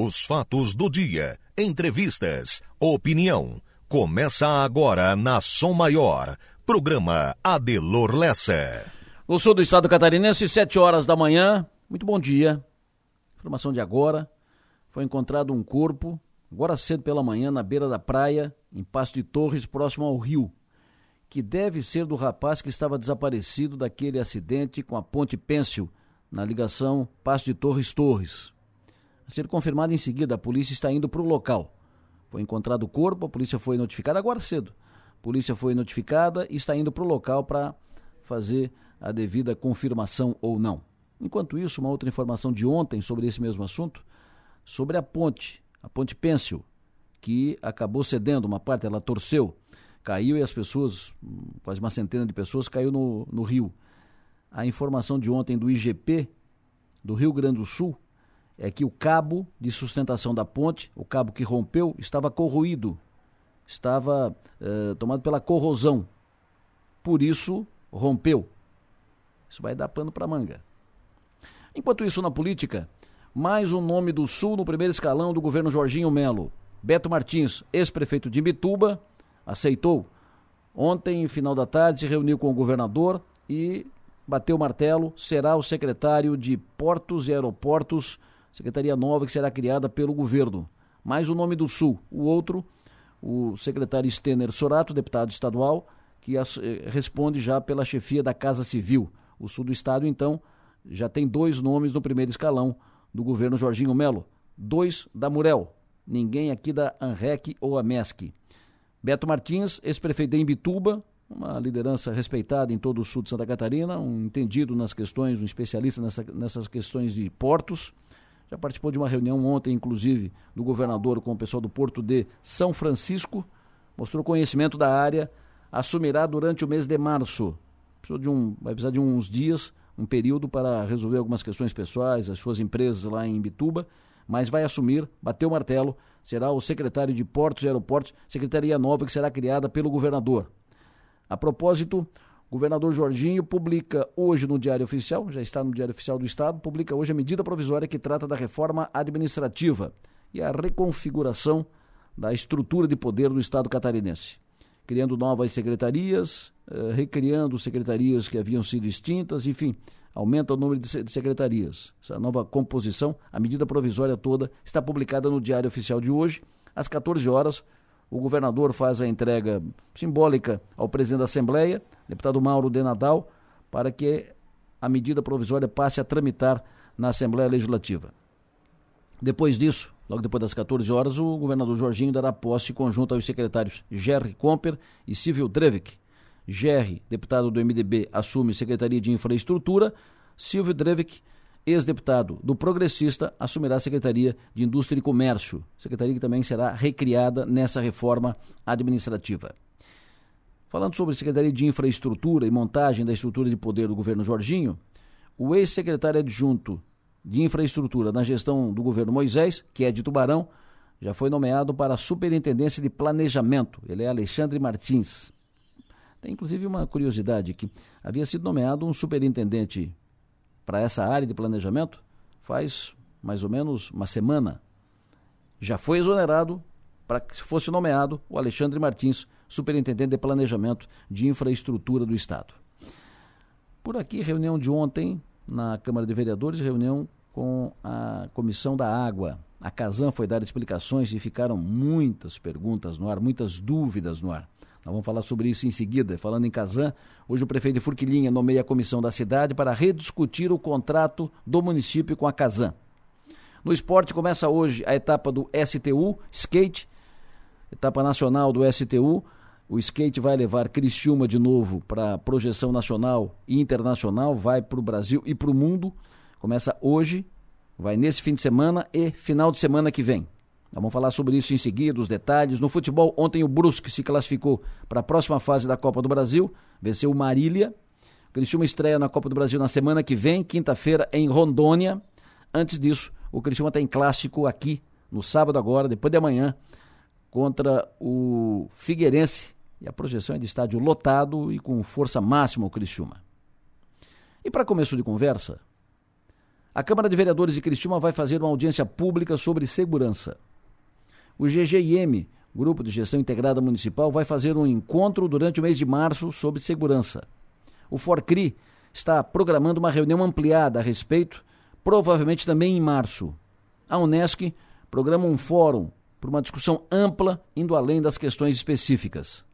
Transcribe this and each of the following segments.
Os fatos do dia, entrevistas, opinião. Começa agora na Som Maior. Programa Adelor Lessa. No sul do estado catarinense, 7 horas da manhã. Muito bom dia. Informação de agora. Foi encontrado um corpo, agora cedo pela manhã, na beira da praia, em Passo de Torres, próximo ao rio, que deve ser do rapaz que estava desaparecido daquele acidente com a ponte Pêncil, na ligação Passo de Torres Torres. A ser confirmado em seguida, a polícia está indo para o local. Foi encontrado o corpo, a polícia foi notificada agora cedo. A polícia foi notificada e está indo para o local para fazer a devida confirmação ou não. Enquanto isso, uma outra informação de ontem sobre esse mesmo assunto, sobre a ponte, a ponte Pêncil, que acabou cedendo, uma parte ela torceu, caiu e as pessoas, quase uma centena de pessoas, caiu no, no rio. A informação de ontem do IGP, do Rio Grande do Sul, é que o cabo de sustentação da ponte, o cabo que rompeu, estava corroído, estava eh, tomado pela corrosão. Por isso, rompeu. Isso vai dar pano para manga. Enquanto isso, na política, mais um nome do Sul no primeiro escalão do governo Jorginho Melo. Beto Martins, ex-prefeito de Imbituba, aceitou. Ontem, final da tarde, se reuniu com o governador e bateu o martelo, será o secretário de Portos e Aeroportos secretaria nova que será criada pelo governo. Mais o nome do Sul, o outro, o secretário Stener Sorato, deputado estadual, que as, eh, responde já pela chefia da Casa Civil. O sul do estado, então, já tem dois nomes no primeiro escalão do governo Jorginho Melo. Dois da Murel, ninguém aqui da ANREC ou AMESC. Beto Martins, ex-prefeito de Imbituba, uma liderança respeitada em todo o sul de Santa Catarina, um entendido nas questões, um especialista nessa, nessas questões de portos. Já participou de uma reunião ontem, inclusive, do governador com o pessoal do Porto de São Francisco. Mostrou conhecimento da área. Assumirá durante o mês de março. De um, vai precisar de uns dias, um período para resolver algumas questões pessoais, as suas empresas lá em Bituba, mas vai assumir, bateu o martelo, será o secretário de Portos e Aeroportos, secretaria nova que será criada pelo governador. A propósito, governador Jorginho publica hoje no Diário Oficial, já está no Diário Oficial do Estado, publica hoje a medida provisória que trata da reforma administrativa e a reconfiguração da estrutura de poder do Estado catarinense, criando novas secretarias, eh, recriando secretarias que haviam sido extintas, enfim, aumenta o número de secretarias. Essa nova composição, a medida provisória toda, está publicada no Diário Oficial de hoje, às 14 horas o governador faz a entrega simbólica ao presidente da Assembleia, deputado Mauro de Nadal, para que a medida provisória passe a tramitar na Assembleia Legislativa. Depois disso, logo depois das 14 horas, o governador Jorginho dará posse conjunto aos secretários Gerry Comper e Civil Drevik. Gerry, deputado do MDB, assume Secretaria de Infraestrutura, Silvio Drevik ex-deputado do Progressista, assumirá a Secretaria de Indústria e Comércio, secretaria que também será recriada nessa reforma administrativa. Falando sobre Secretaria de Infraestrutura e montagem da estrutura de poder do governo Jorginho, o ex-secretário adjunto de Infraestrutura na gestão do governo Moisés, que é de Tubarão, já foi nomeado para a Superintendência de Planejamento. Ele é Alexandre Martins. Tem inclusive uma curiosidade que havia sido nomeado um superintendente para essa área de planejamento faz mais ou menos uma semana. Já foi exonerado para que fosse nomeado o Alexandre Martins, superintendente de planejamento de infraestrutura do Estado. Por aqui, reunião de ontem na Câmara de Vereadores, reunião com a Comissão da Água. A Casan foi dar explicações e ficaram muitas perguntas no ar, muitas dúvidas no ar. Nós vamos falar sobre isso em seguida. Falando em Casan, hoje o prefeito de Furquilinha nomeia a comissão da cidade para rediscutir o contrato do município com a Casan. No esporte começa hoje a etapa do STU, skate, etapa nacional do STU. O skate vai levar Criciúma de novo para projeção nacional e internacional, vai para o Brasil e para o mundo. Começa hoje, vai nesse fim de semana e final de semana que vem. Vamos falar sobre isso em seguida, os detalhes. No futebol, ontem o Brusque se classificou para a próxima fase da Copa do Brasil, venceu o Marília. O Criciúma estreia na Copa do Brasil na semana que vem, quinta-feira, em Rondônia. Antes disso, o Criciúma tem clássico aqui, no sábado agora, depois de amanhã, contra o Figueirense. E a projeção é de estádio lotado e com força máxima o Criciúma. E para começo de conversa, A Câmara de Vereadores de Criciúma vai fazer uma audiência pública sobre segurança. O GGIM, Grupo de Gestão Integrada Municipal, vai fazer um encontro durante o mês de março sobre segurança. O Forcri está programando uma reunião ampliada a respeito, provavelmente também em março. A Unesc programa um fórum para uma discussão ampla, indo além das questões específicas.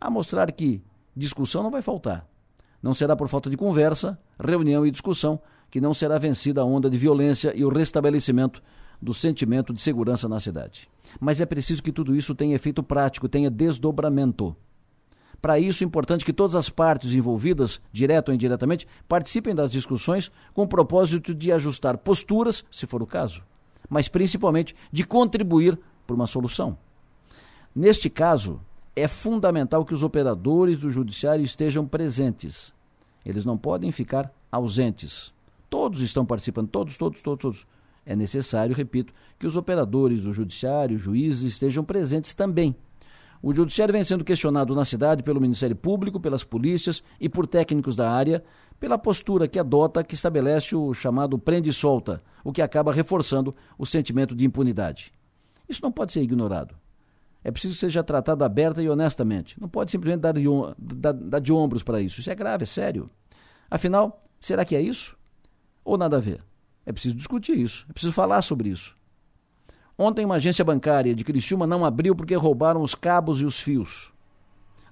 A mostrar que discussão não vai faltar. Não será por falta de conversa, reunião e discussão que não será vencida a onda de violência e o restabelecimento do sentimento de segurança na cidade. Mas é preciso que tudo isso tenha efeito prático, tenha desdobramento. Para isso, é importante que todas as partes envolvidas, direto ou indiretamente, participem das discussões com o propósito de ajustar posturas, se for o caso, mas principalmente de contribuir para uma solução. Neste caso, é fundamental que os operadores do judiciário estejam presentes. Eles não podem ficar ausentes. Todos estão participando, todos, todos, todos, todos. É necessário, repito, que os operadores do judiciário, juízes, estejam presentes também o judiciário vem sendo questionado na cidade pelo Ministério Público, pelas polícias e por técnicos da área, pela postura que adota que estabelece o chamado prende e solta, o que acaba reforçando o sentimento de impunidade. Isso não pode ser ignorado. É preciso que seja tratado aberta e honestamente. Não pode simplesmente dar de, dar, dar de ombros para isso. Isso é grave, é sério. Afinal, será que é isso? Ou nada a ver? É preciso discutir isso, é preciso falar sobre isso. Ontem, uma agência bancária de Criciúma não abriu porque roubaram os cabos e os fios.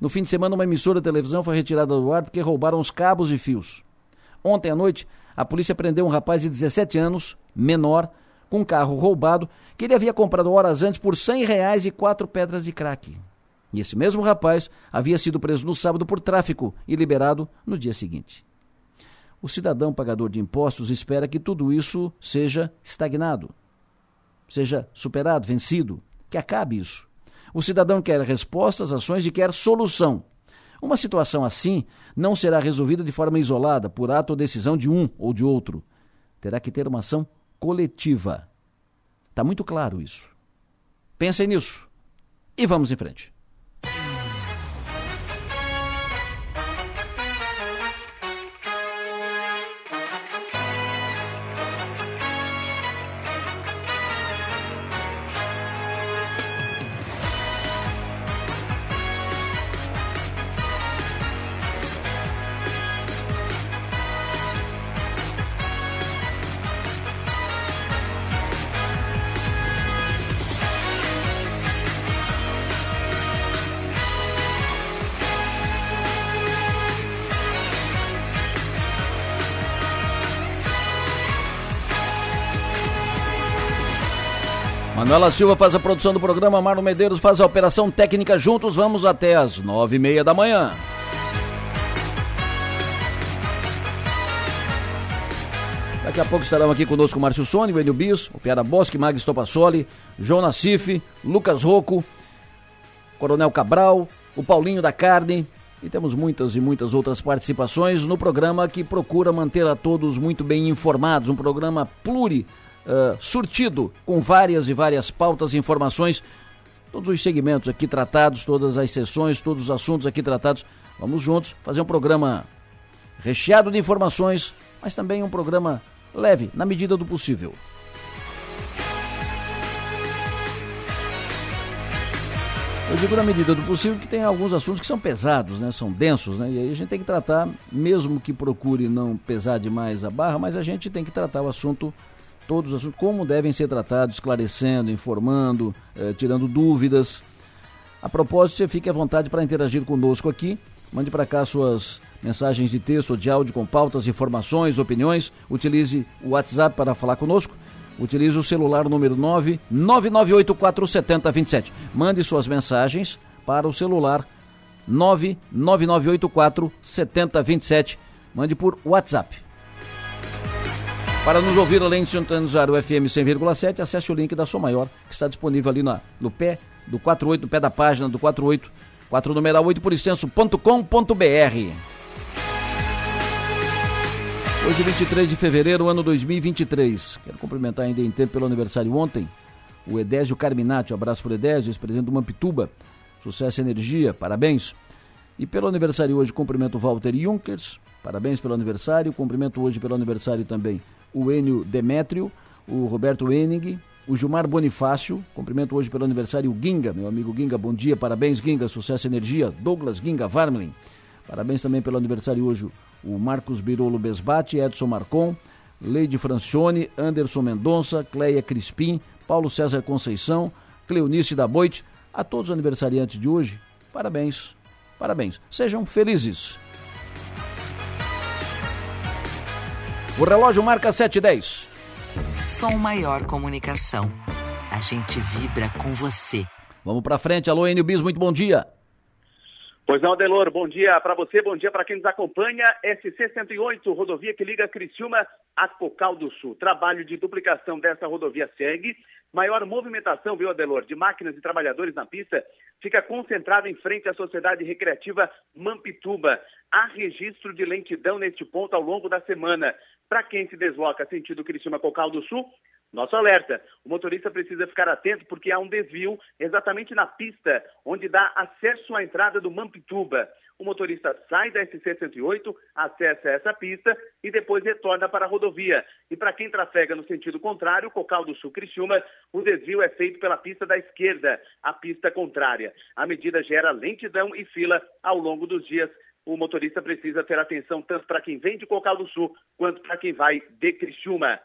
No fim de semana, uma emissora de televisão foi retirada do ar porque roubaram os cabos e fios. Ontem à noite, a polícia prendeu um rapaz de 17 anos, menor, com um carro roubado que ele havia comprado horas antes por 100 reais e quatro pedras de crack. E esse mesmo rapaz havia sido preso no sábado por tráfico e liberado no dia seguinte. O cidadão pagador de impostos espera que tudo isso seja estagnado seja superado, vencido, que acabe isso. O cidadão quer respostas, ações e quer solução. Uma situação assim não será resolvida de forma isolada, por ato ou decisão de um ou de outro. Terá que ter uma ação coletiva. Está muito claro isso. Pensem nisso e vamos em frente. Manuela Silva faz a produção do programa, Marlon Medeiros faz a operação técnica. Juntos vamos até as nove e meia da manhã. Daqui a pouco estarão aqui conosco o Márcio Sônia, o Enio Bis, o Piara Bosque, Magno Stopassoli, João Nassif, Lucas Rocco, Coronel Cabral, o Paulinho da Carne, e temos muitas e muitas outras participações no programa que procura manter a todos muito bem informados, um programa pluri uh, surtido com várias e várias pautas e informações, todos os segmentos aqui tratados, todas as sessões, todos os assuntos aqui tratados. Vamos juntos fazer um programa recheado de informações, mas também um programa leve, na medida do possível. Eu digo na medida do possível que tem alguns assuntos que são pesados, né? São densos, né? E aí a gente tem que tratar, mesmo que procure não pesar demais a barra, mas a gente tem que tratar o assunto todos os assuntos, como devem ser tratados, esclarecendo, informando, eh, tirando dúvidas. A propósito, você fique à vontade para interagir conosco aqui. Mande para cá suas mensagens de texto ou de áudio com pautas, informações, opiniões. Utilize o WhatsApp para falar conosco. Utilize o celular número 999847027. Mande suas mensagens para o celular 999847027. Mande por WhatsApp. Para nos ouvir além de sintonizar o FM 100,7, acesse o link da Som Maior, que está disponível ali na, no pé do 48, no pé da página do 48, 4 numeral 8 por extenso.com.br. Hoje, 23 de fevereiro, ano 2023. Quero cumprimentar ainda tempo pelo aniversário ontem o Edésio Carminati. Um abraço para o Edésio, ex-presidente do Mampituba. Sucesso e energia, parabéns. E pelo aniversário hoje, cumprimento o Walter Junkers. Parabéns pelo aniversário. Cumprimento hoje pelo aniversário também o Enio Demétrio, o Roberto Enig, o Gilmar Bonifácio, cumprimento hoje pelo aniversário o Ginga, meu amigo Ginga, bom dia, parabéns Ginga, sucesso e energia, Douglas Ginga Varmlin, parabéns também pelo aniversário hoje o Marcos Birolo Besbate, Edson Marcon, Leide Francione, Anderson Mendonça, Cleia Crispim, Paulo César Conceição, Cleonice da Boite, a todos os aniversariantes de hoje, parabéns, parabéns, sejam felizes. O relógio marca 710. Som Maior Comunicação. A gente vibra com você. Vamos para frente. Alô, Enio Bis, muito bom dia. Pois não, Delor, bom dia para você, bom dia para quem nos acompanha. SC-108, rodovia que liga Criciúma a Cocal do Sul. Trabalho de duplicação dessa rodovia segue. Maior movimentação, viu, Adelor, de máquinas e trabalhadores na pista fica concentrada em frente à Sociedade Recreativa Mampituba. Há registro de lentidão neste ponto ao longo da semana. Para quem se desloca sentido Criciúma Cocal do Sul, nosso alerta: o motorista precisa ficar atento porque há um desvio exatamente na pista onde dá acesso à entrada do Mampituba. O motorista sai da SC-108, acessa essa pista e depois retorna para a rodovia. E para quem trafega no sentido contrário, Cocal do Sul Criciúma, o desvio é feito pela pista da esquerda, a pista contrária. A medida gera lentidão e fila ao longo dos dias o motorista precisa ter atenção tanto para quem vem de Cocal do Sul quanto para quem vai de Criciúma.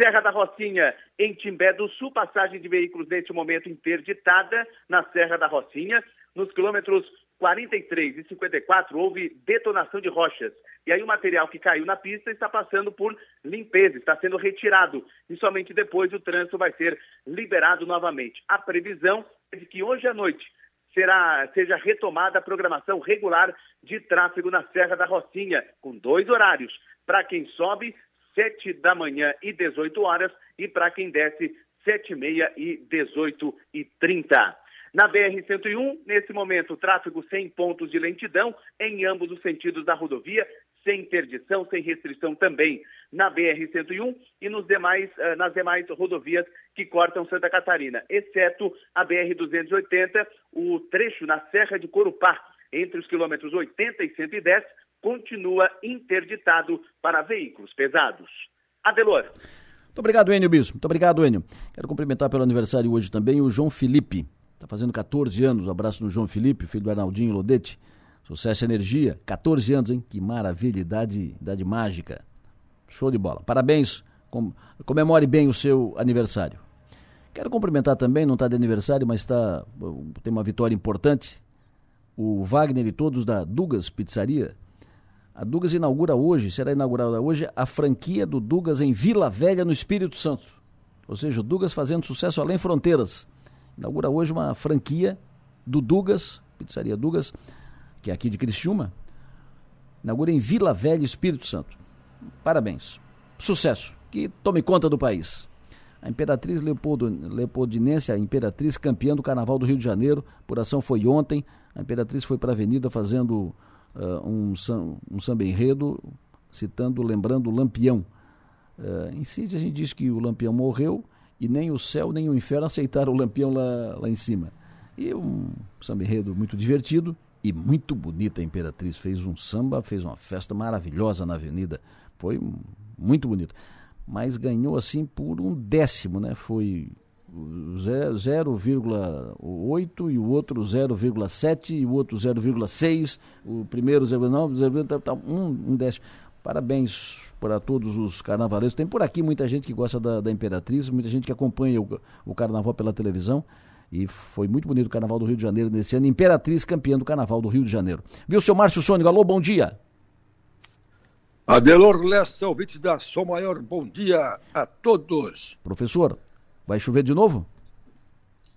Serra da Rocinha, em Timbé do Sul, passagem de veículos neste momento interditada na Serra da Rocinha. Nos quilômetros 43 e 54 houve detonação de rochas. E aí o material que caiu na pista está passando por limpeza, está sendo retirado. E somente depois o trânsito vai ser liberado novamente. A previsão é de que hoje à noite será, seja retomada a programação regular de tráfego na Serra da Rocinha, com dois horários. Para quem sobe, 7 da manhã e 18 horas, e para quem desce, 7 e meia e 18 e 30. Na BR-101, nesse momento, tráfego sem pontos de lentidão em ambos os sentidos da rodovia, sem interdição, sem restrição também na BR-101 e nos demais, uh, nas demais rodovias que cortam Santa Catarina, exceto a BR-280, o trecho na Serra de Corupá, entre os quilômetros 80 e 110, continua interditado para veículos pesados. Adelor. Muito obrigado, Enio Bispo. Muito obrigado, Enio. Quero cumprimentar pelo aniversário hoje também o João Felipe. Está fazendo 14 anos. Um abraço no João Felipe, filho do Arnaldinho Lodete. Sucesso energia. 14 anos, hein? Que maravilha, idade, idade mágica. Show de bola. Parabéns. Com, comemore bem o seu aniversário. Quero cumprimentar também, não está de aniversário, mas tá, tem uma vitória importante. O Wagner e todos da Dugas Pizzaria a Dugas inaugura hoje, será inaugurada hoje, a franquia do Dugas em Vila Velha, no Espírito Santo. Ou seja, o Dugas fazendo sucesso além fronteiras. Inaugura hoje uma franquia do Dugas, Pizzaria Dugas, que é aqui de Criciúma. Inaugura em Vila Velha, Espírito Santo. Parabéns. Sucesso. Que tome conta do país. A Imperatriz Leopoldo, Leopoldinense, a Imperatriz campeã do Carnaval do Rio de Janeiro, por ação foi ontem. A Imperatriz foi para a Avenida fazendo uh, um, um samba enredo citando, lembrando o Lampião. Uh, em síntese, a gente diz que o Lampião morreu e nem o céu nem o inferno aceitaram o Lampião lá, lá em cima. E um samba enredo muito divertido e muito bonita a Imperatriz. Fez um samba, fez uma festa maravilhosa na avenida. Foi muito bonito. Mas ganhou assim por um décimo, né? Foi 0,8 e o outro 0,7 e o outro 0,6, o primeiro 0,9, tá, um, um décimo. Parabéns para todos os carnavaleiros. Tem por aqui muita gente que gosta da, da Imperatriz, muita gente que acompanha o, o carnaval pela televisão. E foi muito bonito o Carnaval do Rio de Janeiro nesse ano. Imperatriz campeã do Carnaval do Rio de Janeiro. Viu, seu Márcio Sônico? Alô, bom dia. Adelor Lessa, ouvintes da Som Maior, bom dia a todos. Professor, Vai chover de novo?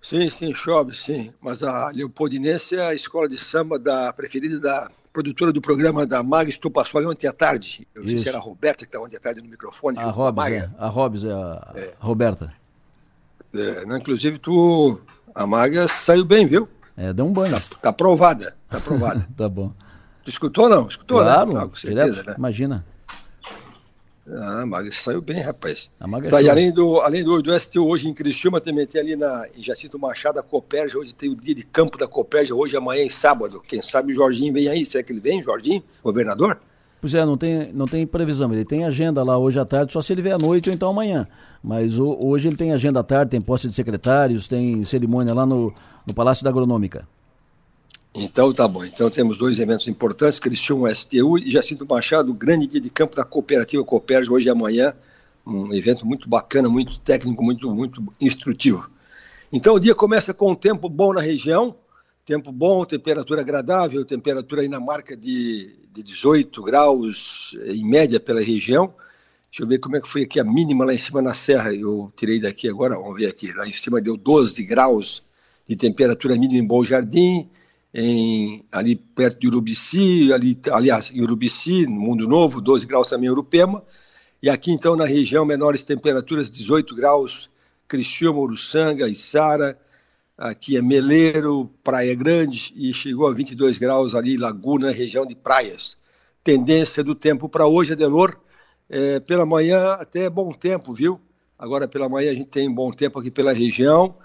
Sim, sim, chove, sim. Mas a Leopoldinense é a escola de samba da preferida da produtora do programa da Maga Estupassoli ontem à tarde. Eu disse era a Roberta que estava ontem à tarde no microfone. A Robs, a, é. a Robs é a é. Roberta. É, inclusive, tu, a Maga saiu bem, viu? É, deu um banho. Tá, tá aprovada, tá aprovada. tá bom. Tu escutou não? Escutou, claro, né? com certeza, direto, né? Imagina. Ah, a Maga saiu bem, rapaz. A Maga tá, e além do, além do, do STU hoje em Criciúma, também tem ali na, em Jacinto Machado a Coperja, hoje tem o dia de campo da Coperja, hoje, amanhã e sábado. Quem sabe o Jorginho vem aí, será que ele vem, Jorginho, governador? Pois é, não tem, não tem previsão. Ele tem agenda lá hoje à tarde, só se ele vier à noite ou então amanhã. Mas o, hoje ele tem agenda à tarde, tem posse de secretários, tem cerimônia lá no, no Palácio da Agronômica. Então tá bom. Então temos dois eventos importantes, Criciúma STU e Jacinto Machado, grande dia de campo da cooperativa Cooperja, hoje e amanhã. Um evento muito bacana, muito técnico, muito, muito instrutivo. Então o dia começa com um tempo bom na região, tempo bom, temperatura agradável, temperatura aí na marca de, de 18 graus em média pela região. Deixa eu ver como é que foi aqui a mínima lá em cima na serra. Eu tirei daqui agora, vamos ver aqui. Lá em cima deu 12 graus de temperatura mínima em Bom Jardim, em, ali perto de Urubici, ali, aliás, em Urubici, no Mundo Novo, 12 graus também em Urupema. E aqui então na região, menores temperaturas, 18 graus, Criciúma, Uruçanga, Içara, aqui é Meleiro, Praia Grande e chegou a 22 graus ali, Laguna, região de praias. Tendência do tempo para hoje, Adelor, é, pela manhã até é bom tempo, viu? Agora pela manhã a gente tem bom tempo aqui pela região,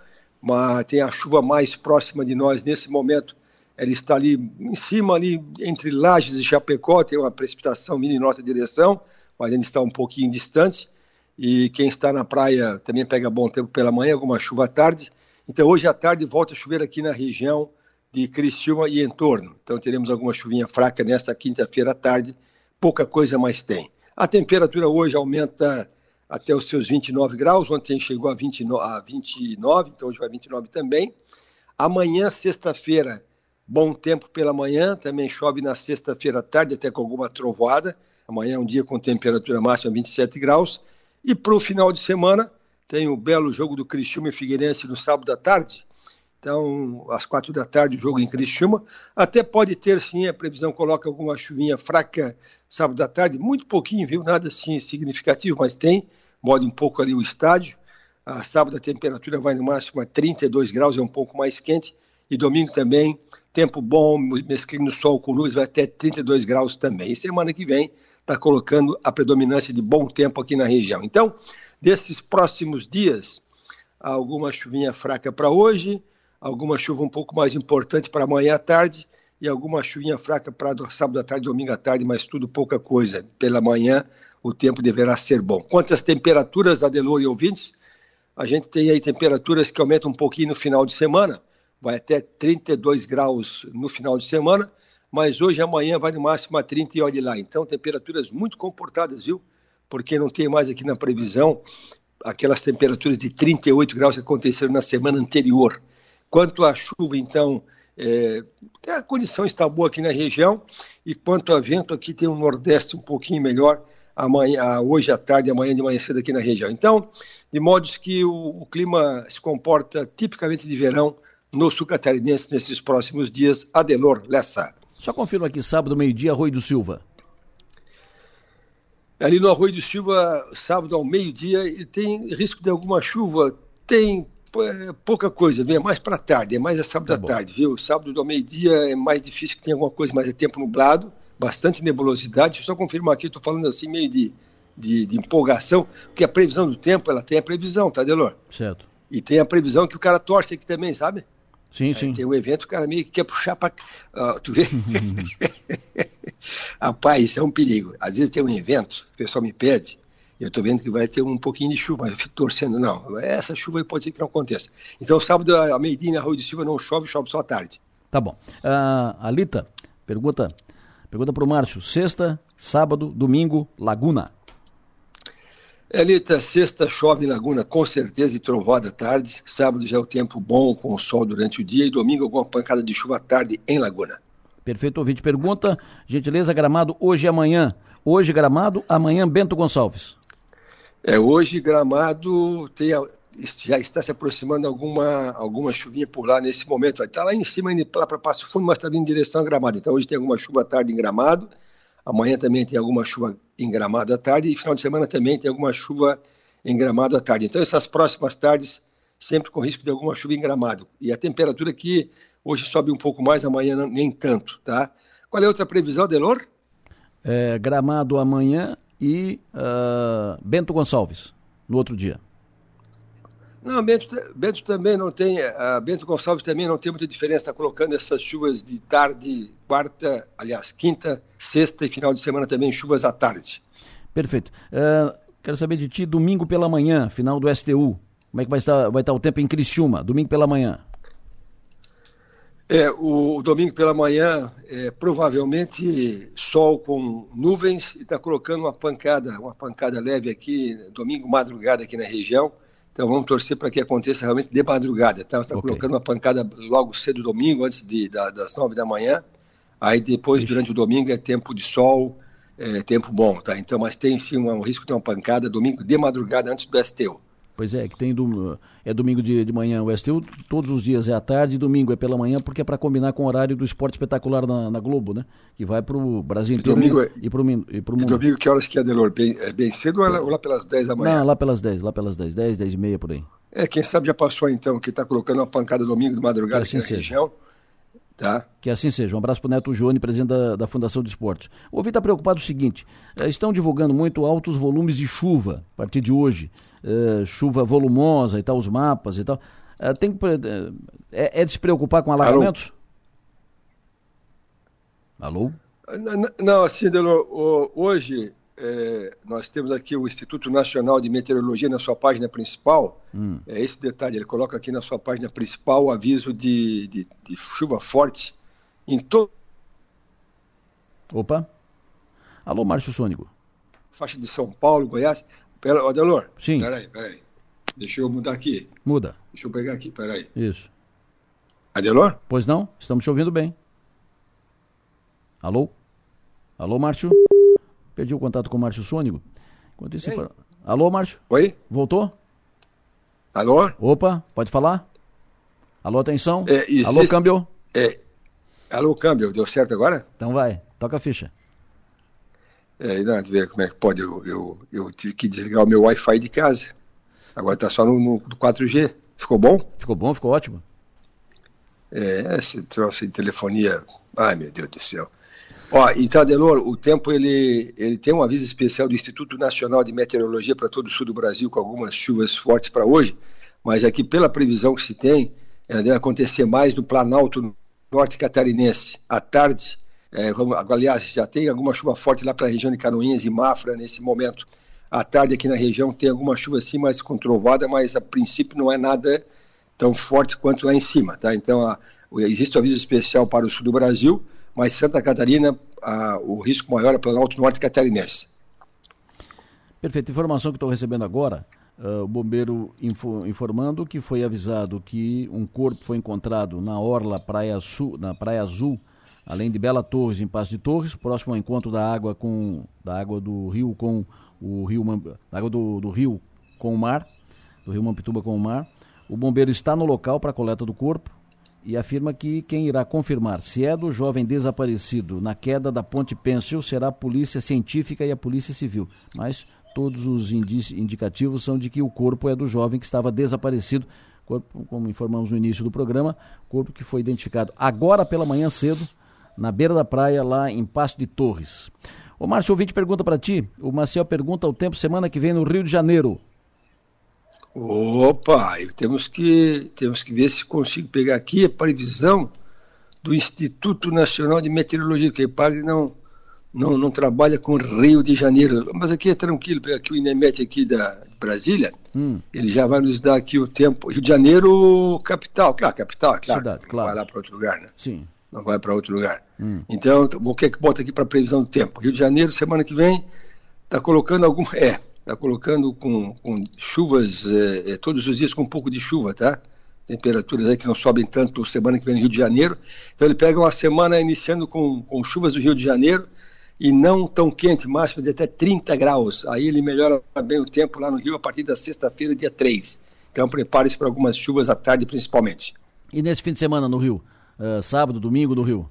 mas tem a chuva mais próxima de nós nesse momento. Ela está ali em cima, ali entre Lages e Chapecó, tem uma precipitação vindo em nossa direção, mas ainda está um pouquinho distante. E quem está na praia também pega bom tempo pela manhã, alguma chuva à tarde. Então, hoje à tarde volta a chover aqui na região de Criciúma e entorno. Então, teremos alguma chuvinha fraca nesta quinta-feira à tarde, pouca coisa mais tem. A temperatura hoje aumenta até os seus 29 graus, ontem chegou a 29, a 29 então hoje vai 29 também. Amanhã, sexta-feira, bom tempo pela manhã, também chove na sexta-feira à tarde, até com alguma trovoada. Amanhã é um dia com temperatura máxima 27 graus. E para o final de semana, tem o belo jogo do Criciúma e Figueirense no sábado à tarde. Então, às quatro da tarde, o jogo em Criciúma. Até pode ter, sim, a previsão coloca alguma chuvinha fraca sábado à tarde, muito pouquinho, viu? Nada assim significativo, mas tem. Mode um pouco ali o estádio. A sábado a temperatura vai no máximo a 32 graus, é um pouco mais quente. E domingo também, tempo bom, mesclando sol com nuvens, vai até 32 graus também. E semana que vem está colocando a predominância de bom tempo aqui na região. Então, desses próximos dias, alguma chuvinha fraca para hoje, alguma chuva um pouco mais importante para amanhã à tarde e alguma chuvinha fraca para sábado à tarde, domingo à tarde, mas tudo pouca coisa. Pela manhã o tempo deverá ser bom. Quanto às temperaturas, Adelor e ouvintes, a gente tem aí temperaturas que aumentam um pouquinho no final de semana, vai até 32 graus no final de semana, mas hoje e amanhã vai no máximo a 30 e olhe lá. Então, temperaturas muito comportadas, viu? porque não tem mais aqui na previsão aquelas temperaturas de 38 graus que aconteceram na semana anterior. Quanto à chuva, então, é, a condição está boa aqui na região, e quanto a vento, aqui tem um nordeste um pouquinho melhor, amanhã, hoje à tarde, amanhã de manhã cedo aqui na região. Então, de modos que o, o clima se comporta tipicamente de verão no sul catarinense nesses próximos dias. Adelor Lessa. Só confirma aqui, sábado, meio-dia, Rui do Silva. Ali no Arroio do Silva, sábado ao meio-dia, tem risco de alguma chuva? Tem é, pouca coisa, vem é mais para tarde, é mais a sábado tá à bom. tarde, viu? Sábado ao meio-dia é mais difícil que tenha alguma coisa, mas é tempo nublado, bastante nebulosidade. Deixa eu só confirmar aqui, estou falando assim meio de, de, de, empolgação, porque a previsão do tempo, ela tem a previsão, tá, Delor? Certo. E tem a previsão que o cara torce aqui também, sabe? Sim, sim. tem um evento, o cara meio que quer puxar para. Uh, tu vê? Rapaz, isso é um perigo. Às vezes tem um evento, o pessoal me pede, eu estou vendo que vai ter um pouquinho de chuva, mas eu fico torcendo, não, essa chuva pode ser que não aconteça. Então, sábado, a meio-dia, na Rua de Silva, não chove, chove só à tarde. Tá bom. Uh, Alita, pergunta, pergunta para o Márcio. Sexta, sábado, domingo, Laguna. Elita, sexta chove em Laguna, com certeza, e trovoada à tarde. Sábado já é o tempo bom, com o sol durante o dia. E domingo, alguma pancada de chuva à tarde em Laguna. Perfeito, ouvinte. Pergunta, gentileza, gramado hoje e amanhã. Hoje gramado, amanhã Bento Gonçalves. É, hoje gramado tem, já está se aproximando alguma, alguma chuvinha por lá nesse momento. Está lá em cima, indo lá para Passo Fundo, mas está vindo em direção a gramado. Então hoje tem alguma chuva à tarde em gramado. Amanhã também tem alguma chuva em Gramado à tarde e final de semana também tem alguma chuva em Gramado à tarde. Então essas próximas tardes sempre com risco de alguma chuva em Gramado. E a temperatura aqui hoje sobe um pouco mais, amanhã nem tanto, tá? Qual é a outra previsão, Delor? É, gramado amanhã e uh, Bento Gonçalves no outro dia. Não, Bento, Bento também não tem, a Bento Gonçalves também não tem muita diferença, está colocando essas chuvas de tarde, quarta, aliás, quinta, sexta e final de semana também, chuvas à tarde. Perfeito. Uh, quero saber de ti, domingo pela manhã, final do STU, como é que vai estar, vai estar o tempo em Criciúma, domingo pela manhã? É, o, domingo pela manhã, é, provavelmente sol com nuvens e está colocando uma pancada, uma pancada leve aqui, domingo madrugada aqui na região, então vamos torcer para que aconteça realmente de madrugada. Tá? Está okay. colocando uma pancada logo cedo domingo, antes de, da, das nove da manhã. Aí depois, Ixi. durante o domingo, é tempo de sol, é tempo bom, tá? Então, mas tem sim um, um risco de ter uma pancada domingo de madrugada antes do STU. Pois é, que tem do, é domingo de, de manhã o STU, todos os dias é à tarde, domingo é pela manhã, porque é para combinar com o horário do esporte espetacular na, na Globo, né? Que vai para o Brasil inteiro e, domingo é, e para o mundo. E domingo que horas que é, Delor? Bem, é bem cedo ou, é, ou lá pelas 10 da manhã? Não, lá pelas 10, lá pelas 10, 10, 10 e meia por aí. É, quem sabe já passou então, que está colocando uma pancada domingo de madrugada assim aqui na seja. região. Tá. Que assim seja. Um abraço para o Neto Joane, presidente da, da Fundação de Esportes. O ouvido está preocupado com o seguinte: eh, estão divulgando muito altos volumes de chuva a partir de hoje. Uh, chuva volumosa e tal, os mapas e tal. Uh, tem que, uh, é, é, de se preocupar com alagamentos? Alô? Alô? Não, assim, Delor, hoje é, nós temos aqui o Instituto Nacional de Meteorologia na sua página principal. Hum. É esse detalhe, ele coloca aqui na sua página principal o aviso de, de, de chuva forte em todo. Opa! Alô, Márcio Sônico. Faixa de São Paulo, Goiás. Pera, Adelor. Sim. Peraí, peraí. Deixa eu mudar aqui. Muda. Deixa eu pegar aqui, peraí. Isso. Adelor? Pois não, estamos te ouvindo bem. Alô? Alô, Márcio? Perdi o contato com o Márcio Sônico. Enquanto isso, for... Alô, Márcio? Oi? Voltou? Alô? Opa, pode falar? Alô, atenção? É, existe... Alô, câmbio? É... Alô, câmbio, deu certo agora? Então vai, toca a ficha. É, não, ver como é que pode. Eu, eu, eu tive que desligar o meu Wi-Fi de casa. Agora tá só no, no 4G. Ficou bom? Ficou bom, ficou ótimo. É, esse troço de telefonia. Ai, meu Deus do céu. Ó, então, Adelor, o tempo ele, ele tem um aviso especial do Instituto Nacional de Meteorologia para todo o sul do Brasil, com algumas chuvas fortes para hoje, mas aqui, pela previsão que se tem, ela deve acontecer mais no Planalto Norte Catarinense. À tarde, é, vamos, aliás, já tem alguma chuva forte lá para a região de Canoinhas e Mafra nesse momento. À tarde, aqui na região, tem alguma chuva assim mais controvada, mas a princípio não é nada tão forte quanto lá em cima. Tá? Então, a, existe um aviso especial para o sul do Brasil mas Santa Catarina, a, o risco maior é para o Alto Norte Catarinense. Perfeito. Informação que estou recebendo agora, uh, o bombeiro info, informando que foi avisado que um corpo foi encontrado na Orla Praia Sul, na Praia Azul, além de Bela Torres, em Passo de Torres, próximo ao encontro da água com da água do rio com o rio água do, do rio com o mar, do rio Mampituba com o mar. O bombeiro está no local para a coleta do corpo e afirma que quem irá confirmar se é do jovem desaparecido na queda da ponte Pêncil será a polícia científica e a polícia civil. Mas todos os indicativos são de que o corpo é do jovem que estava desaparecido. Corpo, como informamos no início do programa, corpo que foi identificado agora pela manhã cedo, na beira da praia, lá em Passo de Torres. O Márcio Ouvinte pergunta para ti, o Marcel pergunta o tempo semana que vem no Rio de Janeiro. Opa, temos que, temos que ver se consigo pegar aqui a previsão do Instituto Nacional de Meteorologia, que o não, não, não trabalha com Rio de Janeiro. Mas aqui é tranquilo, pegar aqui o INEMET aqui da Brasília, hum. ele já vai nos dar aqui o tempo. Rio de Janeiro, capital, claro, capital, claro. Cidade, não claro. vai lá para outro lugar, né? Sim. Não vai para outro lugar. Hum. Então, o que é que bota aqui para a previsão do tempo? Rio de Janeiro, semana que vem, está colocando algum. É, está colocando com, com chuvas é, é, todos os dias com um pouco de chuva, tá? Temperaturas aí que não sobem tanto semana que vem no Rio de Janeiro. Então ele pega uma semana iniciando com, com chuvas do Rio de Janeiro e não tão quente, máximo de até 30 graus. Aí ele melhora bem o tempo lá no Rio a partir da sexta-feira, dia 3. Então prepare-se para algumas chuvas à tarde principalmente. E nesse fim de semana no Rio? Uh, sábado, domingo no Rio?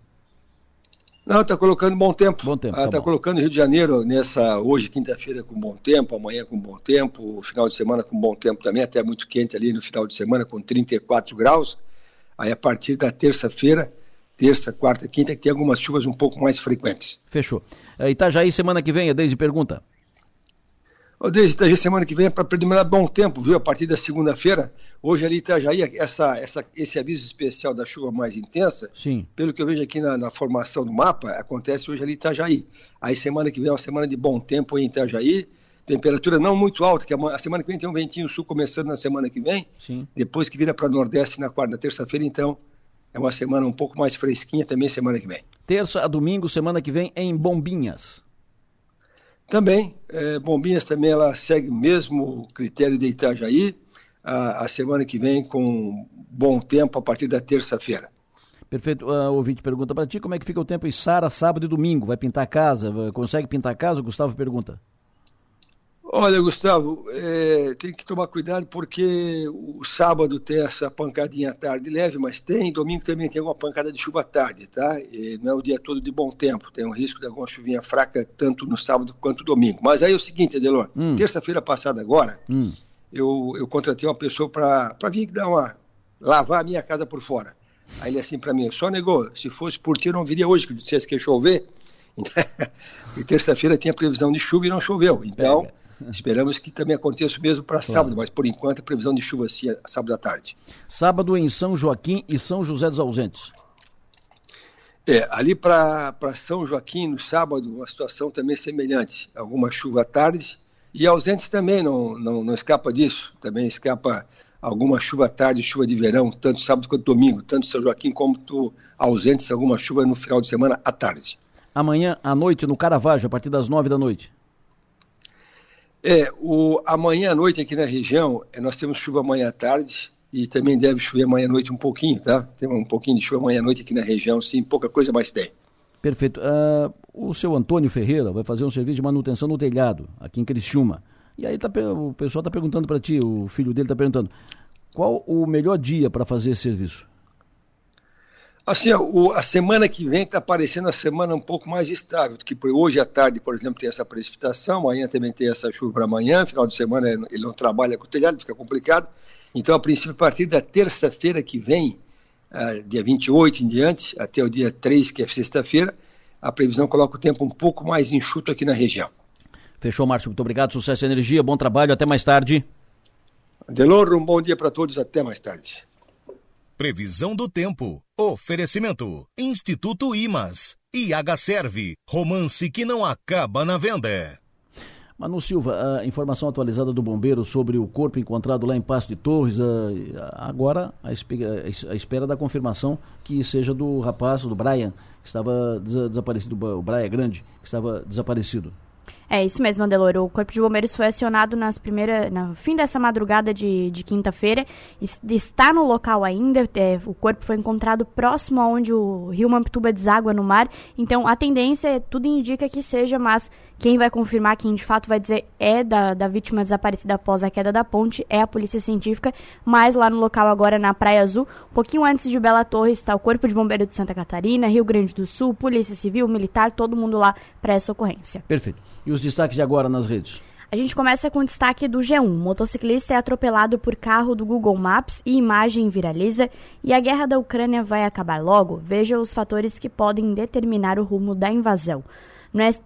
Não, está colocando bom tempo. Bom tempo. Está ah, tá colocando Rio de Janeiro nessa hoje, quinta-feira, com bom tempo, amanhã com bom tempo, final de semana com bom tempo também, até muito quente ali no final de semana, com 34 graus. Aí a partir da terça-feira, terça, quarta, quinta, que tem algumas chuvas um pouco mais frequentes. Fechou. Uh, Itajaí, semana que vem, a Deise pergunta. Ô, Deise, semana que vem é para predominar bom tempo, viu? A partir da segunda-feira. Hoje ali em Itajaí, essa, essa, esse aviso especial da chuva mais intensa, Sim. pelo que eu vejo aqui na, na, formação do mapa, acontece hoje ali em Itajaí. Aí semana que vem é uma semana de bom tempo em Itajaí, temperatura não muito alta, que a, semana que vem tem um ventinho sul começando na semana que vem, Sim. depois que vira para Nordeste na quarta, terça-feira, então é uma semana um pouco mais fresquinha também semana que vem. Terça a domingo, semana que vem, em Bombinhas. Também, é, Bombinhas também ela segue o mesmo critério de Itajaí, a, a semana que vem com bom tempo a partir da terça-feira. Perfeito. Uh, ouvinte pergunta para ti como é que fica o tempo em Sara, sábado e domingo. Vai pintar casa? Consegue pintar casa? O Gustavo pergunta. Olha, Gustavo, é, tem que tomar cuidado porque o sábado tem essa pancadinha à tarde leve, mas tem, domingo também tem uma pancada de chuva à tarde, tá? E não é o dia todo de bom tempo, tem um risco de alguma chuvinha fraca tanto no sábado quanto no domingo. Mas aí é o seguinte, Adelor, hum. terça-feira passada agora, hum. eu, eu contratei uma pessoa para vir dar uma. lavar a minha casa por fora. Aí ele assim para mim, só negou, se fosse por ti eu não viria hoje, que dissesse que ia chover. e terça-feira tinha previsão de chuva e não choveu. Então. Esperamos que também aconteça o mesmo para sábado, mas por enquanto a previsão de chuva sim é sábado à tarde. Sábado em São Joaquim e São José dos Ausentes. É, ali para São Joaquim, no sábado, a situação também é semelhante. Alguma chuva à tarde e ausentes também não, não, não escapa disso. Também escapa alguma chuva à tarde, chuva de verão, tanto sábado quanto domingo, tanto São Joaquim como ausentes, alguma chuva no final de semana à tarde. Amanhã à noite no Caravaggio, a partir das nove da noite. É, o, amanhã à noite aqui na região, é, nós temos chuva amanhã à tarde e também deve chover amanhã à noite um pouquinho, tá? Tem um pouquinho de chuva amanhã à noite aqui na região, sim, pouca coisa mais tem. Perfeito. Uh, o seu Antônio Ferreira vai fazer um serviço de manutenção no telhado, aqui em Criciúma. E aí tá, o pessoal está perguntando para ti, o filho dele está perguntando, qual o melhor dia para fazer esse serviço? Assim, o, a semana que vem está parecendo a semana um pouco mais estável, que por hoje à tarde, por exemplo, tem essa precipitação, amanhã também tem essa chuva para amanhã, final de semana ele não trabalha com o telhado, fica complicado. Então, a princípio, a partir da terça-feira que vem, uh, dia 28 em diante, até o dia 3, que é sexta-feira, a previsão coloca o tempo um pouco mais enxuto aqui na região. Fechou, Márcio. Muito obrigado. Sucesso e energia. Bom trabalho. Até mais tarde. Delor, um bom dia para todos. Até mais tarde. Previsão do tempo. Oferecimento. Instituto Imas. IH Serve. Romance que não acaba na venda. Manu Silva, a informação atualizada do bombeiro sobre o corpo encontrado lá em Passo de Torres, agora a espera da confirmação que seja do rapaz, do Brian, que estava desaparecido, o Brian Grande, que estava desaparecido. É isso mesmo, Andelor. O Corpo de Bombeiros foi acionado nas primeiras, no fim dessa madrugada de, de quinta-feira. Está no local ainda. É, o corpo foi encontrado próximo aonde o rio Mampituba deságua no mar. Então, a tendência, tudo indica que seja, mas quem vai confirmar, quem de fato vai dizer é da, da vítima desaparecida após a queda da ponte, é a Polícia Científica. Mas lá no local agora, na Praia Azul, um pouquinho antes de Bela Torres, está o Corpo de Bombeiros de Santa Catarina, Rio Grande do Sul, Polícia Civil, Militar, todo mundo lá para essa ocorrência. Perfeito. E os destaques de agora nas redes? A gente começa com o destaque do G1. motociclista é atropelado por carro do Google Maps e imagem viraliza. E a guerra da Ucrânia vai acabar logo? Veja os fatores que podem determinar o rumo da invasão.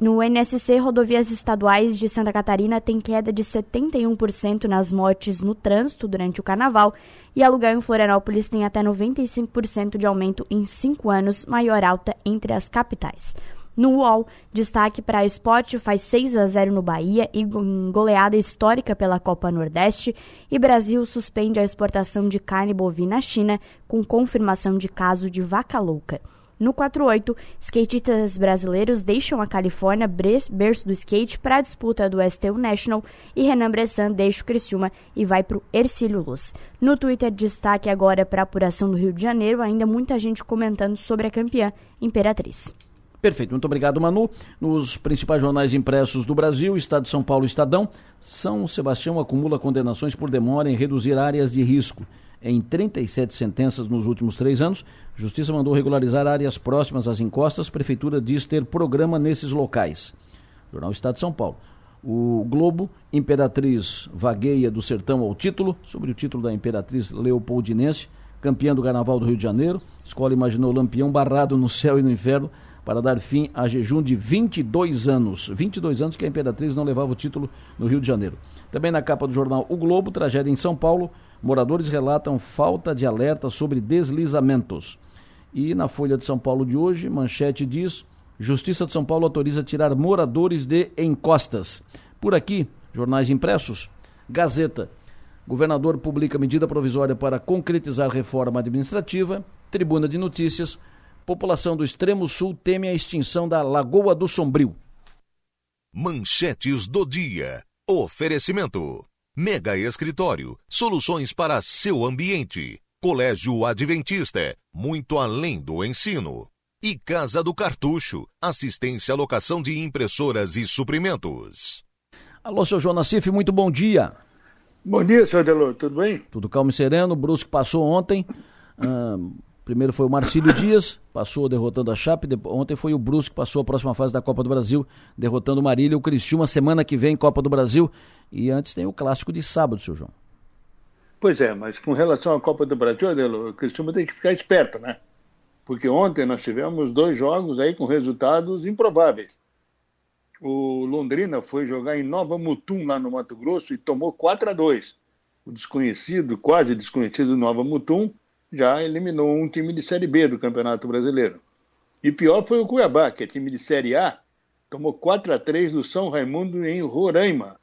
No NSC, rodovias estaduais de Santa Catarina tem queda de 71% nas mortes no trânsito durante o carnaval e aluguel em Florianópolis tem até 95% de aumento em cinco anos, maior alta entre as capitais. No UOL, destaque para a Sport faz 6 a 0 no Bahia e goleada histórica pela Copa Nordeste. E Brasil suspende a exportação de carne bovina à China com confirmação de caso de vaca louca. No 48, skatistas brasileiros deixam a Califórnia, berço do skate, para a disputa do STU National e Renan Bressan deixa o Criciúma e vai para o Ercílio Luz. No Twitter, destaque agora para a apuração do Rio de Janeiro, ainda muita gente comentando sobre a campeã Imperatriz. Perfeito, muito obrigado, Manu. Nos principais jornais impressos do Brasil, Estado de São Paulo Estadão, São Sebastião acumula condenações por demora em reduzir áreas de risco. Em 37 sentenças nos últimos três anos, Justiça mandou regularizar áreas próximas às encostas. Prefeitura diz ter programa nesses locais. Jornal Estado de São Paulo. O Globo, Imperatriz vagueia do sertão ao título, sobre o título da Imperatriz Leopoldinense, campeã do Carnaval do Rio de Janeiro. Escola imaginou Lampião barrado no céu e no inferno para dar fim a jejum de 22 anos. 22 anos que a Imperatriz não levava o título no Rio de Janeiro. Também na capa do jornal O Globo, tragédia em São Paulo, moradores relatam falta de alerta sobre deslizamentos. E na Folha de São Paulo de hoje, manchete diz: Justiça de São Paulo autoriza tirar moradores de encostas. Por aqui, jornais impressos, Gazeta. Governador publica medida provisória para concretizar reforma administrativa. Tribuna de Notícias. População do extremo sul teme a extinção da Lagoa do Sombrio. Manchetes do dia. Oferecimento. Mega Escritório. Soluções para seu ambiente. Colégio Adventista. Muito além do ensino. E Casa do Cartucho. Assistência à locação de impressoras e suprimentos. Alô, seu João Nassif, muito bom dia. Bom dia, senhor Delor, tudo bem? Tudo calmo e sereno. O Brusque passou ontem. Primeiro foi o Marcílio Dias, passou derrotando a Chape. Ontem foi o Brusque que passou a próxima fase da Copa do Brasil, derrotando o Marília. O Cristiúma, semana que vem, Copa do Brasil. E antes tem o clássico de sábado, seu João. Pois é, mas com relação à Copa do Brasil, Adelo, o Cristiúma tem que ficar esperto, né? Porque ontem nós tivemos dois jogos aí com resultados improváveis. O Londrina foi jogar em Nova Mutum, lá no Mato Grosso, e tomou 4 a 2 O desconhecido, quase desconhecido Nova Mutum, já eliminou um time de Série B do Campeonato Brasileiro. E pior foi o Cuiabá, que é time de Série A, tomou 4 a 3 do São Raimundo em Roraima.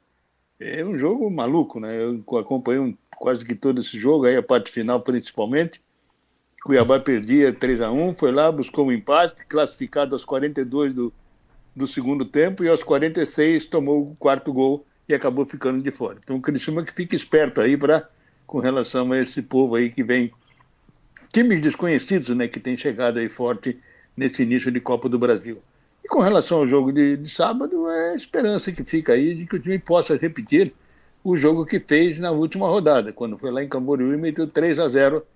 É um jogo maluco, né? Eu acompanhei quase que todo esse jogo, aí a parte final principalmente. Cuiabá perdia 3 a 1 foi lá, buscou um empate, classificado aos 42 do, do segundo tempo, e aos 46 tomou o quarto gol e acabou ficando de fora. Então o Criciúma que fica esperto aí para com relação a esse povo aí que vem times desconhecidos, né, que tem chegado aí forte nesse início de Copa do Brasil. E com relação ao jogo de, de sábado, é a esperança que fica aí de que o time possa repetir o jogo que fez na última rodada, quando foi lá em Camboriú e meteu 3 a 0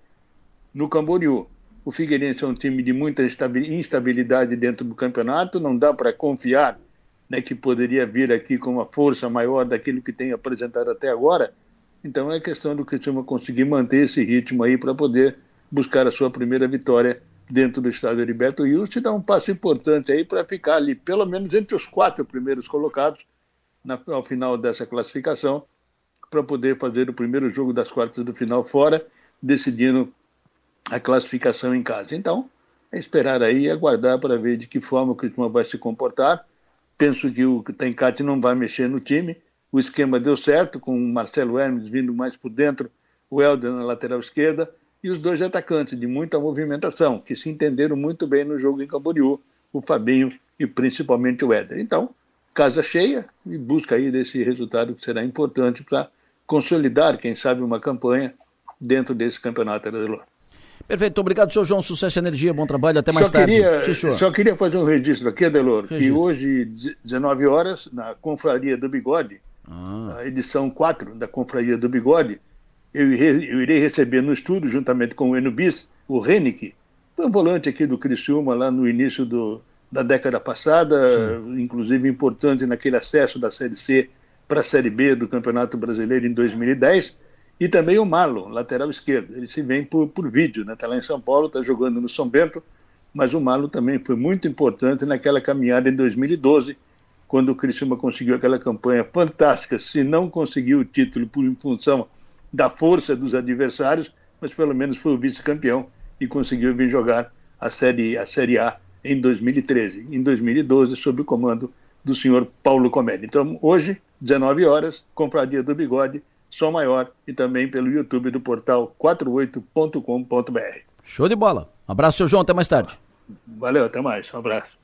no Camboriú. O Figueirense é um time de muita instabilidade dentro do campeonato, não dá para confiar né, que poderia vir aqui com uma força maior daquilo que tem apresentado até agora. Então é questão do Cristiano conseguir manter esse ritmo aí para poder buscar a sua primeira vitória dentro do estádio Heriberto Wilson e dar um passo importante aí para ficar ali, pelo menos entre os quatro primeiros colocados na, ao final dessa classificação, para poder fazer o primeiro jogo das quartas do final fora, decidindo a classificação em casa. Então, é esperar aí e aguardar para ver de que forma o Cristóvão vai se comportar. Penso que o Tencate não vai mexer no time. O esquema deu certo, com o Marcelo Hermes vindo mais por dentro, o Helder na lateral esquerda e os dois atacantes de muita movimentação, que se entenderam muito bem no jogo em Camboriú, o Fabinho e principalmente o Éder. Então, casa cheia e busca aí desse resultado que será importante para consolidar, quem sabe, uma campanha dentro desse campeonato brasileiro. Perfeito, obrigado, senhor João. Sucesso e energia, bom trabalho, até mais só tarde. Queria, Sim, só queria fazer um registro aqui, Adelor, registro. que hoje, 19 horas, na Confraria do Bigode, ah. a edição 4 da Confraria do Bigode, eu, eu irei receber no estúdio, juntamente com o Enubis, o Renick, foi um volante aqui do Criciúma lá no início do, da década passada, Sim. inclusive importante naquele acesso da Série C para a Série B do Campeonato Brasileiro em 2010, e também o Marlon, lateral esquerdo. Ele se vem por, por vídeo, está né? Tá lá em São Paulo, está jogando no São Bento, mas o Marlon também foi muito importante naquela caminhada em 2012, quando o Criciúma conseguiu aquela campanha fantástica, se não conseguiu o título por em função da força dos adversários, mas pelo menos foi o vice-campeão e conseguiu vir jogar a Série, a série A em 2013. Em 2012, sob o comando do senhor Paulo Comédia. Então, hoje, 19 horas, Confraria do Bigode, Som Maior e também pelo YouTube do portal 48.com.br. Show de bola. Um abraço, seu João. Até mais tarde. Valeu, até mais. Um abraço.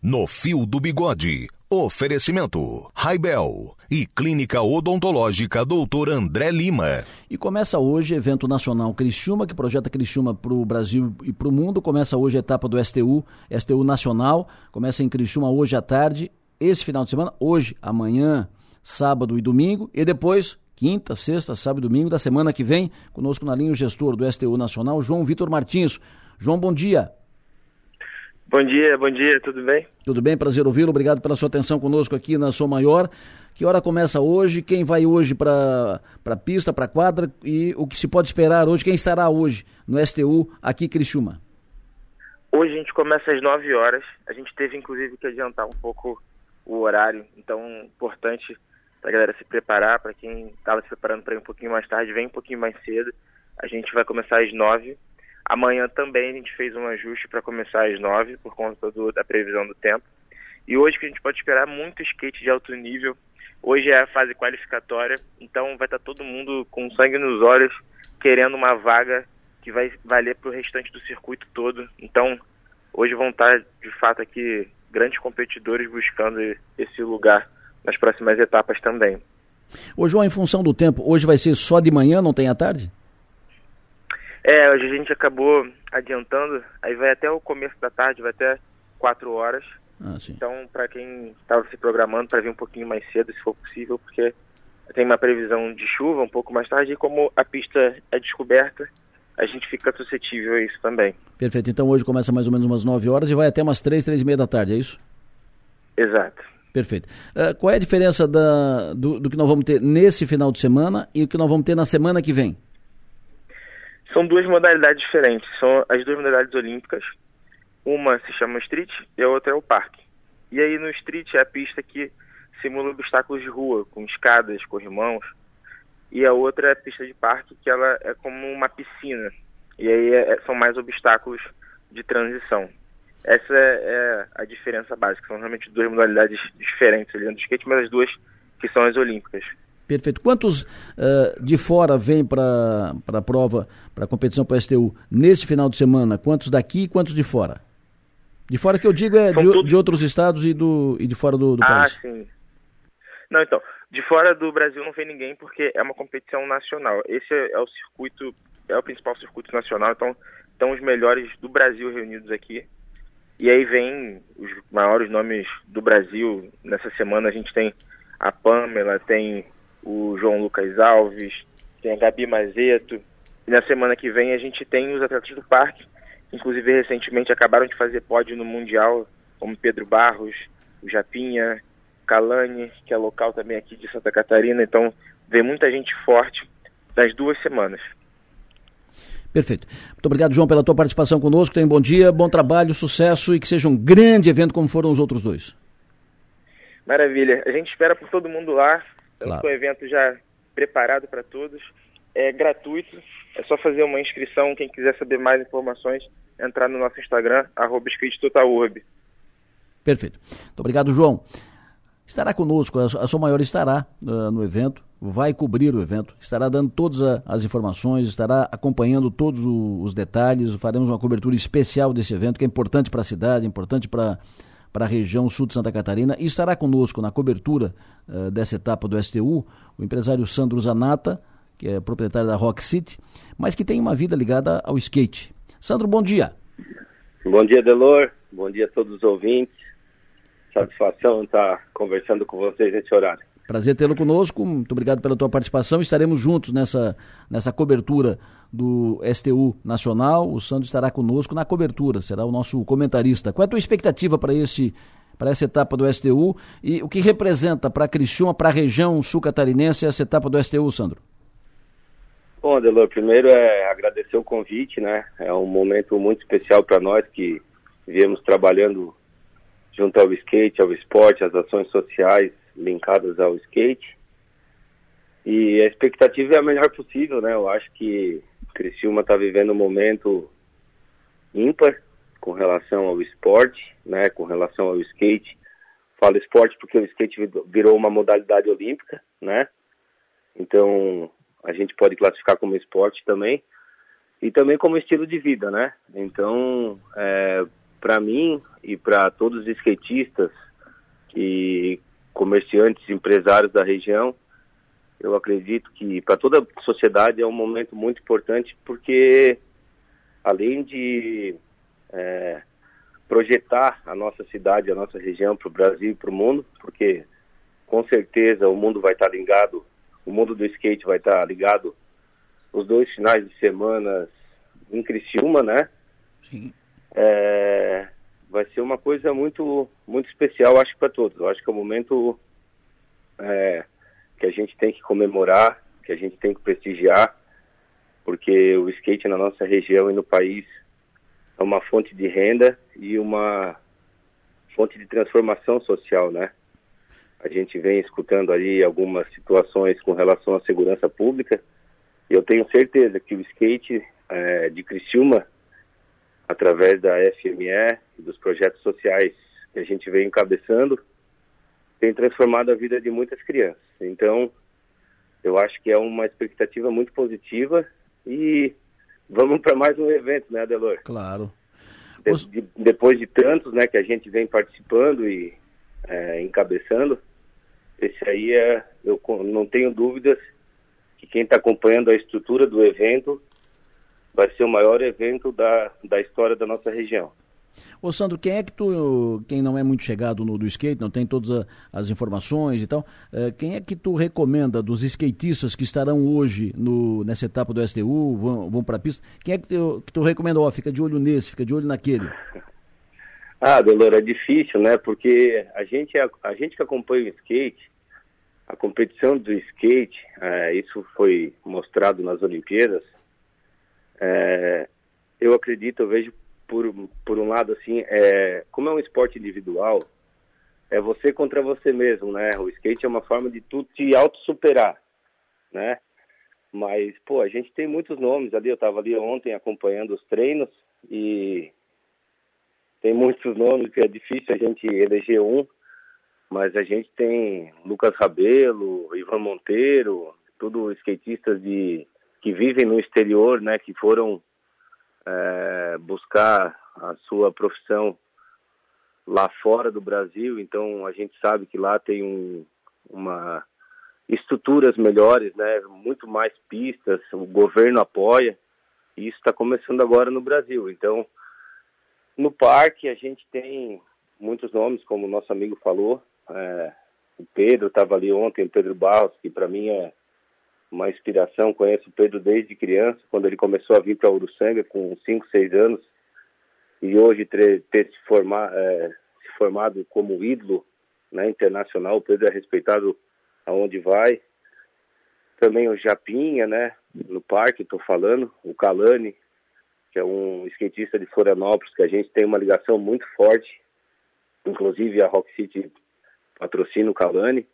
No Fio do Bigode. Oferecimento: Raibel e Clínica Odontológica Dr. André Lima. E começa hoje evento nacional Criciúma, que projeta Criciúma para o Brasil e para o mundo. Começa hoje a etapa do STU, STU Nacional. Começa em Criciúma hoje à tarde, esse final de semana, hoje, amanhã, sábado e domingo. E depois, quinta, sexta, sábado e domingo da semana que vem, conosco na linha o gestor do STU Nacional, João Vitor Martins. João, bom dia. Bom dia, bom dia, tudo bem? Tudo bem, prazer ouvi-lo, obrigado pela sua atenção conosco aqui na Sou Maior. Que hora começa hoje? Quem vai hoje para a pista, para a quadra? E o que se pode esperar hoje? Quem estará hoje no STU aqui em Criciúma? Hoje a gente começa às 9 horas. A gente teve inclusive que adiantar um pouco o horário, então importante para a galera se preparar, para quem estava se preparando para ir um pouquinho mais tarde, vem um pouquinho mais cedo. A gente vai começar às 9. Amanhã também a gente fez um ajuste para começar às 9 por conta do, da previsão do tempo. E hoje que a gente pode esperar muito skate de alto nível. Hoje é a fase qualificatória, então vai estar tá todo mundo com sangue nos olhos, querendo uma vaga que vai valer para o restante do circuito todo. Então, hoje vão estar tá, de fato aqui grandes competidores buscando esse lugar nas próximas etapas também. Ô João, em função do tempo, hoje vai ser só de manhã, não tem à tarde? É, hoje a gente acabou adiantando, aí vai até o começo da tarde, vai até 4 horas. Ah, então, para quem estava se programando para vir um pouquinho mais cedo, se for possível, porque tem uma previsão de chuva um pouco mais tarde, e como a pista é descoberta, a gente fica suscetível a isso também. Perfeito. Então hoje começa mais ou menos umas 9 horas e vai até umas 3, 3 e meia da tarde, é isso? Exato. Perfeito. Uh, qual é a diferença da, do, do, que nós vamos ter nesse final de semana e o que nós vamos ter na semana que vem? São duas modalidades diferentes. São as duas modalidades olímpicas. Uma se chama street e a outra é o parque. E aí no street é a pista que simula obstáculos de rua, com escadas, corrimãos. E a outra é a pista de parque, que ela é como uma piscina. E aí é, é são mais obstáculos de transição. Essa é, é, a diferença básica. São realmente duas modalidades diferentes ali do skate, mas as duas que são as olímpicas. Perfeito. Quantos uh, de fora vêm para a prova, para a competição para o STU nesse final de semana? Quantos daqui e quantos de fora? De fora que eu digo é de, de, outros estados e, do, e de fora do, do ah, país. Ah, sim. Não, então, de fora do Brasil não vem ninguém porque é uma competição nacional. Esse é, é o circuito, é o principal circuito nacional, então estão os melhores do Brasil reunidos aqui. E aí vem os maiores nomes do Brasil. Nessa semana a gente tem a Pamela, tem o João Lucas Alves, tem a Gabi Mazeto. E na semana que vem a gente tem os atletas do parque, inclusive recentemente acabaram de fazer pódio no Mundial, como Pedro Barros, o Japinha, Calane, que é local também aqui de Santa Catarina. Então vem muita gente forte nas duas semanas. Perfeito. Muito obrigado, João, pela tua participação conosco. Tenha um bom dia, bom trabalho, sucesso e que seja um grande evento como foram os outros dois. Maravilha. A gente espera por todo mundo lá. Claro. Com o evento já preparado para todos. É gratuito. É só fazer uma inscrição. Quem quiser saber mais informações, entrar no nosso Instagram, arroba Perfeito. Muito obrigado, João. Estará conosco, a sua maior estará uh, no evento vai cobrir o evento, estará dando todas as informações, estará acompanhando todos os detalhes, faremos uma cobertura especial desse evento, que é importante para a cidade, importante para para a região sul de Santa Catarina e estará conosco na cobertura uh, dessa etapa do STU o empresário Sandro Zanata, que é proprietário da Rock City, mas que tem uma vida ligada ao skate. Sandro, bom dia. Bom dia, Delor. Bom dia a todos os ouvintes. Satisfação estar conversando com vocês nesse horário. Prazer tê-lo conosco, muito obrigado pela tua participação. Estaremos juntos nessa, nessa cobertura do STU Nacional. O Sandro estará conosco na cobertura, será o nosso comentarista. Qual é a tua expectativa para esse para essa etapa do STU e o que representa para a Criciúma, para a região sul-catarinense essa etapa do STU, Sandro? Bom, Adelor, primeiro é agradecer o convite, né? É um momento muito especial para nós que viemos trabalhando junto ao skate, ao esporte, às ações sociais linkadas ao skate. E a expectativa é a melhor possível, né? Eu acho que Criciúma está vivendo um momento ímpar com relação ao esporte, né? Com relação ao skate. Falo esporte porque o skate virou uma modalidade olímpica, né? Então a gente pode classificar como esporte também e também como estilo de vida, né? Então, é, para mim e para todos os skatistas que comerciantes, empresários da região. Eu acredito que para toda a sociedade é um momento muito importante porque, além de é, projetar a nossa cidade, a nossa região para o Brasil e para o mundo, porque com certeza o mundo vai estar ligado, o mundo do skate vai estar ligado os dois finais de semana em Criciúma, né? Sim. É, vai ser uma coisa muito muito especial, acho para todos. Acho que é um momento é, que a gente tem que comemorar, que a gente tem que prestigiar, porque o skate na nossa região e no país é uma fonte de renda e uma fonte de transformação social, né? A gente vem escutando ali algumas situações com relação à segurança pública e eu tenho certeza que o skate é, de Criciúma, através da FME dos projetos sociais que a gente vem encabeçando, tem transformado a vida de muitas crianças. Então, eu acho que é uma expectativa muito positiva e vamos para mais um evento, né, Adelor? Claro. De, de, depois de tantos, né, que a gente vem participando e é, encabeçando, esse aí é, eu não tenho dúvidas que quem está acompanhando a estrutura do evento vai ser o maior evento da, da história da nossa região. Ô Sandro, quem é que tu, quem não é muito chegado no do skate, não tem todas a, as informações e tal, uh, quem é que tu recomenda dos skatistas que estarão hoje no, nessa etapa do STU, vão, vão para a pista, quem é que tu, que tu recomenda, ó, fica de olho nesse, fica de olho naquele? Ah, Delor, é difícil, né, porque a gente, a, a gente que acompanha o skate, a competição do skate, é, isso foi mostrado nas Olimpíadas, é, eu acredito, eu vejo por, por um lado, assim, é, como é um esporte individual, é você contra você mesmo, né? O skate é uma forma de tu te auto-superar, né? Mas, pô, a gente tem muitos nomes ali. Eu estava ali ontem acompanhando os treinos e tem muitos nomes que é difícil a gente eleger um, mas a gente tem Lucas Rabelo, Ivan Monteiro, tudo skatistas de que vivem no exterior, né? Que foram é, buscar a sua profissão lá fora do Brasil, então a gente sabe que lá tem um, uma estruturas melhores, né, muito mais pistas, o governo apoia, e isso está começando agora no Brasil. Então, no parque a gente tem muitos nomes, como o nosso amigo falou, é, o Pedro estava ali ontem, o Pedro Barros, que para mim é uma inspiração. Conheço o Pedro desde criança, quando ele começou a vir para Uruçanga com 5, 6 anos. E hoje ter, ter se, formar, é, se formado como ídolo né, internacional. O Pedro é respeitado aonde vai. Também o Japinha, né, no parque, estou falando. O Calani, que é um skatista de Florianópolis, que a gente tem uma ligação muito forte. Inclusive a Rock City patrocina o Calani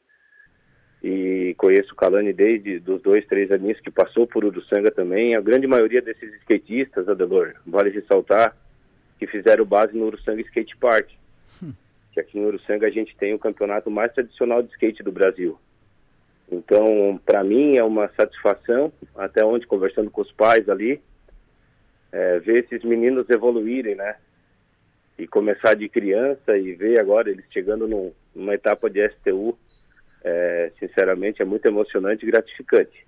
e conheço o Calani desde dos dois, três aninhos que passou por Uruçanga também. A grande maioria desses skatistas, Adelor, vale ressaltar, que fizeram base no Uruçanga Skate Park. Hum. Que aqui em Uruçanga a gente tem o campeonato mais tradicional de skate do Brasil. Então, para mim é uma satisfação, até onde conversando com os pais ali, é, ver esses meninos evoluírem, né? E começar de criança e ver agora eles chegando num, numa etapa de STU é, sinceramente, é muito emocionante e gratificante.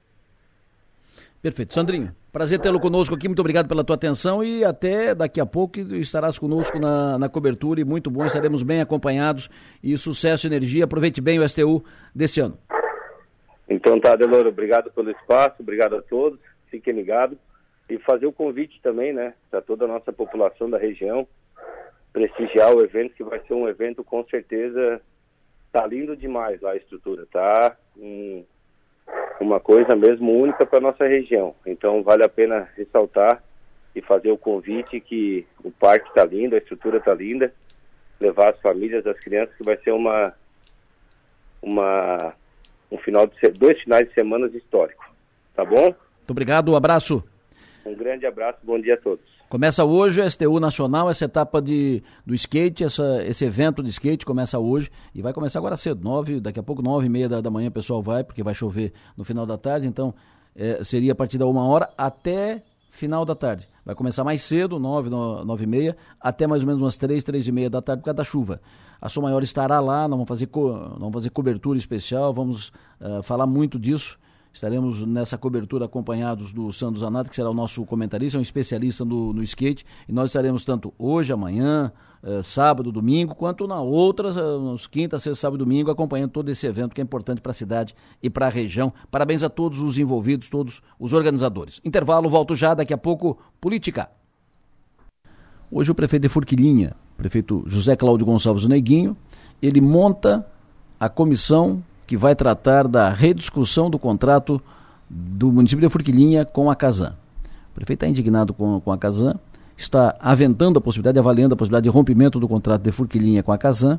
Perfeito. Sandrinho, prazer tê-lo conosco aqui, muito obrigado pela tua atenção e até daqui a pouco estarás conosco na, na cobertura e muito bom, estaremos bem acompanhados e sucesso e energia. Aproveite bem o STU desse ano. Então tá, Deloro, obrigado pelo espaço, obrigado a todos, fiquem ligados e fazer o convite também, né, para toda a nossa população da região, prestigiar o evento, que vai ser um evento com certeza tá lindo demais lá a estrutura, tá um, uma coisa mesmo única para nossa região. Então vale a pena ressaltar e fazer o convite que o parque está lindo, a estrutura está linda, levar as famílias, as crianças, que vai ser uma uma um final de dois finais de semana históricos. Tá bom? Muito obrigado, um abraço. Um grande abraço, bom dia a todos. Começa hoje a STU Nacional, essa etapa de, do skate, essa, esse evento de skate começa hoje e vai começar agora cedo, nove, daqui a pouco nove e meia da, da manhã o pessoal vai, porque vai chover no final da tarde, então é, seria a partir da uma hora até final da tarde. Vai começar mais cedo, nove, nove e meia, até mais ou menos umas três, três e meia da tarde por causa da chuva. A Som Maior estará lá, nós vamos fazer, co, vamos fazer cobertura especial, vamos uh, falar muito disso Estaremos nessa cobertura acompanhados do Sandro Zanato, que será o nosso comentarista, é um especialista no, no skate. E nós estaremos tanto hoje, amanhã, eh, sábado, domingo, quanto na outras, eh, nos quinta, sexta, sábado e domingo, acompanhando todo esse evento que é importante para a cidade e para a região. Parabéns a todos os envolvidos, todos os organizadores. Intervalo, volto já, daqui a pouco, política. Hoje o prefeito de Forquilinha, prefeito José Cláudio Gonçalves Neguinho, ele monta a comissão que vai tratar da rediscussão do contrato do município de Forquilinha com a Casan. O prefeito está indignado com, com a Casan está aventando a possibilidade, avaliando a possibilidade de rompimento do contrato de Furquilinha com a Casan,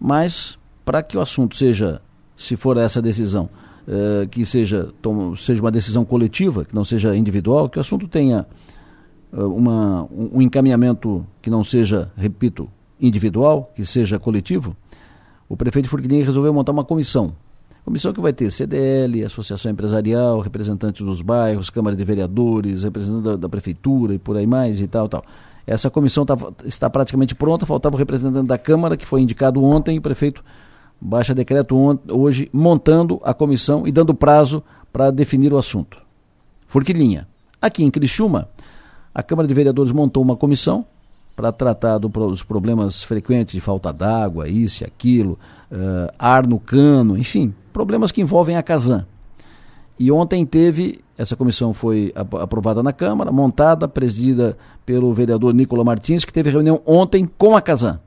mas para que o assunto seja, se for essa decisão, uh, que seja, tom, seja uma decisão coletiva, que não seja individual, que o assunto tenha uh, uma, um, um encaminhamento que não seja, repito, individual, que seja coletivo, o prefeito Furquilinha resolveu montar uma comissão Comissão que vai ter CDL, Associação Empresarial, representantes dos bairros, Câmara de Vereadores, representantes da, da, Prefeitura e por aí mais e tal, tal. Essa comissão tá, está praticamente pronta, faltava o representante da Câmara, que foi indicado ontem, e o prefeito baixa decreto hoje, montando a comissão e dando prazo para definir o assunto. Forquilinha. Aqui em Criciúma, a Câmara de Vereadores montou uma comissão para tratar do, dos problemas frequentes de falta d'água, isso e aquilo, uh, ar no cano, enfim, problemas que envolvem a Casan. E ontem teve, essa comissão foi aprovada na Câmara, montada, presidida pelo vereador Nicola Martins, que teve reunião ontem com a Casan.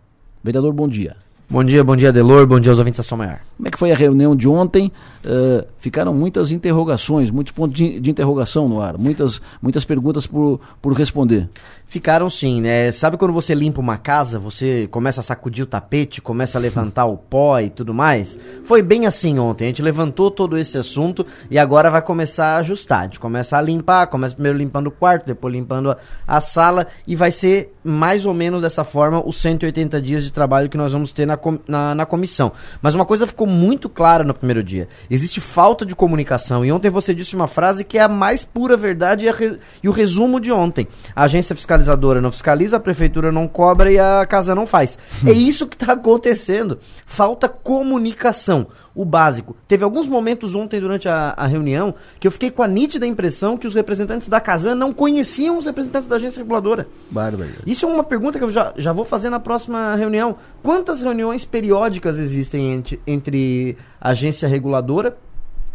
Vereador, bom dia. Bom dia, bom dia, Delor, bom dia aos ouvintes da Sua Maior. Como é que foi a reunião de ontem? Uh, ficaram muitas interrogações, muitos pontos de, de, interrogação no ar, muitas, muitas perguntas por, por responder. Ficaram sim, né? Sabe quando você limpa uma casa, você começa a sacudir o tapete, começa a levantar o pó e tudo mais? Foi bem assim ontem. A gente levantou todo esse assunto e agora vai começar a ajustar. A gente começa a limpar, começa primeiro limpando o quarto, depois limpando a, a sala e vai ser mais ou menos dessa forma os 180 dias de trabalho que nós vamos ter na, na, na comissão. Mas uma coisa ficou muito clara no primeiro dia: existe falta de comunicação. E ontem você disse uma frase que é a mais pura verdade e, re, e o resumo de ontem. A agência fiscal fiscalizadora não fiscaliza, a prefeitura não cobra e a casa não faz. Hum. É isso que está acontecendo. Falta comunicação. O básico. Teve alguns momentos ontem durante a, a, reunião que eu fiquei com a nítida impressão que os representantes da Casan não conheciam os representantes da agência reguladora. Bárbaro. Isso é uma pergunta que eu já, já vou fazer na próxima reunião. Quantas reuniões periódicas existem entre, entre agência reguladora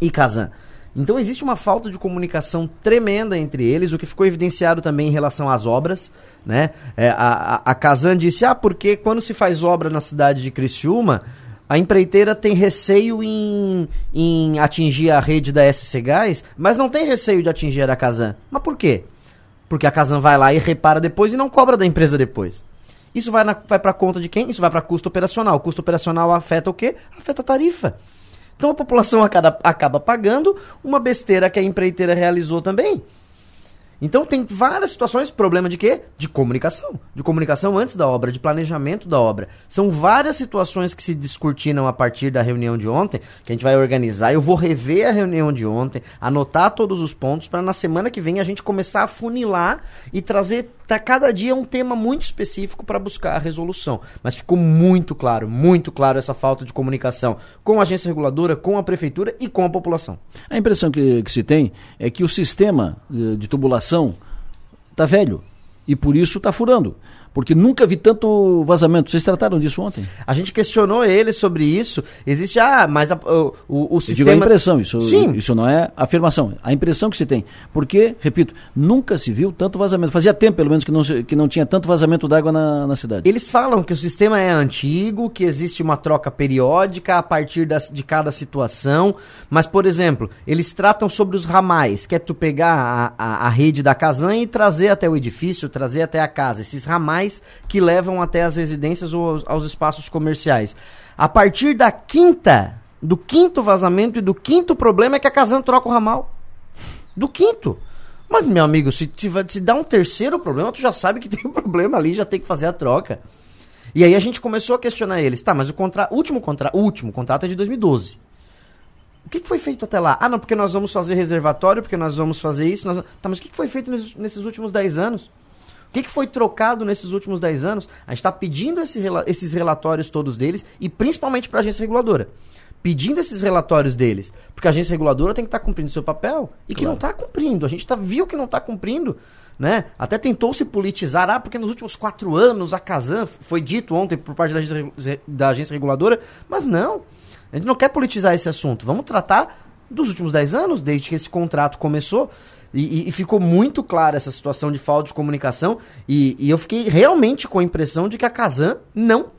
e Casan? Então existe uma falta de comunicação tremenda entre eles, o que ficou evidenciado também em relação às obras. Né? É, a, a, a Kazan disse, ah, porque quando se faz obra na cidade de Criciúma, a empreiteira tem receio em, em atingir a rede da SC Gás, mas não tem receio de atingir a Kazan. Mas por quê? Porque a Kazan vai lá e repara depois e não cobra da empresa depois. Isso vai, vai para conta de quem? Isso vai para custo operacional. O custo operacional afeta o quê? Afeta a tarifa. Então a população acaba, acaba pagando uma besteira que a empreiteira realizou também. Então tem várias situações, problema de quê? De comunicação. De comunicação antes da obra, de planejamento da obra. São várias situações que se discutiram a partir da reunião de ontem, que a gente vai organizar. Eu vou rever a reunião de ontem, anotar todos os pontos, para na semana que vem a gente começar a funilar e trazer tá cada dia um tema muito específico para buscar a resolução. Mas ficou muito claro, muito claro essa falta de comunicação com a agência reguladora, com a prefeitura e com a população. A impressão que, que se tem é que o sistema de, de tubulação está velho e por isso está furando. Porque nunca vi tanto vazamento. Vocês trataram disso ontem? A gente questionou ele sobre isso. Existe, ah, mas a, o, o, o sistema... Eu digo a impressão, isso, Sim. isso não é afirmação. A impressão que se tem. Porque, repito, nunca se viu tanto vazamento. Fazia tempo, pelo menos, que não, que não tinha tanto vazamento d'água na, na cidade. Eles falam que o sistema é antigo, que existe uma troca periódica a partir das, de cada situação. Mas, por exemplo, eles tratam sobre os ramais, que é tu pegar a, a, a rede da casanha e trazer até o edifício, trazer até a casa. Esses ramais que levam até as residências ou aos, aos espaços comerciais. A partir da quinta, do quinto vazamento e do quinto problema é que a Casan troca o ramal. Do quinto. Mas, meu amigo, se, se dá um terceiro problema, tu já sabe que tem um problema ali, já tem que fazer a troca. E aí a gente começou a questionar eles. Tá, mas o contra... último, contra... último contrato é de 2012. O que, que, foi feito até lá? Ah, não, porque nós vamos fazer reservatório, porque nós vamos fazer isso. Nós... Tá, mas o que, que foi feito nesses últimos 10 anos? O que, que foi trocado nesses últimos 10 anos? A gente está pedindo esse, esses relatórios todos deles e principalmente para a agência reguladora. Pedindo esses relatórios deles. Porque a agência reguladora tem que estar tá cumprindo seu papel e que claro. não está cumprindo. A gente tá, viu que não está cumprindo. Né? Até tentou se politizar, ah, porque nos últimos quatro anos a Casan foi dito ontem por parte da agência, da agência reguladora, mas não. A gente não quer politizar esse assunto. Vamos tratar dos últimos 10 anos, desde que esse contrato começou. E, e, ficou muito clara essa situação de falta de comunicação. E, e, eu fiquei realmente com a impressão de que a Kazan não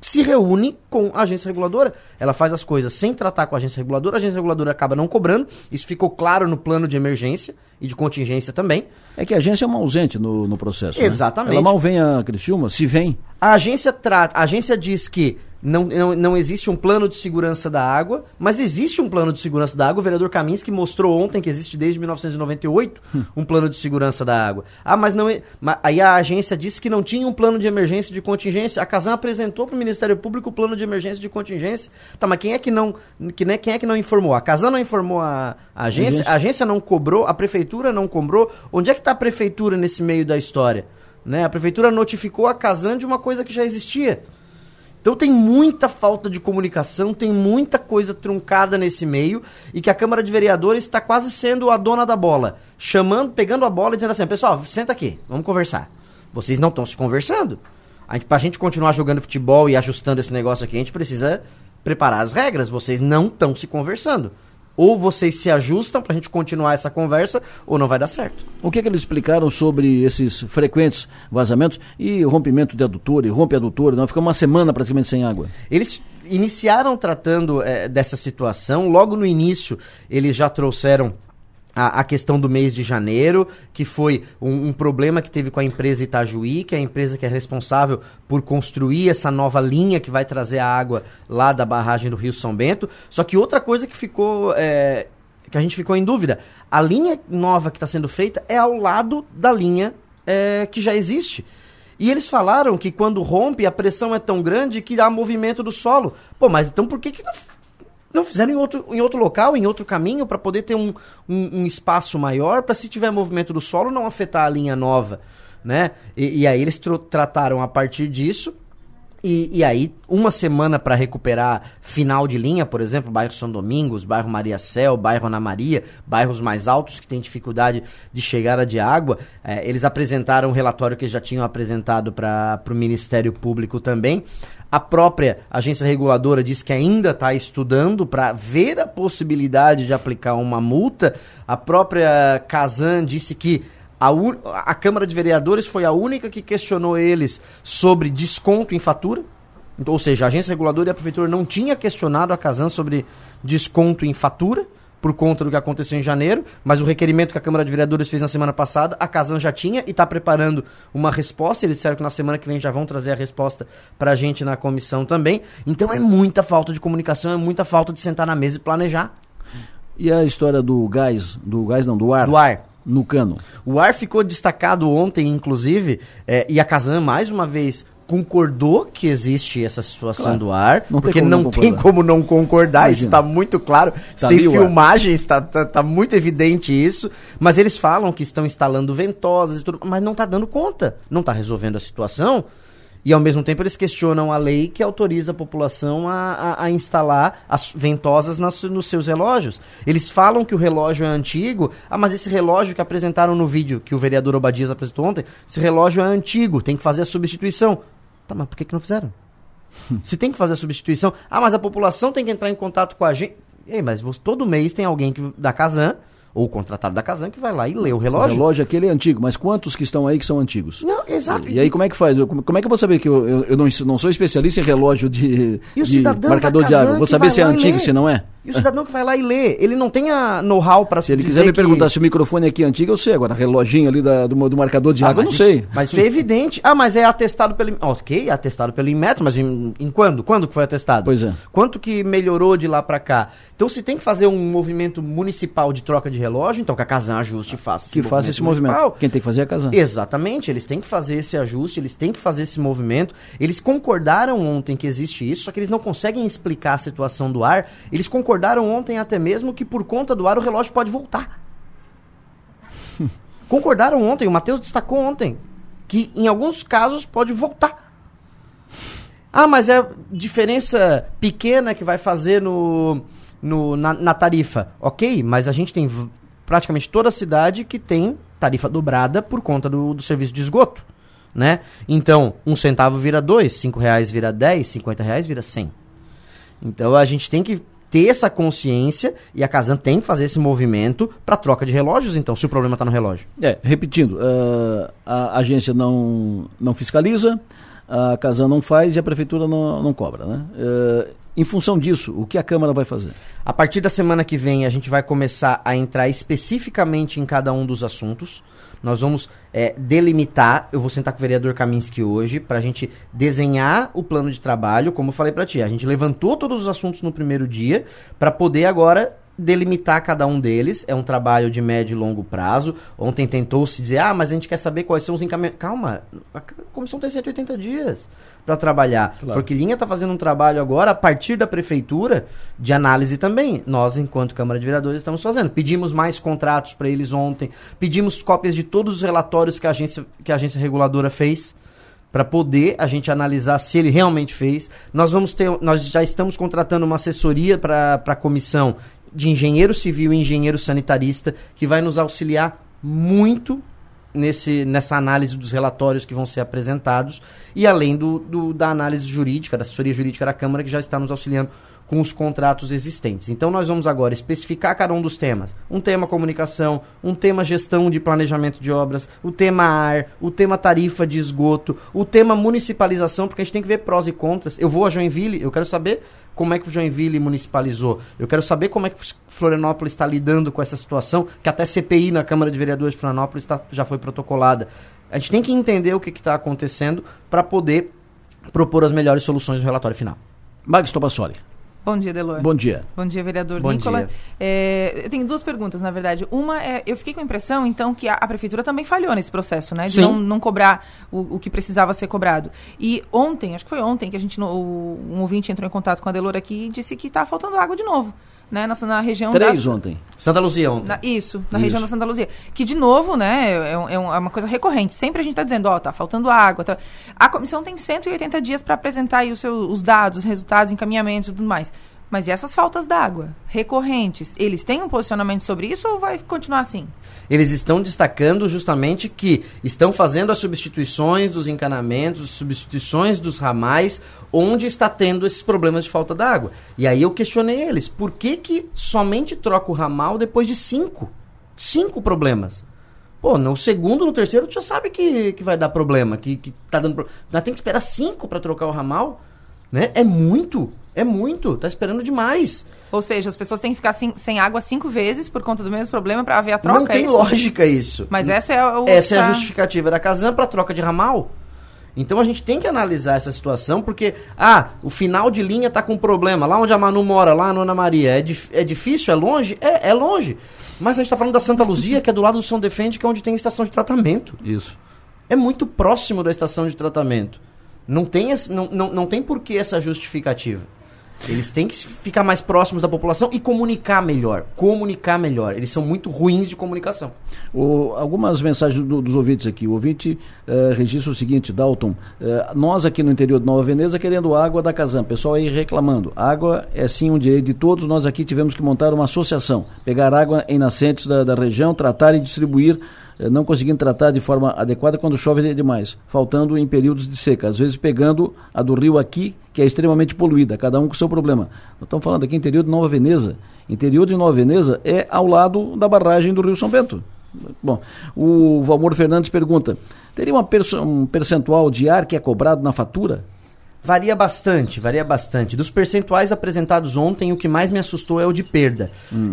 se reúne com a agência reguladora, ela faz as coisas sem tratar com a agência reguladora, a agência reguladora acaba não cobrando, isso ficou claro no plano de emergência e de contingência também. É que a agência é uma ausente no, no processo. né? Exatamente. Ela mal vem a Criciúma, se vem. A agência trata, a agência diz que não, não, não existe um plano de segurança da água, mas existe um plano de segurança da água. O vereador Kaminski mostrou ontem que existe desde 1998 um plano de segurança da água. Ah, mas não. é- ma- Aí a agência disse que não tinha um plano de emergência de contingência. A Casan apresentou para o Ministério Público o plano de emergência de contingência. Tá, mas quem é que não, que, né, quem é que não informou? A Casan não informou a, a agência, a agência não cobrou, a prefeitura não cobrou. Onde é que está a prefeitura nesse meio da história? Né? A prefeitura notificou a Casan de uma coisa que já existia. Então tem muita falta de comunicação, tem muita coisa truncada nesse meio e que a Câmara de Vereadores está quase sendo a dona da bola, chamando, pegando a bola e dizendo assim, pessoal, senta aqui, vamos conversar. Vocês não estão se conversando. A gente, pra gente continuar jogando futebol e ajustando esse negócio aqui, a gente precisa preparar as regras. Vocês não estão se conversando. Ou vocês se ajustam pra gente continuar essa conversa, ou não vai dar certo. O que, que eles explicaram sobre esses frequentes vazamentos e rompimento de adutor, e rompe adutor, não? Fica uma semana praticamente sem água. Eles iniciaram tratando eh, dessa situação. Logo no início, eles já trouxeram a, a questão do mês de janeiro, que foi um, um problema que teve com a empresa Itajuí, que é a empresa que é responsável por construir essa nova linha que vai trazer a água lá da barragem do Rio São Bento. Só que outra coisa que ficou. eh, que a gente ficou em dúvida. A linha nova que está sendo feita é ao lado da linha eh, que já existe. E eles falaram que quando rompe, a pressão é tão grande que há movimento do solo. Pô, mas então por que, que não, não fizeram em outro, em outro local, em outro caminho, para poder ter um, um, um espaço maior, para se tiver movimento do solo, não afetar a linha nova, né? E, e aí eles trataram a partir disso. E, e aí, uma semana para recuperar final de linha, por exemplo, bairro São Domingos, bairro Maria Céu, bairro Ana Maria, bairros mais altos que têm dificuldade de chegada de água, eh, eles apresentaram um relatório que já tinham apresentado para o Ministério Público também. A própria agência reguladora disse que ainda está estudando para ver a possibilidade de aplicar uma multa. A própria Casan disse que a, a Câmara de Vereadores foi a única que questionou eles sobre desconto em fatura. Então, Ou seja, a agência reguladora e a prefeitura não tinha questionado a Casan sobre desconto em fatura por conta do que aconteceu em janeiro, mas o requerimento que a Câmara de Vereadores fez na semana passada, a Casan já tinha e está preparando uma resposta. Eles disseram que na semana que vem já vão trazer a resposta para a gente na comissão também. Então é muita falta de comunicação, é muita falta de sentar na mesa e planejar. E a história do gás, do gás não, do ar? Do ar. No cano. O ar ficou destacado ontem, inclusive, é, e a Casan, mais uma vez, concordou que existe essa situação Claro. do ar, Não porque não não tem como não concordar, isso está muito claro. Tá tem filmagens, está tá, tá muito evidente isso, mas eles falam que estão instalando ventosas e tudo, mas não está dando conta, não está resolvendo a situação. E ao mesmo tempo eles questionam a lei que autoriza a população a, a- a instalar as ventosas nas- nos seus relógios. Eles falam que o relógio é antigo, ah, mas esse relógio que apresentaram no vídeo que o vereador Obadias apresentou ontem, esse relógio é antigo, tem que fazer a substituição. Tá, mas por que, que não fizeram? Se tem que fazer a substituição, ah, mas a população tem que entrar em contato com a gente. Ei, mas todo mês tem alguém que, da Casan, ou contratado da Casan, que vai lá e lê o O relógio. relógio aquele é antigo, mas quantos que estão aí que são antigos? Não, exato. E aí como é que faz? Eu- como é que eu vou saber que eu, eu, eu não, não sou especialista em relógio de, E de marcador de água? Vou saber se é e antigo, se não é. E o cidadão que vai lá e lê, ele não tem a know-how para Se ele quiser me perguntar se o microfone aqui é antigo, eu sei. Agora, reloginho ali da- do, do marcador de Ah, água, eu não isso- sei. Mas isso é evidente. Ah, mas é atestado pelo. Ok, atestado pelo Inmetro, mas em, em quando? Quando que foi atestado? Pois é. Quanto que melhorou de lá pra cá? Então, se tem que fazer um movimento municipal de troca de relógio, então que a Casan ajuste e faça Que faça esse movimento. municipal. Quem tem que fazer é a casa. Exatamente, eles têm que fazer esse ajuste, eles têm que fazer esse movimento. Eles concordaram ontem que existe isso, só que eles não conseguem explicar a situação do ar. Eles concordaram ontem até mesmo que por conta do ar o relógio pode voltar. concordaram ontem, o Matheus destacou ontem, que em alguns casos pode voltar. Ah, mas é diferença pequena que vai fazer no, no- na, na tarifa. Ok, mas a gente tem praticamente toda a cidade que tem tarifa dobrada por conta do, do serviço de esgoto. Né? Então, um centavo vira dois, cinco reais vira dez, cinquenta reais vira cem. Então a gente tem que ter essa consciência e a Casan tem que fazer esse movimento para troca de relógios, então, se o problema está no relógio. É, repetindo, ah, a agência não, não fiscaliza, a Casan não faz e a Prefeitura não, não cobra. Né? Uh, em função disso, o que a Câmara vai fazer? A partir da semana que vem, a gente vai começar a entrar especificamente em cada um dos assuntos. Nós vamos é, delimitar. Eu vou sentar com o vereador Kaminski hoje para a gente desenhar o plano de trabalho, como eu falei para ti. A gente levantou todos os assuntos no primeiro dia para poder agora delimitar cada um deles. É um trabalho de médio e longo prazo. Ontem tentou se dizer, ah, mas a gente quer saber quais são os encaminhamentos. Calma, a comissão tem 180 dias para trabalhar. Claro. Forquilinha está fazendo um trabalho agora a partir da prefeitura de análise também. Nós, enquanto Câmara de Vereadores, estamos fazendo. Pedimos mais contratos para eles ontem, pedimos cópias de todos os relatórios que a agência, que a agência reguladora fez para poder a gente analisar se ele realmente fez. Nós vamos ter, nós já estamos contratando uma assessoria para a comissão de engenheiro civil e engenheiro sanitarista que vai nos auxiliar muito nesse, nessa análise dos relatórios que vão ser apresentados e além do, do, da análise jurídica, da assessoria jurídica da Câmara que já está nos auxiliando com os contratos existentes. Então nós vamos agora especificar cada um dos temas. Um tema comunicação, um tema gestão de planejamento de obras, o tema ar, o tema tarifa de esgoto, o tema municipalização, porque a gente tem que ver prós e contras. Eu vou a Joinville, eu quero saber como é que o Joinville municipalizou. Eu quero saber como é que Florianópolis está lidando com essa situação, que até CPI na Câmara de Vereadores de Florianópolis tá, já foi protocolada. A gente tem que entender o que está acontecendo para poder propor as melhores soluções no relatório final. Max Tobassoli. Bom dia, Delor. Bom dia. Bom dia, vereador Bom Nicola. Dia. É, eu tenho duas perguntas, na verdade. Uma é, eu fiquei com a impressão, então, que a, a prefeitura também falhou nesse processo, né? De Sim. não, não cobrar o, o, que precisava ser cobrado. E ontem, acho que foi ontem, que a gente, no, um ouvinte entrou em contato com a Delor aqui e disse que está faltando água de novo. Né, na, na região Três da, ontem. Santa Luzia ontem. Na, isso, na Isso. região da Santa Luzia. Que, de novo, né, é, é, é uma coisa recorrente. Sempre a gente está dizendo, ó, tá faltando água. Tá... A comissão tem 180 dias para apresentar aí os, seus, os dados, os resultados, encaminhamentos e tudo mais. Mas e essas faltas d'água recorrentes? Eles têm um posicionamento sobre isso ou vai continuar assim? Eles estão destacando justamente que estão fazendo as substituições dos encanamentos, substituições dos ramais, onde está tendo esses problemas de falta d'água. E aí eu questionei eles, por que, que somente troca o ramal depois de cinco? Cinco problemas. Pô, no segundo, no terceiro, tu já sabe que, que vai dar problema, que, que tá dando problema. Tem que esperar cinco para trocar o ramal, né? É muito, é muito, tá esperando demais. Ou seja, as pessoas têm que ficar sem, sem água cinco vezes por conta do mesmo problema para haver a troca, Não tem é isso? lógica isso. Mas essa é o Essa é a tá- justificativa da Casan para troca de ramal. Então a gente tem que analisar essa situação, porque, ah, o final de linha tá com problema. Lá onde a Manu mora, lá no Ana Maria, é, dif- é difícil? É longe? É, é longe. Mas a gente tá falando da Santa Luzia, que é do lado do São Defende, que é onde tem estação de tratamento. Isso. É muito próximo da estação de tratamento. Não tem, não, não, não tem por que essa justificativa. Eles têm que ficar mais próximos da população e comunicar melhor. Comunicar melhor. Eles são muito ruins de comunicação. O- algumas mensagens do- dos ouvintes aqui. O ouvinte eh, registra o seguinte, Dalton. eh, nós aqui no interior de Nova Veneza querendo água da Casan. Pessoal aí reclamando. Água é sim um direito de todos. Nós aqui tivemos que montar uma associação. Pegar água em nascentes da, da região, tratar e distribuir. Eh, Não conseguindo tratar de forma adequada quando chove demais, faltando em períodos de seca. Às vezes pegando a do rio aqui, que é extremamente poluída, cada um com seu problema. Nós estamos falando aqui interior de Nova Veneza. Interior de Nova Veneza é ao lado da barragem do Rio São Bento. Bom, o Valmor Fernandes pergunta: teria uma um percentual de ar que é cobrado na fatura? Varia bastante, varia bastante. Dos percentuais apresentados ontem, o que mais me assustou é o de perda.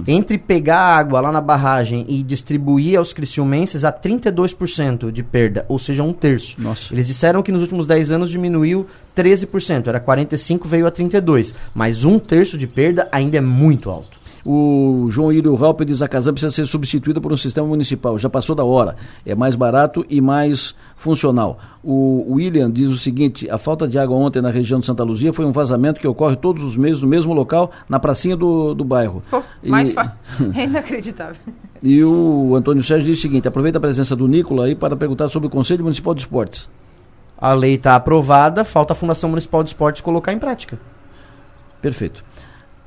Entre pegar a água lá na barragem e distribuir aos criciumenses, a 32% de perda, ou seja, um terço. Nossa. Eles disseram que nos últimos 10 anos diminuiu 13%, era 45%, veio a 32%. Mas um terço de perda ainda é muito alto. O João Írio Raupe diz a Casan precisa ser substituída por um sistema municipal. Já passou da hora. É mais barato e mais funcional. O William diz o seguinte: a falta de água ontem na região de Santa Luzia foi um vazamento que ocorre todos os meses no mesmo local, na pracinha do, do bairro. Pô, E- mais fa... É inacreditável. E o Antônio Sérgio diz o seguinte: aproveita a presença do Nicola aí para perguntar sobre o Conselho Municipal de Esportes. A lei está aprovada, falta a Fundação Municipal de Esportes colocar em prática. Perfeito.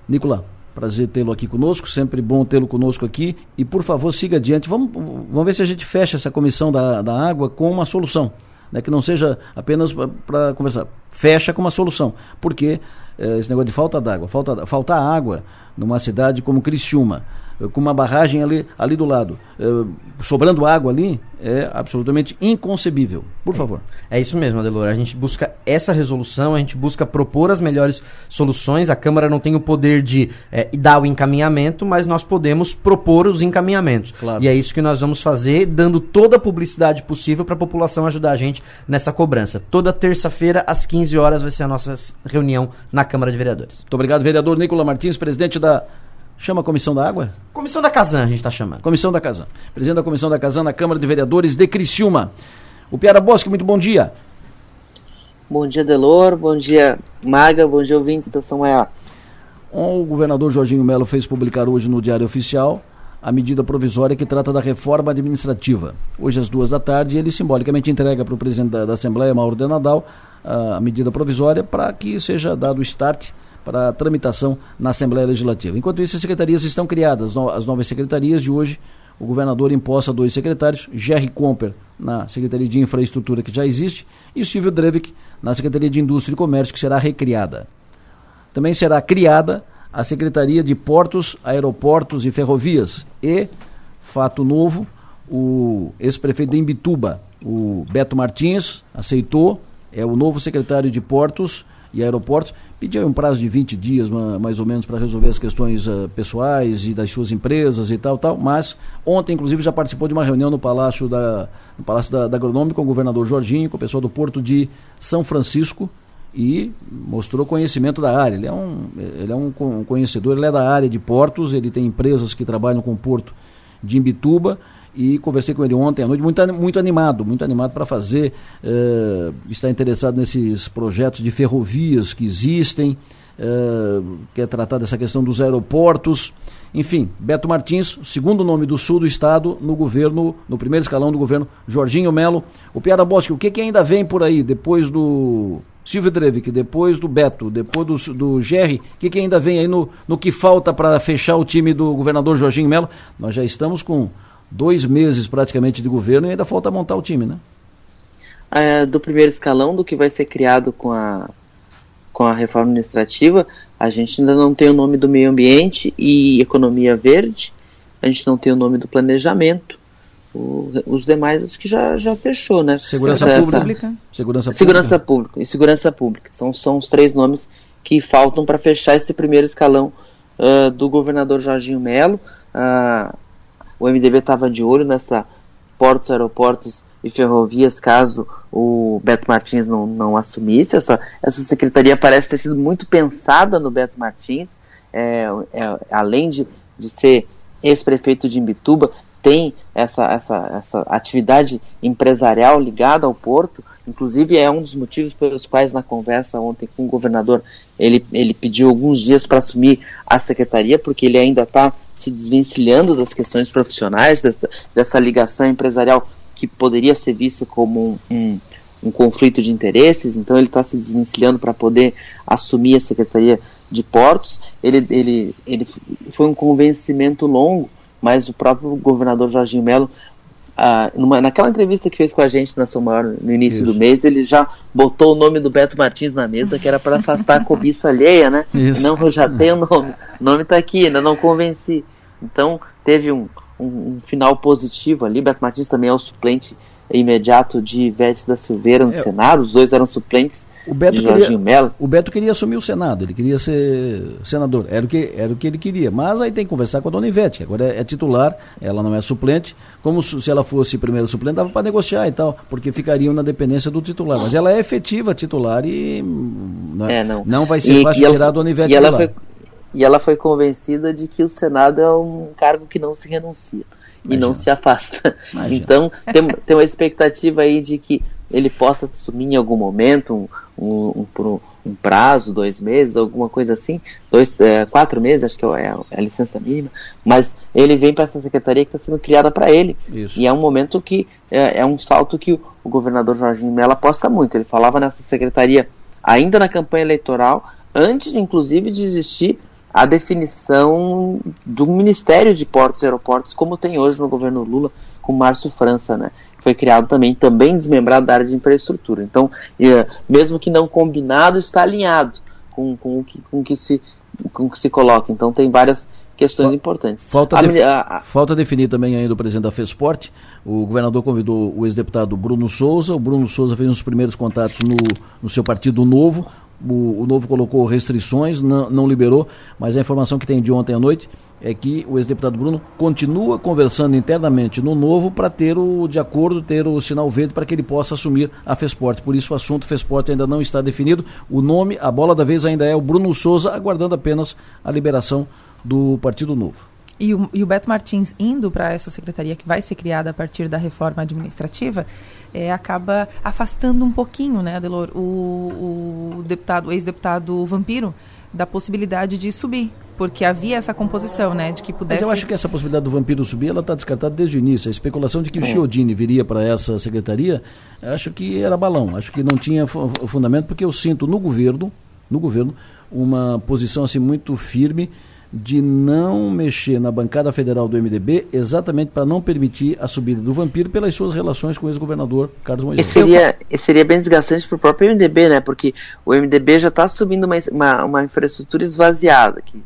Nicola, prazer tê-lo aqui conosco, sempre bom tê-lo conosco aqui. E por favor, siga adiante. Vamos, vamos ver se a gente fecha essa comissão da, da água com uma solução. Né? Que não seja apenas para conversar. Fecha com uma solução. Porque eh, esse negócio de falta d'água, falta, faltar água numa cidade como Criciúma, com uma barragem ali, ali do lado, uh, sobrando água ali, é absolutamente inconcebível. Por favor. É isso mesmo, Adelor. A gente busca essa resolução, a gente busca propor as melhores soluções. A Câmara não tem o poder de é, dar o encaminhamento, mas nós podemos propor os encaminhamentos. Claro. E é isso que nós vamos fazer, dando toda a publicidade possível para a população ajudar a gente nessa cobrança. Toda terça-feira, às 15 horas, vai ser a nossa reunião na Câmara de Vereadores. Muito obrigado, vereador Nicola Martins, presidente da Chama a Comissão da Água? Comissão da Casan, a gente está chamando. Comissão da Casan. Presidente da Comissão da Casan na Câmara de Vereadores de Criciúma. O Piara Bosque, muito bom dia. Bom dia, Delor. Bom dia, Maga. Bom dia, ouvintes da São Maior. O governador Jorginho Melo fez publicar hoje no Diário Oficial a medida provisória que trata da reforma administrativa. Hoje, às duas da tarde, ele simbolicamente entrega para o presidente da, da Assembleia, Mauro de Nadal, a medida provisória para que seja dado o start para tramitação na Assembleia Legislativa. Enquanto isso, as secretarias estão criadas, as novas secretarias de hoje. O governador imposta dois secretários, Jerry Comper na Secretaria de Infraestrutura, que já existe, e Silvio Drevik na Secretaria de Indústria e Comércio, que será recriada. Também será criada a Secretaria de Portos, Aeroportos e Ferrovias. E, fato novo, o ex-prefeito de Imbituba, o Beto Martins, aceitou, é o novo secretário de Portos e Aeroportos, pediu um prazo de 20 dias, mais ou menos, para resolver as questões uh, pessoais e das suas empresas e tal, tal. Mas ontem, inclusive, já participou de uma reunião no Palácio da, no Palácio da, da Agronômica com o governador Jorginho, com o pessoal do Porto de São Francisco e mostrou conhecimento da área. Ele é um, ele é um conhecedor, ele é da área de portos, ele tem empresas que trabalham com o Porto de Imbituba e conversei com ele ontem à noite, muito, muito animado, muito animado para fazer, uh, está interessado nesses projetos de ferrovias que existem, uh, quer tratar dessa questão dos aeroportos, enfim, Beto Martins, segundo nome do sul do estado, no governo, no primeiro escalão do governo, Jorginho Melo. O Piara Bosque, o que, que ainda vem por aí, depois do Silvio Drevik, depois do Beto, depois do, do Gerry, o que, que ainda vem aí no, no que falta para fechar o time do governador Jorginho Melo? Nós já estamos com dois meses praticamente de governo e ainda falta montar o time, né? É, do primeiro escalão, do que vai ser criado com a, com a reforma administrativa, a gente ainda não tem o nome do meio ambiente e economia verde, a gente não tem o nome do planejamento. O, os demais acho que já, já fechou, né? Segurança essa, pública. Essa, segurança, segurança pública. pública. E segurança pública. São, são os três nomes que faltam para fechar esse primeiro escalão uh, do governador Jorginho Melo. Uh, o MDB estava de olho nessa portos, aeroportos e ferrovias, caso o Beto Martins não, não assumisse. Essa, essa secretaria parece ter sido muito pensada no Beto Martins, é, é, além de, de ser ex-prefeito de Imbituba, tem essa, essa, essa atividade empresarial ligada ao porto, inclusive é um dos motivos pelos quais na conversa ontem com o governador ele, ele pediu alguns dias para assumir a secretaria, porque ele ainda está se desvencilhando das questões profissionais, dessa, dessa ligação empresarial que poderia ser vista como um, um, um conflito de interesses, então ele está se desvencilhando para poder assumir a secretaria de portos. Ele, ele, ele foi um convencimento longo mas o próprio governador Jorginho Melo, ah, numa, naquela entrevista que fez com a gente na São Maior no início Isso. do mês, ele já botou o nome do Beto Martins na mesa, que era para afastar a cobiça alheia, né? Isso. Não, eu já tenho o nome, o nome está aqui, ainda não convenci. Então, teve um, um, um, final positivo ali. Beto Martins também é o suplente imediato de Ivete da Silveira no é. Senado, os dois eram suplentes o Beto, queria, o Beto queria assumir o Senado, ele queria ser senador, era o, que, era o que ele queria. Mas aí tem que conversar com a dona Ivete, que agora é, é titular, ela não é suplente. Como se ela fosse primeira suplente, dava para negociar e tal, porque ficariam na dependência do titular. Mas ela é efetiva titular e não, é, não. não vai ser e, fácil e tirar a dona Ivete e ela, foi, e ela foi convencida de que o Senado é um cargo que não se renuncia. Imagina. E não se afasta. Imagina. Então, tem, tem uma expectativa aí de que ele possa assumir em algum momento um, um, um, um prazo, dois meses, alguma coisa assim, dois, é, quatro meses, acho que é, é a licença mínima, mas ele vem para essa secretaria que está sendo criada para ele. Isso. E é um momento que é, é um salto que o, o governador Jorginho Mello aposta muito. Ele falava nessa secretaria ainda na campanha eleitoral, antes inclusive de existir a definição do Ministério de Portos e Aeroportos, como tem hoje no governo Lula, com Márcio França, né? Foi criado também, também desmembrado da área de infraestrutura. Então, mesmo que não combinado, está alinhado com, com, o, que, com, que se, com que se coloca. Então, tem várias questões importantes. Falta, a, a, a... falta definir também ainda o presidente da FESPORT. O governador convidou o ex-deputado Bruno Souza. O Bruno Souza fez os primeiros contatos no, no seu partido novo. O, o novo colocou restrições, não, não liberou, mas a informação que tem de ontem à noite é que o ex-deputado Bruno continua conversando internamente no novo para ter o de acordo, ter o sinal verde para que ele possa assumir a Fesporte. Por isso o assunto Fesporte ainda não está definido. O nome, a bola da vez ainda é o Bruno Souza, aguardando apenas a liberação do Partido Novo. E o, e o Beto Martins indo para essa secretaria que vai ser criada a partir da reforma administrativa, é, acaba afastando um pouquinho, né, Adelor, o, o deputado, o ex-deputado Vampiro, da possibilidade de subir porque havia essa composição, né, de que pudesse... Mas eu acho que essa possibilidade do vampiro subir, ela está descartada desde o início. A especulação de que o Chiodini viria para essa secretaria, acho que era balão, acho que não tinha fundamento, porque eu sinto no governo, no governo, uma posição assim muito firme de não mexer na bancada federal do MDB exatamente para não permitir a subida do vampiro pelas suas relações com o ex-governador Carlos Moisés. E seria, seria bem desgastante para o próprio MDB, né? Porque o MDB já está subindo uma, uma, uma infraestrutura esvaziada, que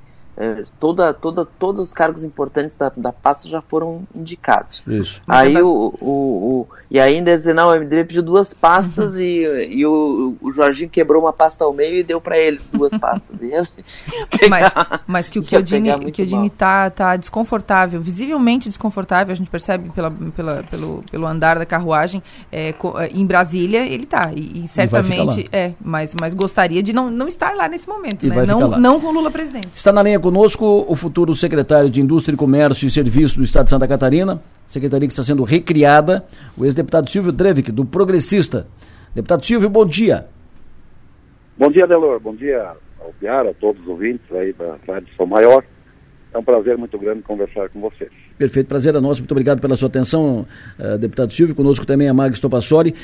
toda, toda, todos os cargos importantes da, da pasta já foram indicados. Isso. Aí o, o, o, e ainda dizer, não, o MDB pediu duas pastas uhum. e, e o, o Jorginho quebrou uma pasta ao meio e deu para eles duas pastas. pegar, mas, mas que o Chiodini, tá, tá desconfortável, visivelmente desconfortável, a gente percebe pela, pela, pelo, pelo andar da carruagem, é, é em Brasília ele tá, e, e certamente, é, mas, mas gostaria de não, não estar lá nesse momento, né? não, não com Lula presidente. Está na linha conosco o futuro secretário de Indústria, Comércio e Serviços do Estado de Santa Catarina, secretaria que está sendo recriada, o ex-deputado Silvio Drevik, do Progressista. Deputado Silvio, bom dia. Bom dia, Delor. Bom dia ao Piara, a todos os ouvintes aí da Rádio São Maior. É um prazer muito grande conversar com vocês. Perfeito, prazer é nosso. Muito obrigado pela sua atenção, uh, deputado Silvio. Conosco também a Magis Topassoli.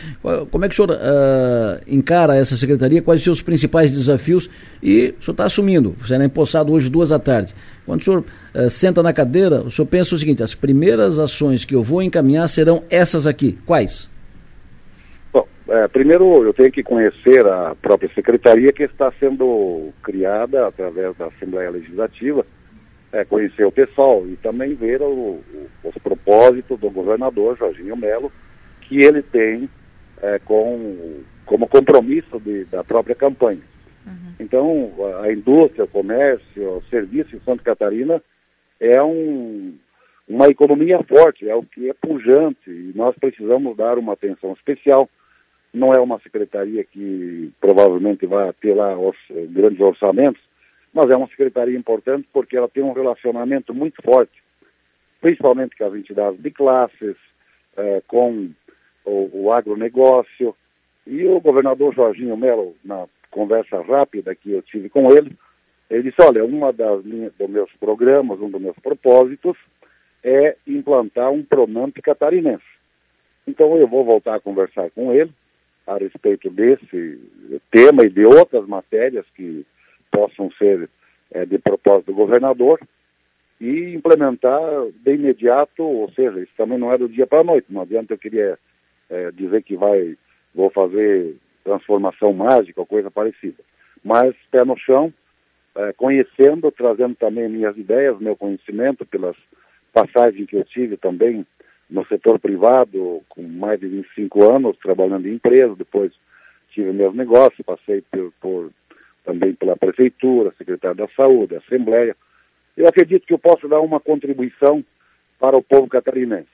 Como é que o senhor uh, encara essa secretaria? Quais os seus principais desafios? E o senhor está assumindo, será empossado hoje, duas da tarde. Quando o senhor uh, senta na cadeira, o senhor pensa o seguinte: as primeiras ações que eu vou encaminhar serão essas aqui. Quais? Bom, é, primeiro eu tenho que conhecer a própria secretaria que está sendo criada através da Assembleia Legislativa é, conhecer o pessoal e também ver o, o, os propósitos do governador Jorginho Melo, que ele tem é, com, como compromisso de, da própria campanha. Uhum. Então, a, a, indústria, o comércio, o serviço em Santa Catarina é um, uma economia forte, é o que é pujante, e nós precisamos dar uma atenção especial. Não é uma secretaria que provavelmente vai ter lá os, grandes orçamentos, mas é uma secretaria importante porque ela tem um relacionamento muito forte, principalmente com as entidades de classes, eh, com o, o, agronegócio. E o governador Jorginho Melo, na conversa rápida que eu tive com ele, ele disse, olha, uma das dos meus programas, um dos meus propósitos é implantar um Pronamp catarinense. Então eu vou voltar a conversar com ele a respeito desse tema e de outras matérias que possam ser é, de propósito do governador e implementar de imediato, ou seja, isso também não é do dia para a noite, não adianta eu queria é, dizer que vai, vou fazer transformação mágica ou coisa parecida, mas pé no chão, é, conhecendo, trazendo também minhas ideias, meu conhecimento pelas passagens que eu tive também no setor privado, com mais de 25 anos trabalhando em empresa, depois tive meus negócios, passei por, por também pela Prefeitura, Secretário da Saúde, Assembleia. Eu acredito que eu posso dar uma contribuição para o povo catarinense.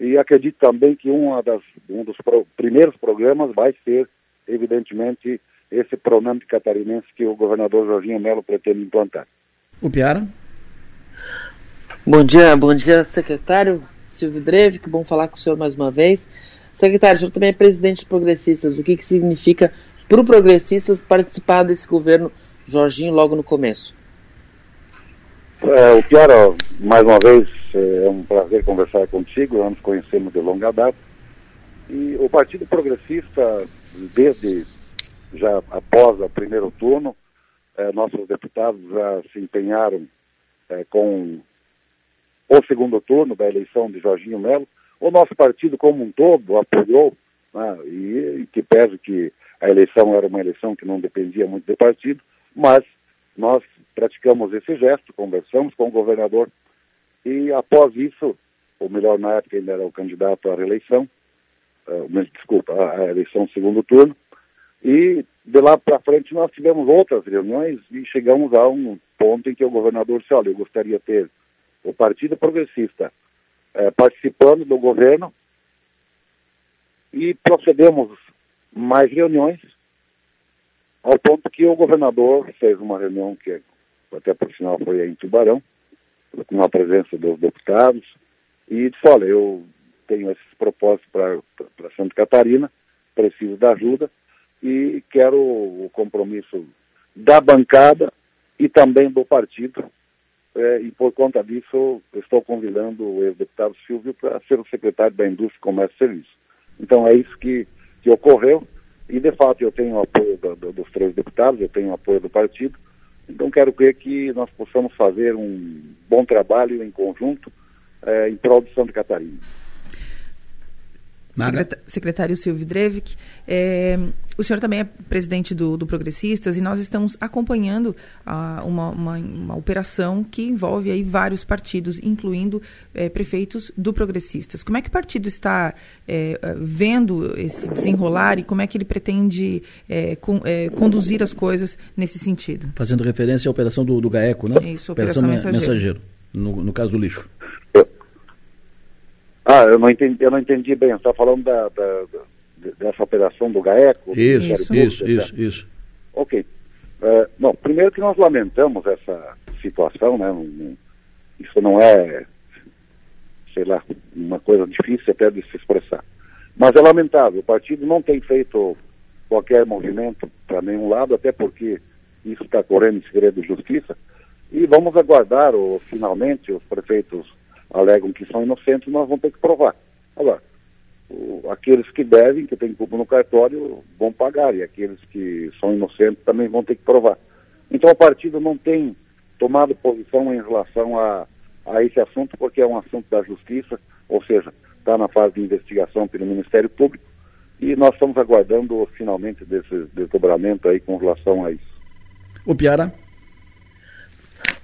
E acredito também que uma das, um dos pro, primeiros programas vai ser, evidentemente, esse Pronamp catarinense que o governador Jorginho Melo pretende implantar. O Piara? Bom dia, bom dia, secretário Silvio Dreve, que bom falar com o senhor mais uma vez. Secretário, o senhor também é presidente de progressistas. O que, que significa para o Progressistas participar desse governo Jorginho logo no começo? É, o Piara, mais uma vez, é um prazer conversar contigo, nós nos conhecemos de longa data. E o Partido Progressista, desde já após o primeiro turno, é, nossos deputados já se empenharam é, com o segundo turno da eleição de Jorginho Melo. O nosso partido como um todo apoiou, né, e, e que pese que a eleição era uma eleição que não dependia muito do partido, mas nós praticamos esse gesto, conversamos com o governador e após isso, ou melhor, na época ainda era o candidato à reeleição, uh, desculpa, à eleição segundo turno, e de lá para frente nós tivemos outras reuniões e chegamos a um ponto em que o governador disse, olha, eu gostaria de ter o Partido Progressista eh, participando do governo e procedemos mais reuniões, ao ponto que o governador fez uma reunião que até por sinal foi em Tubarão, com a presença dos deputados, e disse, olha, eu tenho esses propósitos para Santa Catarina, preciso da ajuda e quero o compromisso da bancada e também do partido. É, e por conta disso, estou convidando o ex-deputado Silvio para ser o secretário da Indústria, Comércio e Serviço. Então é isso que, que ocorreu. E de fato eu tenho o apoio do, do, dos três deputados, eu tenho o apoio do partido. Então quero crer que nós possamos fazer um bom trabalho em conjunto é, em prol de Santa Catarina. Secretário Silvio Drevik, é, o senhor também é presidente do, do Progressistas e nós estamos acompanhando ah, uma, uma, uma, operação que envolve aí vários partidos, incluindo é, prefeitos do Progressistas. Como é que o partido está é, vendo esse desenrolar e como é que ele pretende com, conduzir as coisas nesse sentido? Fazendo referência à operação do, do GAECO, né? Isso, operação, operação mensageiro. mensageiro no, no caso do lixo. Ah, eu não entendi, eu não entendi bem. Você está falando da, da, dessa operação do GAECO? Isso, isso, isso, isso. Ok. Uh, bom, primeiro que nós lamentamos essa situação, né? Isso não é, sei lá, uma coisa difícil até de se expressar. Mas é lamentável. O partido não tem feito qualquer movimento para nenhum lado, até porque isso está correndo em segredo de justiça. E vamos aguardar, ou, finalmente, os prefeitos alegam que são inocentes, nós vamos ter que provar. Agora, o, aqueles que devem, que têm culpa no cartório, vão pagar, e aqueles que são inocentes também vão ter que provar. Então o partido não tem tomado posição em relação a, a esse assunto, porque é um assunto da justiça, ou seja, está na fase de investigação pelo Ministério Público, e nós estamos aguardando finalmente desse desdobramento aí com relação a isso. O Piara?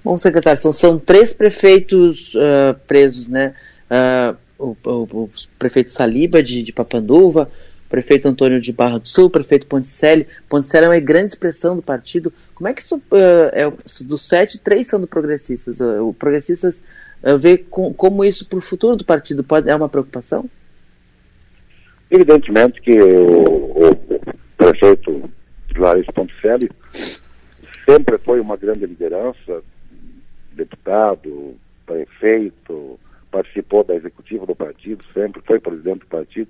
Bom, secretário, são, são três prefeitos uh, presos, né? Uh, o, o, o, prefeito Saliba de, de Papanduva, o prefeito Antônio de Barra do Sul, o prefeito Ponticelli. Ponticelli é uma grande expressão do partido. Como é que isso, uh, é, dos sete, três são do Progressistas? o Progressistas vê com, como isso para o futuro do partido pode, é uma preocupação? Evidentemente que o, prefeito Larissa Ponticelli sempre foi uma grande liderança, deputado, prefeito, participou da executiva do partido, sempre foi presidente do partido.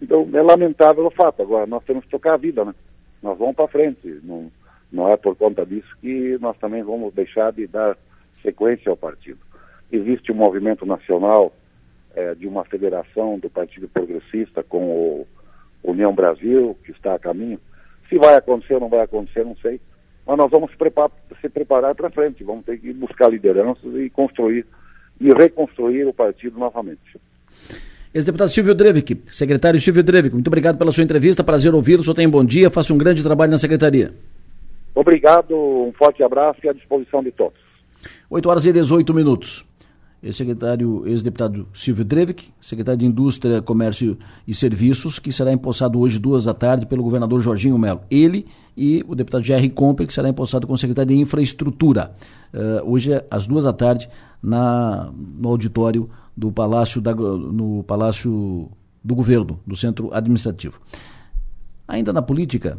Então é lamentável o fato. Agora nós temos que tocar a vida, né? Nós vamos para frente. Não, não é por conta disso que nós também vamos deixar de dar sequência ao partido. Existe um movimento nacional é, de uma federação do Partido Progressista com o União Brasil, que está a caminho. Se vai acontecer ou não vai acontecer, não sei mas nós vamos se preparar, se preparar para frente, vamos ter que buscar lideranças e construir e reconstruir o partido novamente. Ex-deputado Silvio Drevik, secretário Silvio Drevik, muito obrigado pela sua entrevista, prazer ouvi-lo, o senhor tem um bom dia, faça um grande trabalho na secretaria. Obrigado, um forte abraço e à disposição de todos. 8 horas e 18 minutos ex-secretário, ex-deputado Silvio Drevik, secretário de Indústria, Comércio e Serviços, que será empossado hoje, duas da tarde, pelo governador Jorginho Melo. Ele e o deputado Jerry Comper, que será empossado como secretário de Infraestrutura. Uh, hoje, às duas da tarde, na, no auditório do Palácio, da, no Palácio do Governo, do Centro Administrativo. Ainda na política,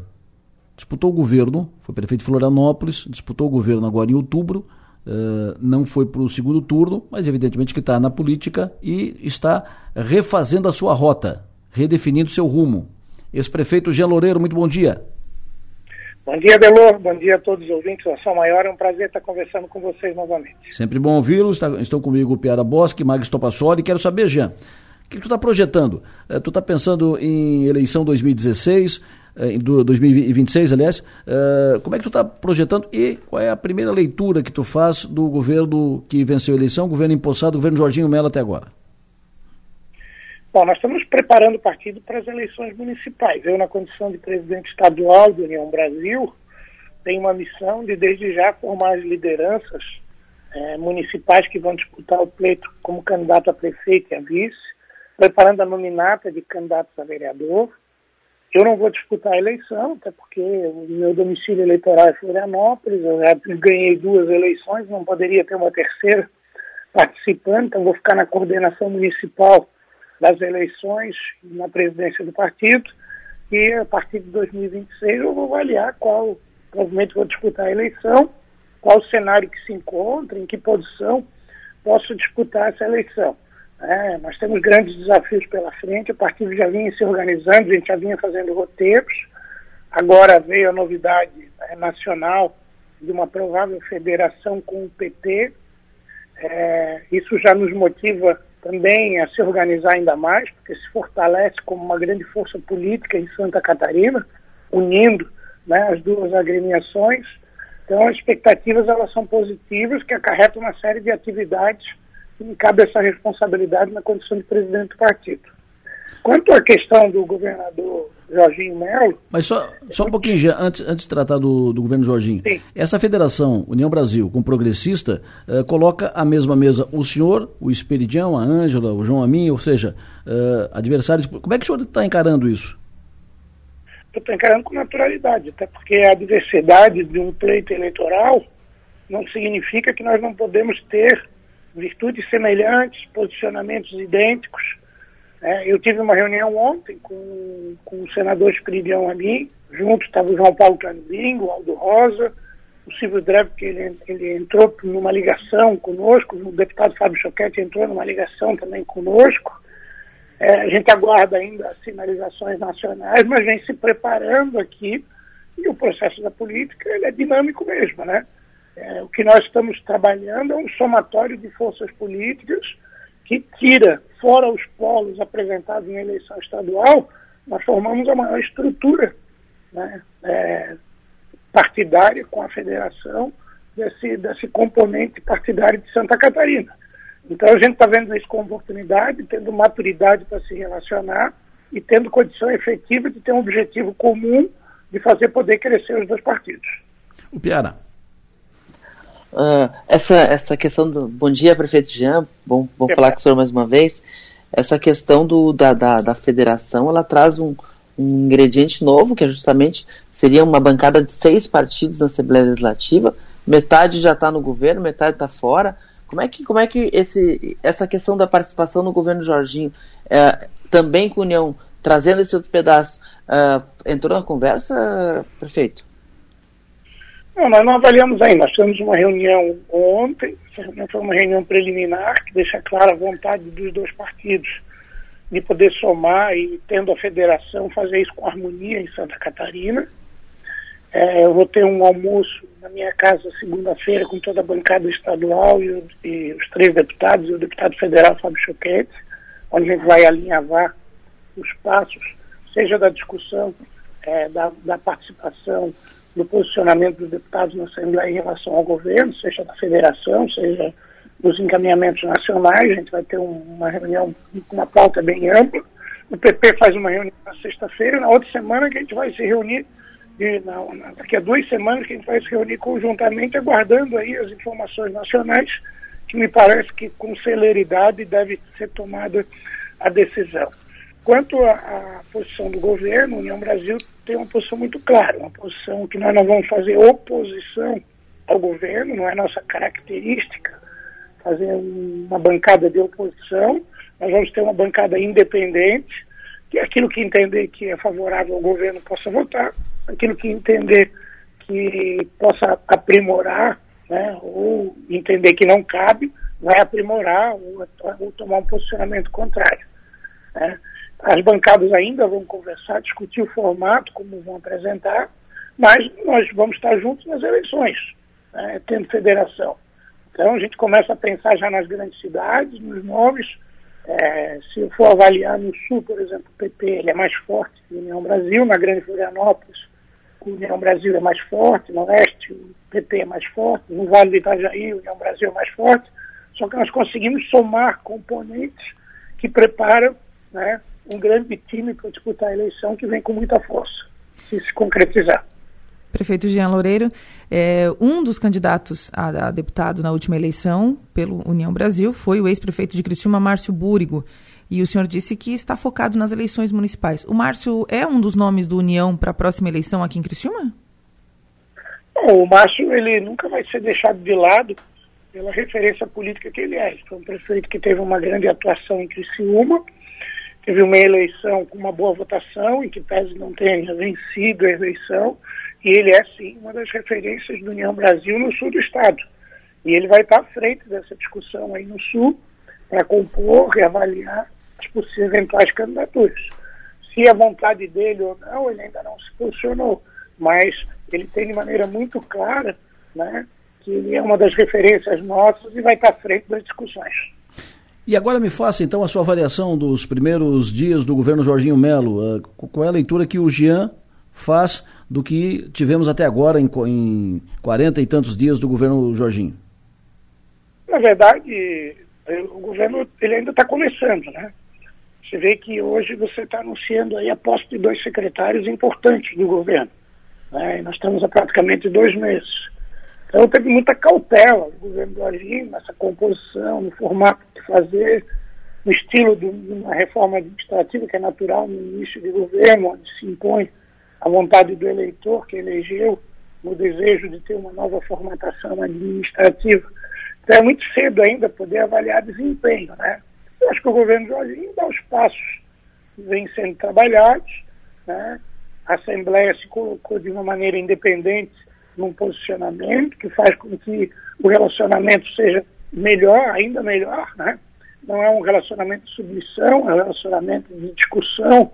disputou o governo, foi prefeito de Florianópolis, disputou o governo agora em outubro, Uh, não foi para o segundo turno, mas evidentemente que está na política e está refazendo a sua rota, redefinindo seu rumo. Ex-prefeito Jean Loureiro, muito bom dia. Bom dia, Delor. Bom dia a todos os ouvintes da São Maior. É um prazer estar conversando com vocês novamente. Sempre bom ouvi-los. Estão comigo o Piara Bosque, Magis Topassoli. Quero saber, Jean, o que, tu está projetando? Uh, tu está pensando em eleição 2016? Em 2026, aliás. Uh, como é que tu está projetando e qual é a primeira leitura que tu faz do governo que venceu a eleição, governo empossado, governo Jorginho Mello até agora? Bom, nós estamos preparando o partido para as eleições municipais. Eu, na condição de presidente estadual do União Brasil, tem uma missão de, desde já, formar as lideranças é, municipais que vão disputar o pleito como candidato a prefeito e a vice, preparando a nominata de candidatos a vereador. Eu não vou disputar a eleição, até porque o meu domicílio eleitoral é Florianópolis, eu ganhei duas eleições, não poderia ter uma terceira participando, então vou ficar na coordenação municipal das eleições na presidência do partido e a partir de 2026 eu vou avaliar qual, provavelmente vou disputar a eleição, qual o cenário que se encontra, em que posição posso disputar essa eleição. É, nós temos grandes desafios pela frente, o partido já vinha se organizando, a gente já vinha fazendo roteiros, agora veio a novidade é, nacional de uma provável federação com o PT, é, isso já nos motiva também a se organizar ainda mais, porque se fortalece como uma grande força política em Santa Catarina, unindo né, as duas agremiações. Então, as expectativas elas são positivas, que acarretam uma série de atividades me cabe essa responsabilidade na condição de presidente do partido. Quanto à questão do governador Jorginho Melo. Mas só, só um pouquinho, já, antes, antes de tratar do, do governo Jorginho. Sim. Essa federação União Brasil com progressista uh, coloca à mesma mesa o senhor, o Esperidião, a Ângela, o João Amin, ou seja, uh, adversários. Como é que o senhor está encarando isso? Eu estou encarando com naturalidade, até porque a diversidade de um pleito eleitoral não significa que nós não podemos ter virtudes semelhantes, posicionamentos idênticos é, eu tive uma reunião ontem com, com o senador Espiridião ali, junto estava o João Paulo Canubingo, o Aldo Rosa, o Silvio Dreve, que ele, ele entrou numa ligação conosco, o deputado Fábio Choquete entrou numa ligação também conosco. É, a gente aguarda ainda as sinalizações nacionais, mas vem se preparando aqui e o processo da política ele é dinâmico mesmo, né? É, o que nós estamos trabalhando é um somatório de forças políticas que tira fora os polos apresentados em eleição estadual, nós formamos a maior estrutura né, é, partidária com a federação desse, desse componente partidário de Santa Catarina. Então a gente está vendo isso com oportunidade, tendo maturidade para se relacionar e tendo condição efetiva de ter um objetivo comum de fazer poder crescer os dois partidos. O Piara. Uh, essa, essa questão do. Bom dia, prefeito Jean. Bom, bom é falar com o senhor mais uma vez. Essa questão do, da, da, da federação ela traz um, um ingrediente novo, que é justamente seria uma bancada de seis partidos na Assembleia Legislativa. Metade já está no governo, metade está fora. Como é que, como é que esse, essa questão da participação no governo Jorginho, é, também com a União, trazendo esse outro pedaço, uh, entrou na conversa, prefeito? Não, nós não avaliamos ainda. Nós tivemos uma reunião ontem, foi uma reunião preliminar, que deixa clara a vontade dos dois partidos de poder somar e, tendo a federação, fazer isso com harmonia em Santa Catarina. É, eu vou ter um almoço na minha casa segunda-feira com toda a bancada estadual e, e, os três deputados e o deputado federal Fábio Choquete, onde a gente vai alinhavar os passos, seja da discussão, é, da, da participação do posicionamento dos deputados na Assembleia em relação ao governo, seja da federação, seja dos encaminhamentos nacionais. A gente vai ter uma reunião com uma pauta bem ampla. O PP faz uma reunião na sexta-feira, na outra semana que a gente vai se reunir, e na, na, daqui a duas semanas que a gente vai se reunir conjuntamente, aguardando aí as informações nacionais, que me parece que com celeridade deve ser tomada a decisão. Quanto à posição do governo, a União Brasil tem uma posição muito clara, uma posição que nós não vamos fazer oposição ao governo, não é nossa característica fazer uma bancada de oposição, nós vamos ter uma bancada independente, que aquilo que entender que é favorável ao governo possa votar, aquilo que entender que possa aprimorar, né, ou entender que não cabe, vai aprimorar ou, ou tomar um posicionamento contrário. Né. As bancadas ainda vão conversar, discutir o formato, como vão apresentar, mas nós vamos estar juntos nas eleições, né, tendo federação. Então a gente começa a pensar já nas grandes cidades, nos nomes. É, se eu for avaliar no Sul, por exemplo, o PP ele é mais forte que a União Brasil, na Grande Florianópolis o União Brasil é mais forte, no Oeste o PP é mais forte, no Vale do Itajaí o União Brasil é mais forte, só que nós conseguimos somar componentes que preparam né, um grande time para disputar a eleição que vem com muita força, se se concretizar. Prefeito Jean Loureiro, é, um dos candidatos a, a, deputado na última eleição pelo União Brasil foi o ex-prefeito de Criciúma, Márcio Búrigo. E o senhor disse que está focado nas eleições municipais. O Márcio é um dos nomes do União para a próxima eleição aqui em Criciúma? Bom, o Márcio ele nunca vai ser deixado de lado pela referência política que ele é. Foi um prefeito que teve uma grande atuação em Criciúma, teve uma eleição com uma boa votação, e que pese não tenha vencido a eleição, e ele é, sim, uma das referências do União Brasil no sul do estado. E ele vai estar à frente dessa discussão aí no sul para compor e avaliar as possíveis eventuais candidaturas. Se a vontade dele ou não, ele ainda não se posicionou, mas ele tem de maneira muito clara né, que ele é uma das referências nossas e vai estar à frente das discussões. E agora me faça então a sua avaliação dos primeiros dias do governo Jorginho Melo. Uh, qual é a leitura que o Jean faz do que tivemos até agora em, em 40 e tantos dias do governo Jorginho? Na verdade, o governo ele ainda está começando, né? Você vê que hoje você está anunciando aí a posse de dois secretários importantes do governo. Né? Nós estamos há praticamente dois meses. Então teve muita cautela o governo do Argim nessa composição, no formato de fazer, no estilo de uma reforma administrativa que é natural no início de governo, onde se impõe a vontade do eleitor que elegeu no desejo de ter uma nova formatação administrativa. Então é muito cedo ainda poder avaliar desempenho, né? Eu acho que o governo Jorginho dá os passos que vêm sendo trabalhados, né? A Assembleia se colocou de uma maneira independente num posicionamento que faz com que o relacionamento seja melhor, ainda melhor, né? Não é um relacionamento de submissão, é um relacionamento de discussão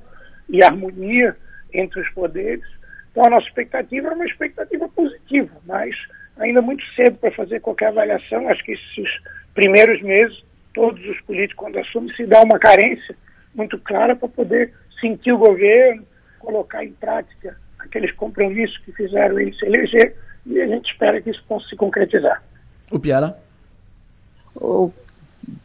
e harmonia entre os poderes. Então a nossa expectativa é uma expectativa positiva, mas ainda muito cedo para fazer qualquer avaliação. Acho que esses primeiros meses, todos os políticos, quando assumem, se dá uma carência muito clara para poder sentir o governo, colocar em prática aqueles compromissos que fizeram ele se eleger, e a gente espera que isso possa se concretizar. O Piara? O,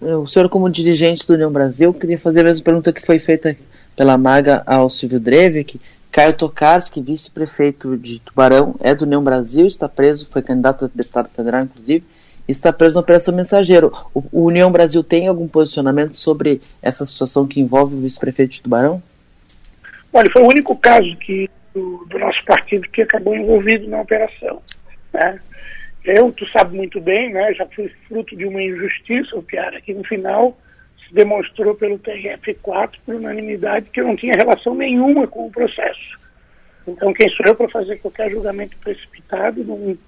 o senhor, como dirigente do União Brasil, queria fazer a mesma pergunta que foi feita pela Maga ao Silvio Drevik, Caio Tokarski, vice-prefeito de Tubarão, é do União Brasil, está preso, foi candidato a deputado federal, inclusive, está preso na Operação Mensageiro. O, o União Brasil tem algum posicionamento sobre essa situação que envolve o vice-prefeito de Tubarão? Olha, foi o único caso que, do, do nosso partido que acabou envolvido na operação. Né? Eu, tu sabe muito bem, né, já fui fruto de uma injustiça, o Piara, que no final se demonstrou pelo TRF4 por unanimidade que eu não tinha relação nenhuma com o processo. Então, quem sou eu para fazer qualquer julgamento precipitado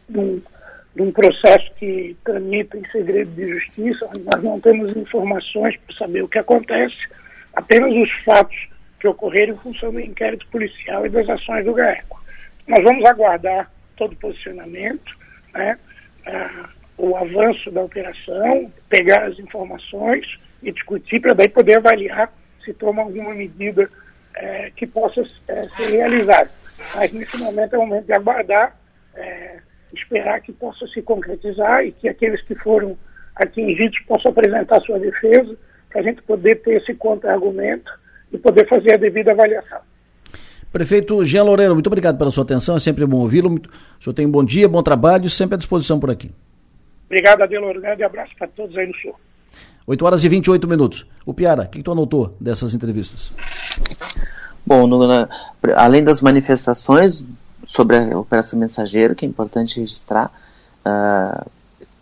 num, processo que tramita em segredo de justiça, nós não temos informações para saber o que acontece, apenas os fatos que ocorreram em função do inquérito policial e das ações do GAECO. Nós vamos aguardar todo o posicionamento, né, ah, o avanço da operação, pegar as informações e discutir para daí poder avaliar se toma alguma medida é, que possa é, ser realizada. Mas nesse momento é o momento de aguardar, é, esperar que possa se concretizar e que aqueles que foram atingidos possam apresentar sua defesa para a gente poder ter esse contra-argumento e poder fazer a devida avaliação. Prefeito Jean Loureiro, muito obrigado pela sua atenção, é sempre bom ouvi-lo. O senhor tem um bom dia, bom trabalho, sempre à disposição por aqui. Obrigado, Adelor. Um grande abraço para todos aí no Sul. 8 horas e 28 minutos. O Piara, o que, que tu anotou dessas entrevistas? Bom, no, na, além das manifestações sobre a Operação Mensageiro, que é importante registrar, uh,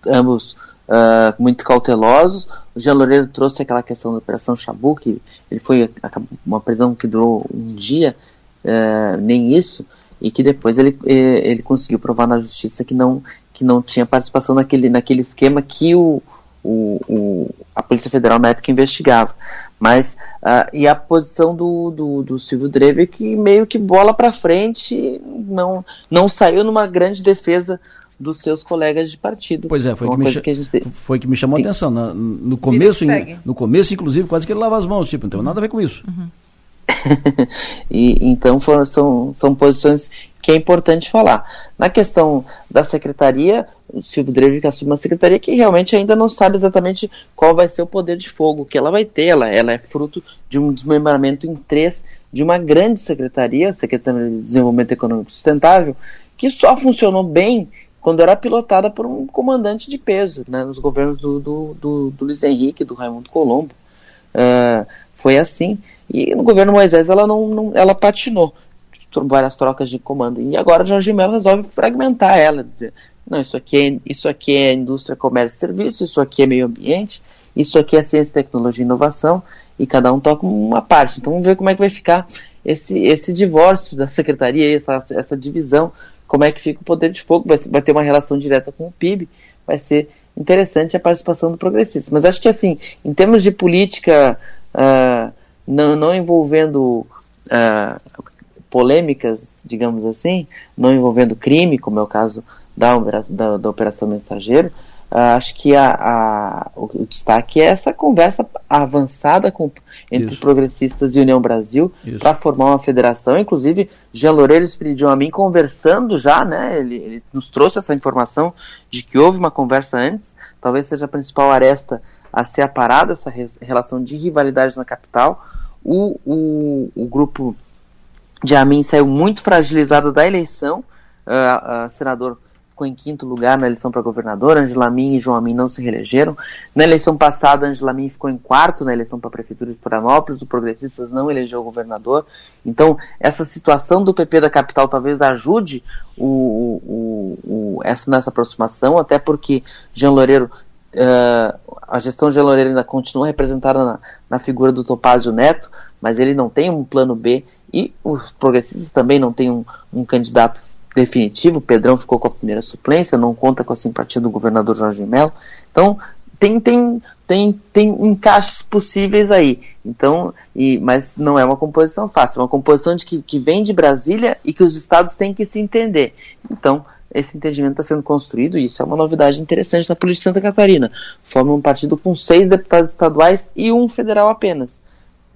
ambos uh, muito cautelosos. O Jean Loureiro trouxe aquela questão da Operação Chabu, que ele foi uma prisão que durou um dia, uh, nem isso, e que depois ele, ele conseguiu provar na justiça que não, que não tinha participação naquele, naquele esquema que o, o, o, a Polícia Federal na época investigava. Mas, uh, e a posição do, do, do Silvio Drever que meio que bola para frente, não, não saiu numa grande defesa dos seus colegas de partido. Pois é, foi, que me, que gente... foi que me chamou a atenção. No, no começo, in, no começo, inclusive, quase que ele lava as mãos, tipo, não tem nada a ver com isso. Uhum. e, então for, são, são posições que é importante falar. Na questão da secretaria, o Silvio Drevi assume uma secretaria que realmente ainda não sabe exatamente qual vai ser o poder de fogo que ela vai ter. Ela, ela é fruto de um desmembramento em três de uma grande secretaria, a Secretaria de Desenvolvimento Econômico Sustentável, que só funcionou bem quando era pilotada por um comandante de peso, né, nos governos do, do, do, do Luiz Henrique, do Raimundo Colombo. Uh, foi assim. E no governo Moisés ela não, não ela patinou várias trocas de comando. E agora Jorge Mello resolve fragmentar ela, dizer, não, isso aqui é, isso aqui é indústria, comércio e serviço, isso aqui é meio ambiente, isso aqui é ciência, tecnologia e inovação, e cada um toca uma parte. Então vamos ver como é que vai ficar esse, esse divórcio da secretaria, essa, essa divisão, como é que fica o poder de fogo, vai, vai ter uma relação direta com o PIB, vai ser interessante a participação do progressista. Mas acho que assim, em termos de política uh, não, não envolvendo uh, polêmicas, digamos assim, não envolvendo crime, como é o caso da, da, da Operação Mensageiro, acho que a, a, o, destaque é essa conversa avançada com, entre Isso. progressistas e União Brasil para formar uma federação. Inclusive, Jean Loureiro pediu a mim conversando já, né? Ele, ele, nos trouxe essa informação de que houve uma conversa antes. Talvez seja a principal aresta a ser aparada essa re, relação de rivalidade na capital. O, o, o grupo de Amin saiu muito fragilizado da eleição. Uh, uh, senador ficou em quinto lugar na eleição para governador, Angela Min e João Amin não se reelegeram. Na eleição passada, Angela Min ficou em quarto na eleição para prefeitura de Florianópolis, o Progressistas não elegeu o governador. Então, essa situação do PP da capital talvez ajude o, o, o, essa, nessa aproximação, até porque Jean Loureiro Uh, a gestão de Loureiro ainda continua representada na, na, figura do Topázio Neto, mas ele não tem um plano B e os progressistas também não têm um, um candidato definitivo. Pedrão ficou com a primeira suplência, não conta com a simpatia do governador Jorge Mello. Então, tem, tem, tem, tem encaixes possíveis aí. Então, e, mas não é uma composição fácil, é uma composição de que, que vem de Brasília e que os estados têm que se entender. Então, esse entendimento está sendo construído e isso é uma novidade interessante na política de Santa Catarina. Forma um partido com seis deputados estaduais e um federal apenas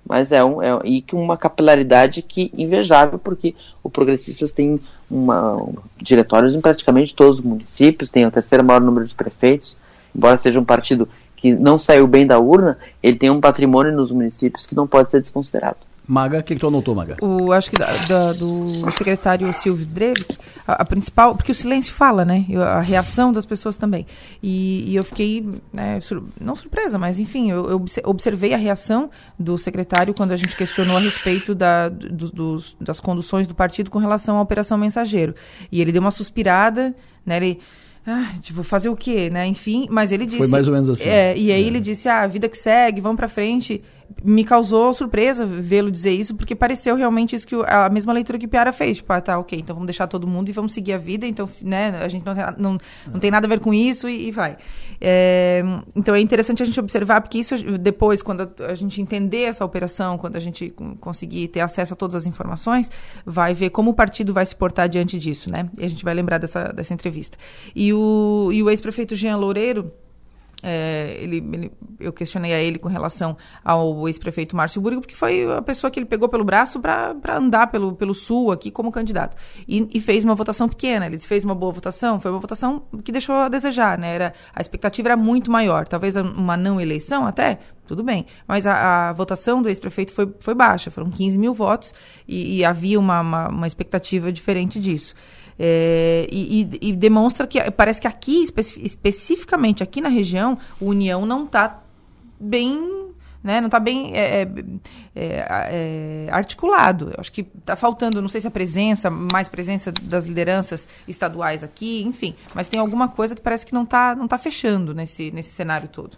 mas é, um, é e uma capilaridade que invejável, porque o Progressistas tem uma, um, diretórios em praticamente todos os municípios, tem o terceiro maior número de prefeitos, embora seja um partido que não saiu bem da urna, ele tem um patrimônio nos municípios que não pode ser desconsiderado. Maga, o que, que tu anotou, Maga? O, acho que da, da, do secretário Silvio Drevik, a, a, principal, porque o silêncio fala, né? A reação das pessoas também. E, e eu fiquei, né, sur, não surpresa, mas enfim, eu, eu, observei a reação do secretário quando a gente questionou a respeito da, do, dos, das conduções do partido com relação à Operação Mensageiro. E ele deu uma suspirada, né? Ele ah, tipo, fazer o quê, né? Enfim, mas ele disse. Foi mais ou menos assim. É, e aí é. ele disse: ah, a vida que segue, vamos para frente me causou surpresa vê-lo dizer isso, porque pareceu realmente isso que o, a mesma leitura que o Piara fez. Tipo, ah, tá, ok, então vamos deixar todo mundo e vamos seguir a vida, então, né, a gente não tem, não, não tem nada a ver com isso e, e vai. É, então é interessante a gente observar, porque isso depois, quando a, gente entender essa operação, quando a gente conseguir ter acesso a todas as informações, vai ver como o partido vai se portar diante disso, né? E a gente vai lembrar dessa, dessa entrevista. E o, e o ex-prefeito Jean Loureiro, é, ele, ele, eu questionei a ele com relação ao ex-prefeito Márcio Burigo, porque foi a pessoa que ele pegou pelo braço para andar pelo, pelo Sul aqui como candidato. E, e, fez uma votação pequena. Ele fez uma boa votação, foi uma votação que deixou a desejar, né? Era, a expectativa era muito maior. Talvez uma não eleição até, tudo bem. Mas a, a votação do ex-prefeito foi, foi baixa, foram 15 mil votos e, e havia uma, uma, uma expectativa diferente disso. É, e, e, demonstra que parece que aqui, especi especificamente aqui na região, o União não está bem. Né, não está bem é, é, é, é, articulado. Eu acho que está faltando, não sei se a presença, mais presença das lideranças estaduais aqui, enfim. Mas tem alguma coisa que parece que não está não tá fechando nesse, nesse cenário todo.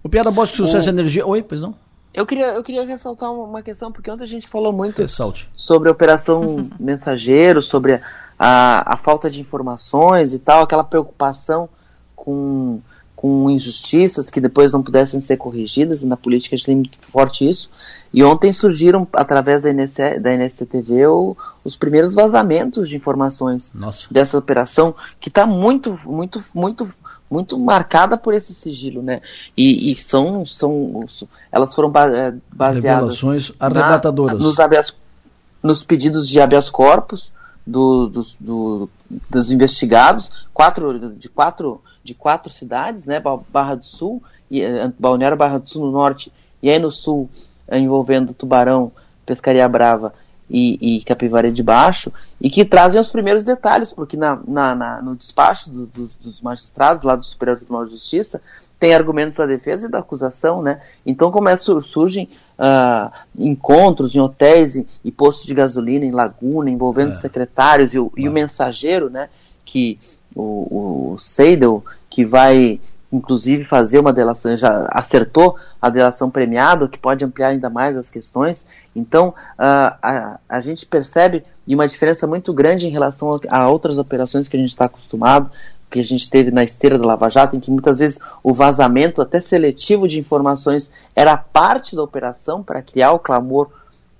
O Piada Bosque Sucesso o... Energia. Oi, pois não? Eu queria, eu queria ressaltar uma questão, porque ontem a gente falou muito Ressalte. sobre a Operação Mensageiro, sobre a, a falta de informações e tal, aquela preocupação com, com injustiças que depois não pudessem ser corrigidas, e na política a gente tem muito forte isso. E ontem surgiram, através da, NC, da NSCTV, o, os primeiros vazamentos de informações Nossa. dessa operação, que está muito, muito, muito, muito marcada por esse sigilo, né? E, e são, são, elas foram é, baseadas Revelações arrebatadoras. Na, nos, habeas, nos pedidos de habeas corpus, do, dos, do, dos investigados, quatro, de, quatro, de quatro cidades, né, Barra do Sul, e, eh, Balneário Barra do Sul no norte, e aí no sul, envolvendo Tubarão, Pescaria Brava e, e Capivari de Baixo, e que trazem os primeiros detalhes, porque na, na, na no despacho do, do, dos magistrados lá do Superior Tribunal de Justiça tem argumentos da defesa e da acusação, né? Então começam, surgem uh, encontros em hotéis e, e, postos de gasolina em Laguna, envolvendo é. secretários e o, e o, mensageiro, né? Que o, o Seidel, que vai inclusive fazer uma delação, já acertou a delação premiada, que pode ampliar ainda mais as questões. Então, uh, a, a gente percebe uma diferença muito grande em relação a, outras operações que a gente está acostumado, que a gente teve na esteira da Lava Jato, em que muitas vezes o vazamento até seletivo de informações era parte da operação para criar o clamor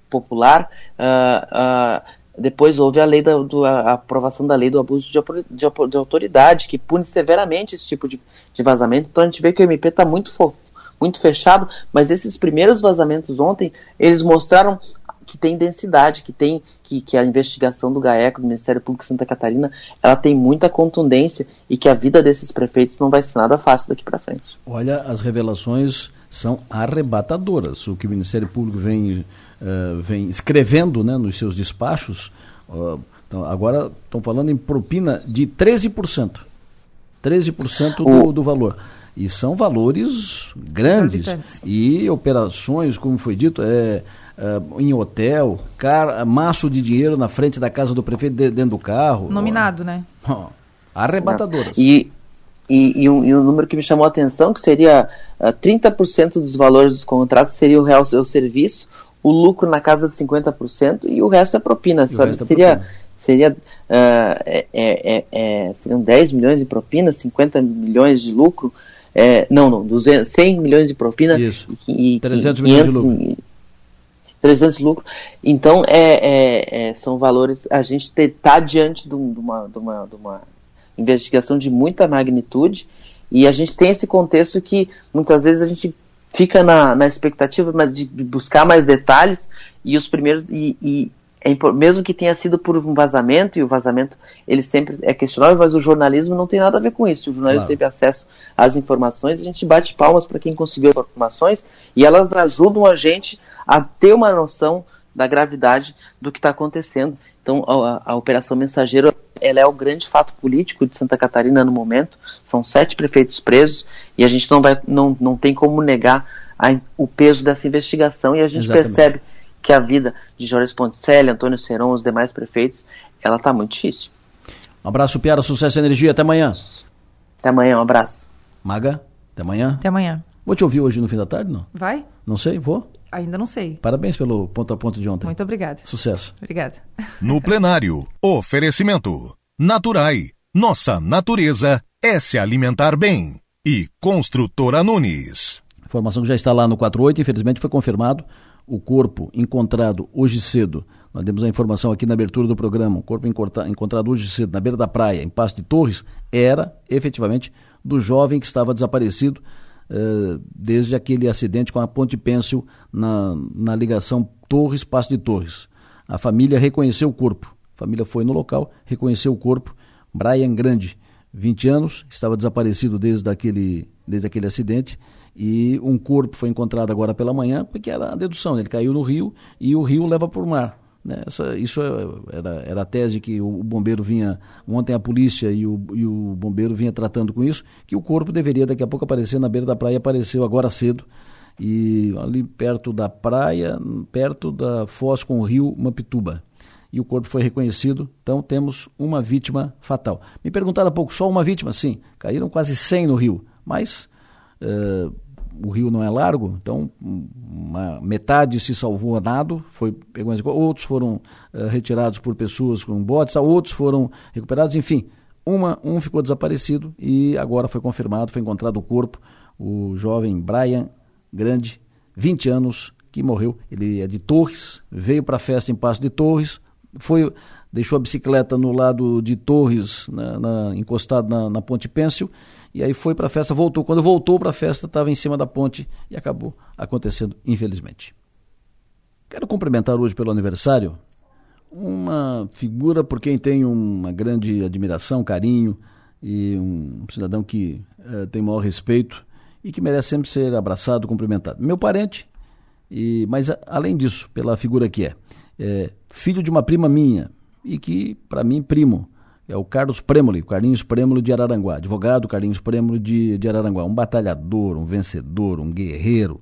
popular. Uh, uh, depois houve a lei da do, a aprovação da lei do abuso de, de, de, autoridade, que pune severamente esse tipo de, de vazamento. Então a gente vê que o MP está muito, muito fechado, mas esses primeiros vazamentos ontem, eles mostraram que tem densidade, que tem que, que a investigação do GAECO, do Ministério Público de Santa Catarina, ela tem muita contundência e que a vida desses prefeitos não vai ser nada fácil daqui para frente. Olha, as revelações são arrebatadoras. O que o Ministério Público vem, uh, vem escrevendo né, nos seus despachos, uh, então, agora estão falando em propina de 13%. 13% do, do valor. E são valores grandes. E operações, como foi dito, é, uh, em hotel, car maço de dinheiro na frente da casa do prefeito de, dentro do carro. Nominado, ó. né? Ó, arrebatadoras. E, e, e, um, e, um, número que me chamou a atenção, que seria uh, ah, 30% dos valores dos contratos seria o real seu serviço, o lucro na casa de 50% e o resto é propina. Sabe? É seria propina. seria uh, é, é, é, seriam 10 milhões de propina, 50 milhões de lucro. É, não, não, 200, 100 milhões de propina Isso. e, 300 milhões de lucro. 300 de lucro. Então, é, são valores. A gente está diante de uma, de, uma, de uma investigação de muita magnitude e a gente tem esse contexto que muitas vezes a gente fica na, na expectativa mas de buscar mais detalhes e os primeiros e, e é, mesmo que tenha sido por um vazamento, e o vazamento ele sempre é questionável, mas o jornalismo não tem nada a ver com isso. O jornalismo claro. teve acesso às informações, a gente bate palmas para quem conseguiu as informações e elas ajudam a gente a ter uma noção da gravidade do que está acontecendo. Então, a, a, Operação Mensageiro ela é o grande fato político de Santa Catarina no momento. São sete prefeitos presos e a gente não, vai, não, não tem como negar a, o peso dessa investigação e a gente Exatamente. percebe que a vida de Jorge Ponticelli, Antônio Seron, os demais prefeitos, ela está muito difícil. Um abraço, Piara, sucesso e energia, até amanhã. Até amanhã, um abraço. Maga, até amanhã. Até amanhã. Vou te ouvir hoje no fim da tarde, não? Vai? Não sei, vou. Ainda não sei. Parabéns pelo ponto a ponto de ontem. Muito obrigada. Sucesso. Obrigada. No plenário, oferecimento. Naturai. Nossa natureza é se alimentar bem. E Construtora Nunes. Informação que já está lá no 48, infelizmente foi confirmado o corpo encontrado hoje cedo, nós demos a informação aqui na abertura do programa, o corpo encontrado hoje cedo na beira da praia, em Passo de Torres, era efetivamente do jovem que estava desaparecido uh, desde aquele acidente com a Ponte Pêncil na, na ligação Torres-Passo de Torres. A família reconheceu o corpo. A família foi no local, reconheceu o corpo. Brian Grande, 20 anos, estava desaparecido desde aquele, desde aquele acidente e um corpo foi encontrado agora pela manhã, porque era a dedução, né? ele caiu no rio e o rio leva para o mar. Né? Essa, isso é, era, era a tese que o, bombeiro vinha, ontem a polícia e o, e o bombeiro vinha tratando com isso, que o corpo deveria daqui a pouco aparecer na beira da praia, apareceu agora cedo, e ali perto da praia, perto da foz com o rio Mampituba. E o corpo foi reconhecido, então temos uma vítima fatal. Me perguntaram há pouco, só uma vítima? Sim, caíram quase 100 no rio, mas... Uh, o rio não é largo, então metade se salvou nado, foi, pegou, outros foram uh, retirados por pessoas com botes, outros foram recuperados, enfim, uma, um ficou desaparecido e agora foi confirmado, foi encontrado o corpo, o jovem Brian Grande, 20 anos, que morreu. Ele é de Torres, veio para a festa em Passo de Torres, foi deixou a bicicleta no lado de Torres, na, na, encostado na, na Ponte Pêncil, e aí foi para a festa, voltou. Quando voltou para a festa, estava em cima da ponte e acabou acontecendo, infelizmente. Quero cumprimentar hoje pelo aniversário uma figura por quem tenho uma grande admiração, carinho e um cidadão que uh, tem maior respeito e que merece sempre ser abraçado, cumprimentado. Meu parente, e, mas além disso, pela figura que é. é filho de uma prima minha e que, para mim, primo. É o Carlos Premoli, Carlinhos Premoli de Araranguá, advogado Carlinhos Premoli de, de Araranguá. Um batalhador, um vencedor, um guerreiro,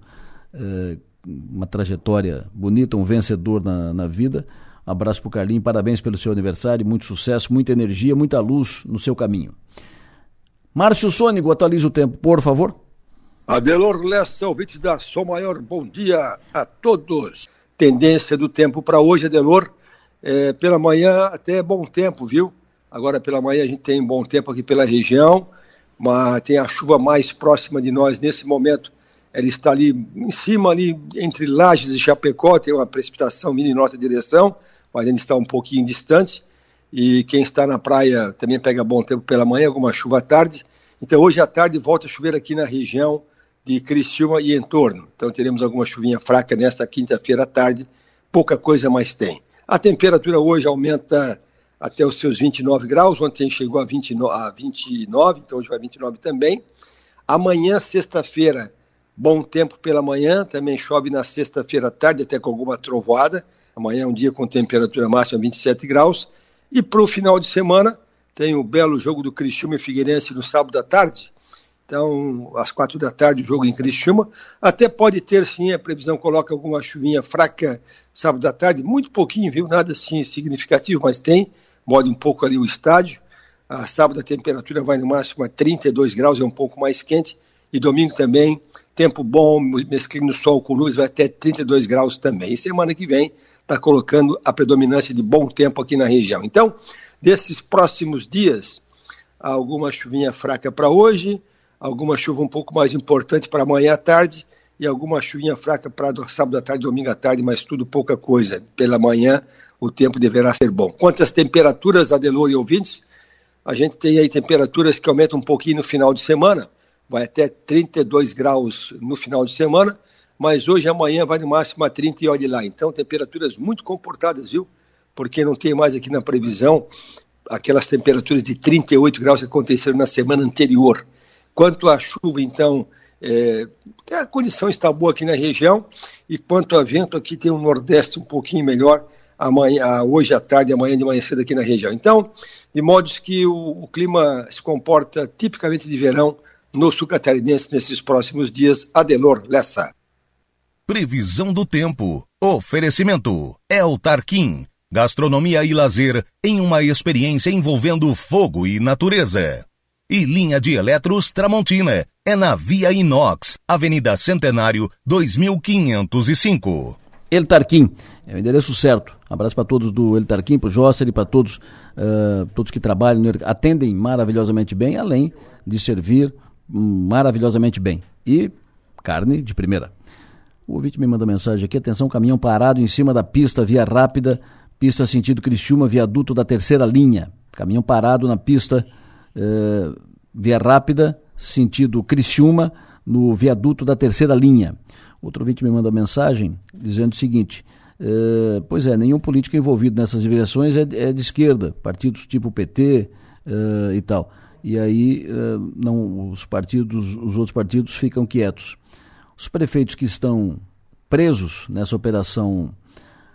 é, uma trajetória bonita, um vencedor na, na vida. Abraço para o Carlinhos, parabéns pelo seu aniversário, muito sucesso, muita energia, muita luz no seu caminho. Márcio Sônico, atualiza o tempo, por favor. Adelor Lessa, ouvintes da Som Maior, bom dia a todos. Tendência do tempo para hoje, Adelor, é, pela manhã até bom tempo, viu? Agora pela manhã a gente tem bom tempo aqui pela região, mas tem a chuva mais próxima de nós nesse momento. Ela está ali em cima, ali entre Lages e Chapecó, tem uma precipitação vindo em nossa direção, mas ainda está um pouquinho distante. E quem está na praia também pega bom tempo pela manhã, alguma chuva à tarde. Então hoje à tarde volta a chover aqui na região de Criciúma e entorno. Então teremos alguma chuvinha fraca nesta quinta-feira à tarde, pouca coisa mais tem. A temperatura hoje aumenta até os seus 29 graus, ontem chegou a 29, a 29 então hoje vai 29 também. Amanhã, sexta-feira, bom tempo pela manhã, também chove na sexta-feira à tarde, até com alguma trovoada. Amanhã é um dia com temperatura máxima 27 graus. E para o final de semana, tem o belo jogo do Criciúma e Figueirense no sábado à tarde. Então, às quatro da tarde, o jogo em Criciúma. Até pode ter, sim, a previsão coloca alguma chuvinha fraca sábado à tarde, muito pouquinho, viu? Nada assim significativo, mas tem. Mode um pouco ali o estádio. A sábado a temperatura vai no máximo a 32 graus, é um pouco mais quente. E domingo também, tempo bom, mesclando sol com luz, vai até 32 graus também. E semana que vem está colocando a predominância de bom tempo aqui na região. Então, desses próximos dias, alguma chuvinha fraca para hoje, alguma chuva um pouco mais importante para amanhã à tarde e alguma chuvinha fraca para sábado à tarde, domingo à tarde, mas tudo pouca coisa. Pela manhã o tempo deverá ser bom. Quanto às temperaturas, Adelor e ouvintes, a gente tem aí temperaturas que aumentam um pouquinho no final de semana, vai até 32 graus no final de semana, mas hoje e amanhã vai no máximo a 30 e olhe lá. Então, temperaturas muito comportadas, viu? Porque não tem mais aqui na previsão aquelas temperaturas de 38 graus que aconteceram na semana anterior. Quanto à chuva, então, é, a condição está boa aqui na região, e quanto a vento, aqui tem um nordeste um pouquinho melhor, amanhã, hoje à tarde, amanhã de manhã cedo aqui na região. Então, de modos que o, o clima se comporta tipicamente de verão no sul catarinense nesses próximos dias. Adelor Lessa. Previsão do tempo. Oferecimento. El Tarquim. Gastronomia e lazer em uma experiência envolvendo fogo e natureza. E linha de eletros Tramontina. É na Via Inox, Avenida Centenário, 2505. El Tarquim. É o endereço certo. Um abraço para todos do El Tarquim, para o Josser e para todos, uh, todos que trabalham, atendem maravilhosamente bem, além de servir maravilhosamente bem. E carne de primeira. O ouvinte me manda mensagem aqui, atenção, caminhão parado em cima da pista, via rápida, pista sentido Criciúma, viaduto da terceira linha. Caminhão parado na pista, eh, via rápida, sentido Criciúma, no viaduto da terceira linha. Outro ouvinte me manda mensagem dizendo o seguinte, eh, pois é, nenhum político envolvido nessas investigações é, é de esquerda, partidos tipo PT eh, e tal. E aí não, os partidos, os outros partidos ficam quietos. Os prefeitos que estão presos nessa operação,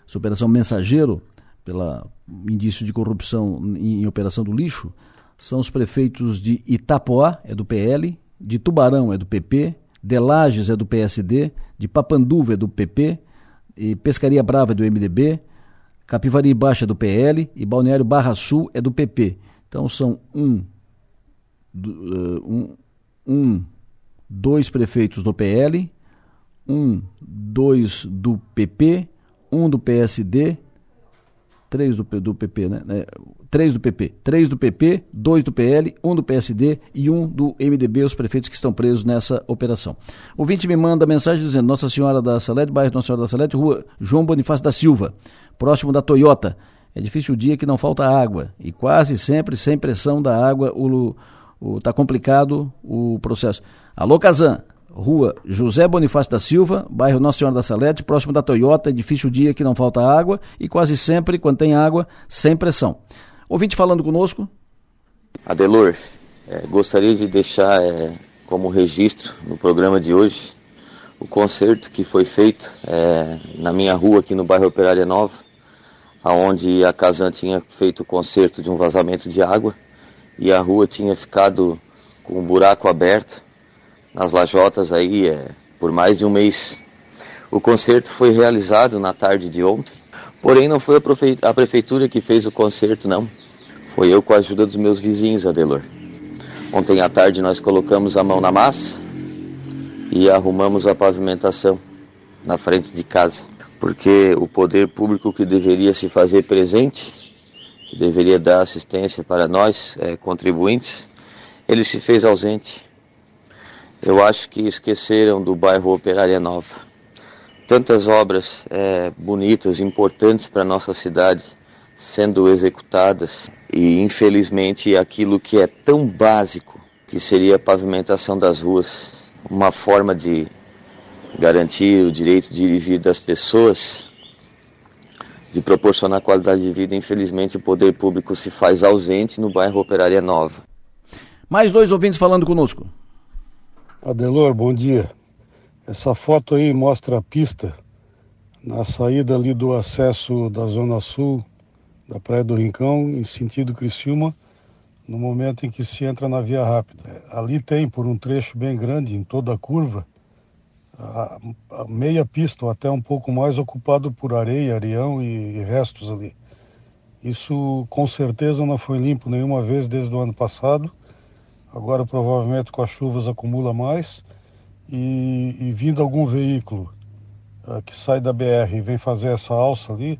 essa operação mensageiro, pela indício de corrupção em, em operação do lixo, são os prefeitos de Itapoá, é do PL, de Tubarão, é do PP, de Lages, é do PSD, de Papanduva, é do PP, e Pescaria Brava, é do MDB, Capivari Baixa, é do PL, e Balneário Barra Sul, é do PP. Então são um, um, um dois prefeitos do PL, um, dois do PP, um do PSD, três do, do PP, né? Três do PP, três do PP, dois do PL, um do PSD e um do MDB, os prefeitos que estão presos nessa operação. O ouvinte me manda mensagem dizendo: Nossa Senhora da Salete, bairro Nossa Senhora da Salete, rua João Bonifácio da Silva, próximo da Toyota. É difícil o dia que não falta água e quase sempre sem pressão da água o, Está complicado o processo. Alô, Kazan. Rua José Bonifácio da Silva, bairro Nossa Senhora da Salete, próximo da Toyota, é difícil o dia que não falta água e quase sempre, quando tem água, sem pressão. Ouvinte falando conosco. Adelor, é, gostaria de deixar é, como registro no programa de hoje o concerto que foi feito é, na minha rua aqui no bairro Operária Nova, aonde a Casan tinha feito o conserto de um vazamento de água e a rua tinha ficado com um buraco aberto nas lajotas aí é, por mais de um mês. O conserto foi realizado na tarde de ontem, porém não foi a prefeitura que fez o conserto, não. Foi eu com a ajuda dos meus vizinhos, Adelor. Ontem à tarde nós colocamos a mão na massa e arrumamos a pavimentação na frente de casa, porque o poder público que deveria se fazer presente, que deveria dar assistência para nós, é, contribuintes, ele se fez ausente. Eu acho que esqueceram do bairro Operária Nova. Tantas obras é, bonitas, importantes para nossa cidade sendo executadas e infelizmente aquilo que é tão básico que seria a pavimentação das ruas, uma forma de garantir o direito de ir e vir das pessoas, de proporcionar qualidade de vida, infelizmente o poder público se faz ausente no bairro Operária Nova. Mais dois ouvintes falando conosco. Adelor, bom dia. Essa foto aí mostra a pista na saída ali do acesso da Zona Sul da Praia do Rincão em sentido Criciúma, no momento em que se entra na via rápida. Ali tem, por um trecho bem grande, em toda a curva, a, a meia pista, ou até um pouco mais, ocupado por areia, areião e, e restos ali. Isso com certeza não foi limpo nenhuma vez desde o ano passado. Agora provavelmente com as chuvas acumula mais. E, e vindo algum veículo uh, que sai da BR e vem fazer essa alça ali,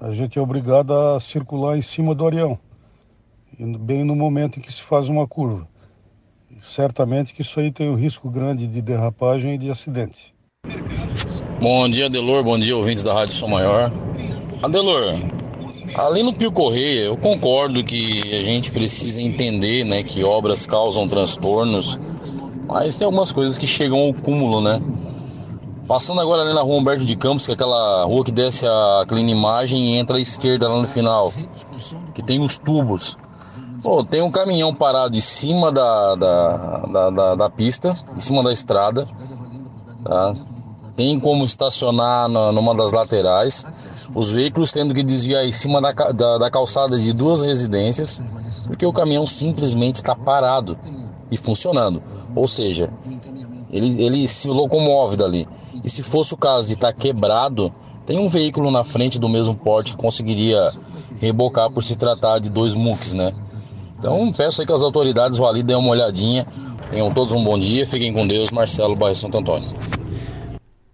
a gente é obrigado a circular em cima do areão, bem no momento em que se faz uma curva. Certamente que isso aí tem um risco grande de derrapagem e de acidente. Bom dia, Adelor. Bom dia, ouvintes da Rádio Som Maior. Adelor, ali no Pio Correia, eu concordo que a gente precisa entender né, que obras causam transtornos, mas tem algumas coisas que chegam ao cúmulo, né? Passando agora ali na rua Humberto de Campos, que é aquela rua que desce a clean imagem e entra à esquerda lá no final, que tem os tubos. Pô, tem um caminhão parado em cima da, da, da, da, da pista, em cima da estrada. Tá? Tem como estacionar na, numa das laterais. Os veículos tendo que desviar em cima da, da, da calçada de duas residências, porque o caminhão simplesmente está parado e funcionando. Ou seja, ele, ele se locomove dali. E se fosse o caso de estar tá quebrado, tem um veículo na frente do mesmo porte que conseguiria rebocar por se tratar de dois muques, né? Então peço aí que as autoridades vão ali, deem uma olhadinha. Tenham todos um bom dia, fiquem com Deus, Marcelo Bairro Santo Antônio.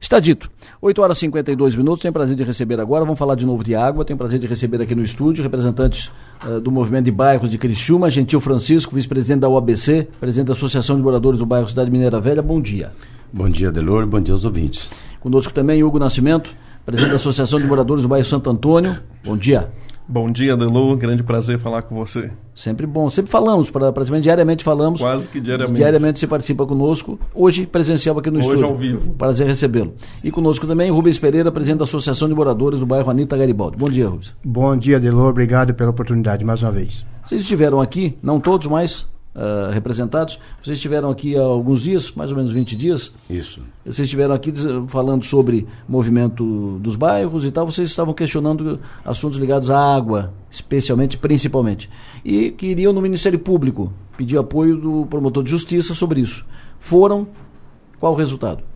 Está dito. 8 horas e 52 minutos. Tenho prazer de receber agora. Vamos falar de novo de água. Tenho prazer de receber aqui no estúdio representantes uh, do movimento de bairros de Criciúma, Gentil Francisco, vice-presidente da UABC, presidente da Associação de Moradores do Bairro Cidade Mineira Velha. Bom dia. Bom dia, Delor. Bom dia aos ouvintes. Conosco também Hugo Nascimento, presidente da Associação de Moradores do Bairro Santo Antônio. Bom dia. Bom dia, Delor. Grande prazer falar com você. Sempre bom. Sempre falamos, praticamente diariamente falamos. Quase que diariamente. Diariamente você participa conosco. Hoje presencial aqui no Hoje estúdio. ao vivo. Prazer recebê-lo. E conosco também Rubens Pereira, presidente da Associação de Moradores do bairro Anitta Garibaldi. Bom dia, Rubens. Bom dia, Delor. Obrigado pela oportunidade mais uma vez. Vocês estiveram aqui, não todos, mas uh, representados. Vocês estiveram aqui há alguns dias, mais ou menos 20 dias. Isso. Vocês estiveram aqui falando sobre movimento dos bairros e tal. Vocês estavam questionando assuntos ligados à água, especialmente, principalmente. E queriam no Ministério Público pedir apoio do promotor de justiça sobre isso. Foram. Qual o resultado?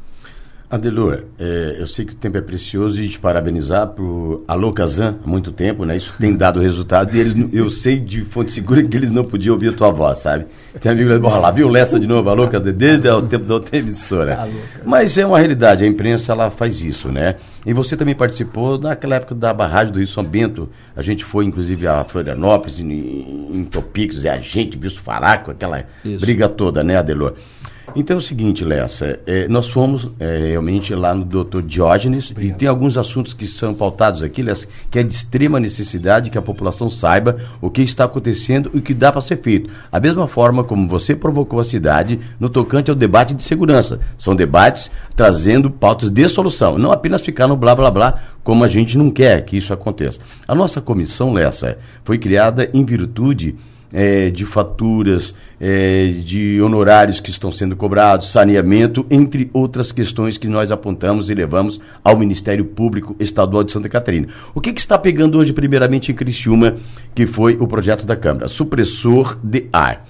Adelor, é, eu sei que o tempo é precioso e te parabenizar por Alô Kazan há muito tempo, né? Isso tem dado resultado e eles, eu sei de fonte segura que eles não podiam ouvir a tua voz, sabe? Tem amigo que lá, viu Lessa de novo, Alô Kazan, desde o tempo da outra emissora. Mas é uma realidade, a imprensa ela faz isso, né? E você também participou naquela época da barragem do Rio São Bento, a gente foi inclusive a Florianópolis, em, em Topicos, e a gente viu o Faraco, aquela isso. briga toda, né, Adelor? Então é o seguinte, Lessa, é, nós fomos é, realmente lá no doutor Diógenes Obrigado. e tem alguns assuntos que são pautados aqui, Lessa, que é de extrema necessidade que a população saiba o que está acontecendo e o que dá para ser feito. A mesma forma como você provocou a cidade no tocante ao debate de segurança. São debates trazendo pautas de solução, não apenas ficar no blá blá blá, como a gente não quer que isso aconteça. A nossa comissão, Lessa, foi criada em virtude é, de faturas, é, de honorários que estão sendo cobrados, saneamento, entre outras questões que nós apontamos e levamos ao Ministério Público Estadual de Santa Catarina. O que, que está pegando hoje, primeiramente, em Criciúma, que foi o projeto da Câmara? Supressor de ar.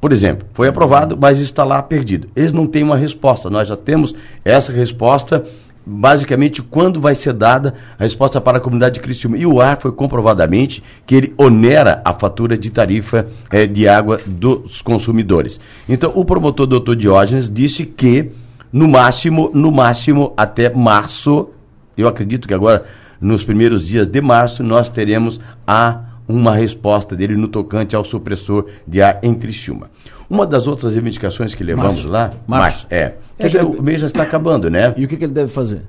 Por exemplo, foi aprovado, mas está lá perdido. Eles não têm uma resposta. Nós já temos essa resposta basicamente quando vai ser dada a resposta para a comunidade de Criciúma. E o ar foi comprovadamente que ele onera a fatura de tarifa eh, de água dos consumidores. Então, o promotor doutor Diógenes disse que no máximo, no máximo até março, eu acredito que agora nos primeiros dias de março nós teremos a uma resposta dele no tocante ao supressor de ar em Criciúma. Uma das outras reivindicações que levamos Março. lá, Março. é, É que o mês já está acabando, né? E o que, que ele deve fazer?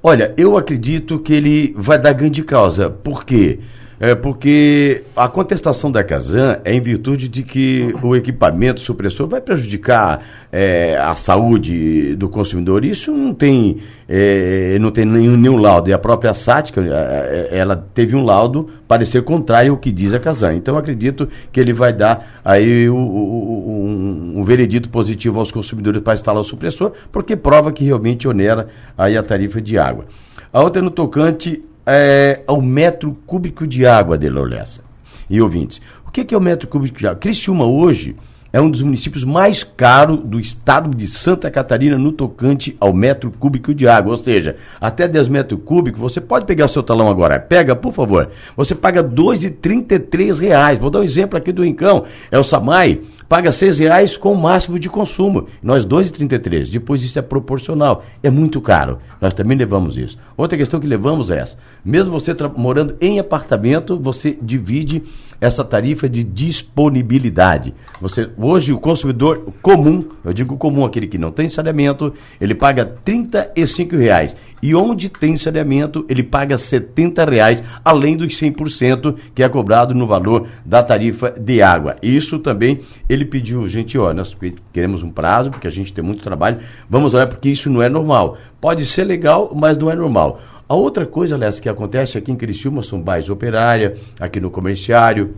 Olha, eu acredito que ele vai dar grande causa. Por quê? É porque a contestação da Casan é em virtude de que o equipamento supressor vai prejudicar é, a saúde do consumidor. Isso não tem, é, não tem nenhum, nenhum laudo. E a própria Sática, é, é, ela teve um laudo parecer contrário ao que diz a Casan. Então, acredito que ele vai dar aí o- o- um, um veredito positivo aos consumidores para instalar o supressor, porque prova que realmente onera aí a tarifa de água. A outra é no tocante é, ao metro cúbico de água de Lolessa. E ouvintes, o que, é o metro cúbico de água? Criciúma hoje é um dos municípios mais caros do estado de Santa Catarina no tocante ao metro cúbico de água. Ou seja, até 10 metros cúbicos, você pode pegar o seu talão agora. Pega, por favor. Você paga 2,33 reais. Vou dar um exemplo aqui do Rincão. É o Samai, paga 6 reais com o máximo de consumo. Nós R$ 2,33. Depois isso é proporcional. É muito caro. Nós também levamos isso. Outra questão que levamos é essa. Mesmo você morando em apartamento, você divide essa tarifa de disponibilidade. Você, hoje o consumidor comum, eu digo comum, aquele que não tem saneamento, ele paga 35 reais. E onde tem saneamento, ele paga 70 reais, além dos 100% que é cobrado no valor da tarifa de água. Isso também ele pediu, gente, ó, nós queremos um prazo, porque a gente tem muito trabalho, vamos olhar, porque isso não é normal. Pode ser legal, mas não é normal. A outra coisa, aliás, que acontece aqui em Criciúma são bairros operária, aqui no comerciário,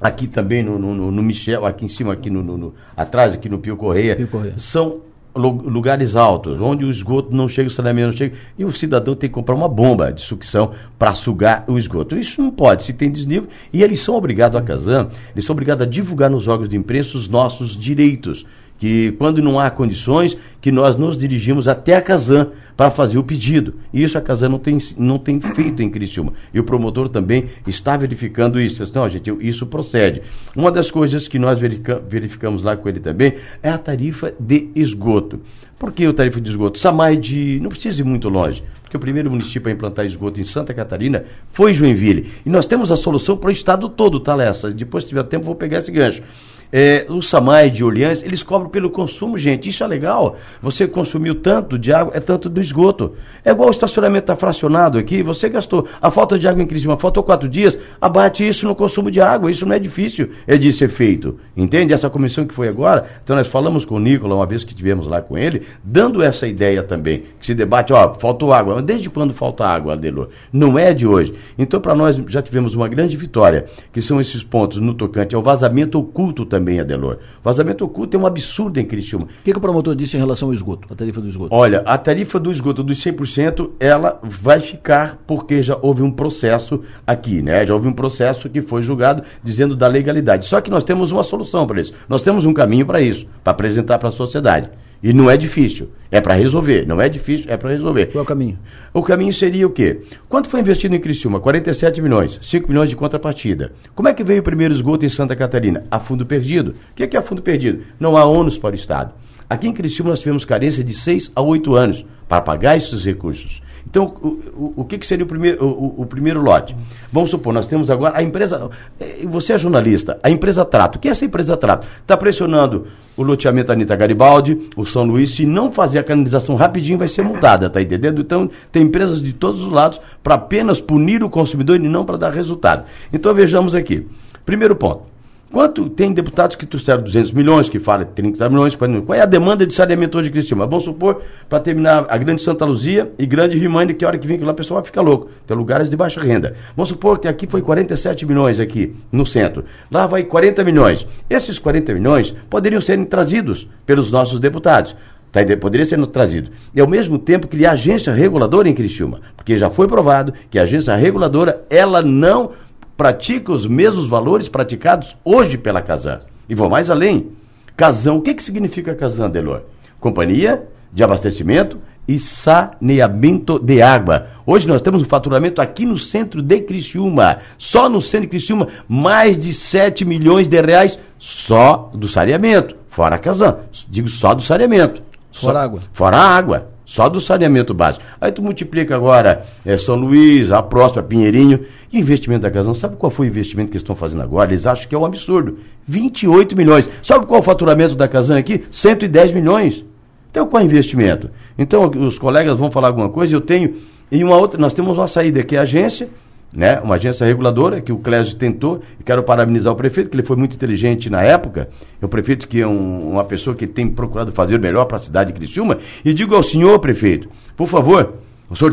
aqui também no, no, no- Michel, aqui em cima, aqui no, no- no- atrás, aqui no Pio Correia, são lu- lugares altos, onde o esgoto não chega, o saneamento não chega, e o cidadão tem que comprar uma bomba de sucção para sugar o esgoto. Isso não pode, se tem desnível, e eles são obrigados a Casan, eles são obrigados a divulgar nos órgãos de imprensa os nossos direitos, que quando não há condições, que nós nos dirigimos até a Casan para fazer o pedido. E isso a Casan não tem, não tem feito em Criciúma. E o promotor também está verificando isso. Não, gente, isso procede. Uma das coisas que nós verifica- verificamos lá com ele também é a tarifa de esgoto. Por que o tarifa de esgoto? Samai de. Não precisa ir muito longe. Porque o primeiro município a implantar esgoto em Santa Catarina foi Joinville. E nós temos a solução para o estado todo, tá, Lessa? Depois, se tiver tempo, vou pegar esse gancho. É, o Samai de Orleans, eles cobram pelo consumo, gente. Isso é legal. Você consumiu tanto de água, é tanto do esgoto. É igual o estacionamento está fracionado aqui, você gastou. A falta de água em Criciúma faltou quatro dias, abate isso no consumo de água. Isso não é difícil é de ser feito. Entende? Essa comissão que foi agora, então nós falamos com o Nicola uma vez que tivemos lá com ele, dando essa ideia também, que se debate, ó, faltou água. Mas desde quando falta água, Adelor? Não é de hoje. Então, para nós, já tivemos uma grande vitória, que são esses pontos no tocante ao vazamento oculto também, Adelor. Vazamento oculto é um absurdo em Criciúma. O que, que o promotor disse em relação ao esgoto, a tarifa do esgoto? Olha, a tarifa do esgoto dos 100%, ela vai ficar porque já houve um processo aqui, né? Já houve um processo que foi julgado dizendo da legalidade. Só que nós temos uma solução para isso. Nós temos um caminho para isso, para apresentar para a sociedade. E não é difícil, é para resolver. Não é difícil, é para resolver. Qual é o caminho? O caminho seria o quê? Quanto foi investido em Criciúma? 47 milhões, 5 milhões de contrapartida. Como é que veio o primeiro esgoto em Santa Catarina? A fundo perdido. O que é, que é fundo perdido? Não há ônus para o Estado. Aqui em Criciúma nós tivemos carência de 6 a 8 anos para pagar esses recursos. Então, o, o, o que, que seria o primeiro, o, o primeiro lote? Vamos supor, nós temos agora a empresa. eh, Você é jornalista, a empresa Trato. O que é essa empresa Trato? Está pressionando o loteamento Anitta Garibaldi, o São Luís. Se não fazer a canalização rapidinho, vai ser multada, tá entendendo? Então, tem empresas de todos os lados para apenas punir o consumidor e não para dar resultado. Então, vejamos aqui. Primeiro ponto. Quanto tem deputados que trouxeram 200 milhões, que falam 30 milhões, 40 milhões. Qual é a demanda de saneamento hoje de Cristina? Vamos supor, para terminar a Grande Santa Luzia e Grande Rimane, que a hora que vem que lá o pessoal vai ficar louco. Tem lugares de baixa renda. Vamos supor que aqui foi 47 milhões aqui no centro. Lá vai 40 milhões. Esses 40 milhões poderiam ser trazidos pelos nossos deputados. Tá, poderia ser trazido. E ao mesmo tempo que a agência reguladora em Criciúma, porque já foi provado que a agência reguladora, ela não pratica os mesmos valores praticados hoje pela Casan. E vou mais além. Casan, o que, que significa Casan, Delor? Companhia de abastecimento e saneamento de água. Hoje nós temos um faturamento aqui no centro de Criciúma, só no centro de Criciúma, mais de 7 milhões de reais só do saneamento, fora a Casan, digo só do saneamento. Fora só, água. Fora a água. Só do saneamento básico. Aí tu multiplica agora é, São Luís, a próxima, Pinheirinho. E o investimento da Casão, sabe qual foi o investimento que eles estão fazendo agora? Eles acham que é um absurdo. 28 milhões. Sabe qual é o faturamento da Casão aqui? 110 milhões. Então qual é o investimento? Então os colegas vão falar alguma coisa, eu tenho. E uma outra, nós temos uma saída aqui, a agência, né, uma agência reguladora que o Clésio tentou, e quero parabenizar o prefeito, que ele foi muito inteligente na época, é o prefeito que é um, uma pessoa que tem procurado fazer o melhor para a cidade de Criciúma, e digo ao senhor, prefeito, por favor,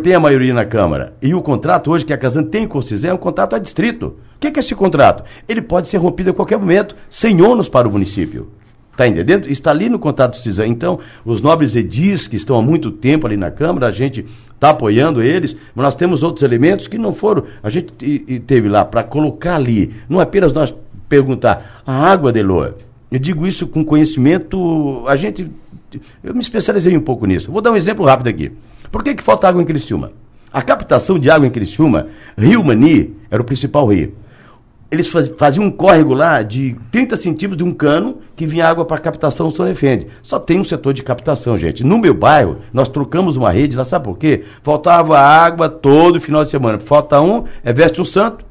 tem a maioria na Câmara, e o contrato hoje que a Casan tem com o CISEM é um contrato a distrito. O é, que é esse contrato? Ele pode ser rompido a qualquer momento, sem ônus para o município. Está entendendo? Está ali no contrato do CISAM. Então, os nobres edis que estão há muito tempo ali na Câmara, a gente está apoiando eles, mas nós temos outros elementos que não foram. A gente teve lá para colocar ali, não apenas nós perguntar, a água de Loa. Eu digo isso com conhecimento, a gente. Eu me especializei um pouco nisso. Vou dar um exemplo rápido aqui. Por que, que falta água em Criciúma? A captação de água em Criciúma, Rio Mani, era o principal rio eles faziam um córrego lá de 30 centímetros de um cano que vinha água para captação São Defende. Só tem um setor de captação, gente. No meu bairro, nós trocamos uma rede lá, sabe por quê? Faltava água todo final de semana. Falta um, é veste um santo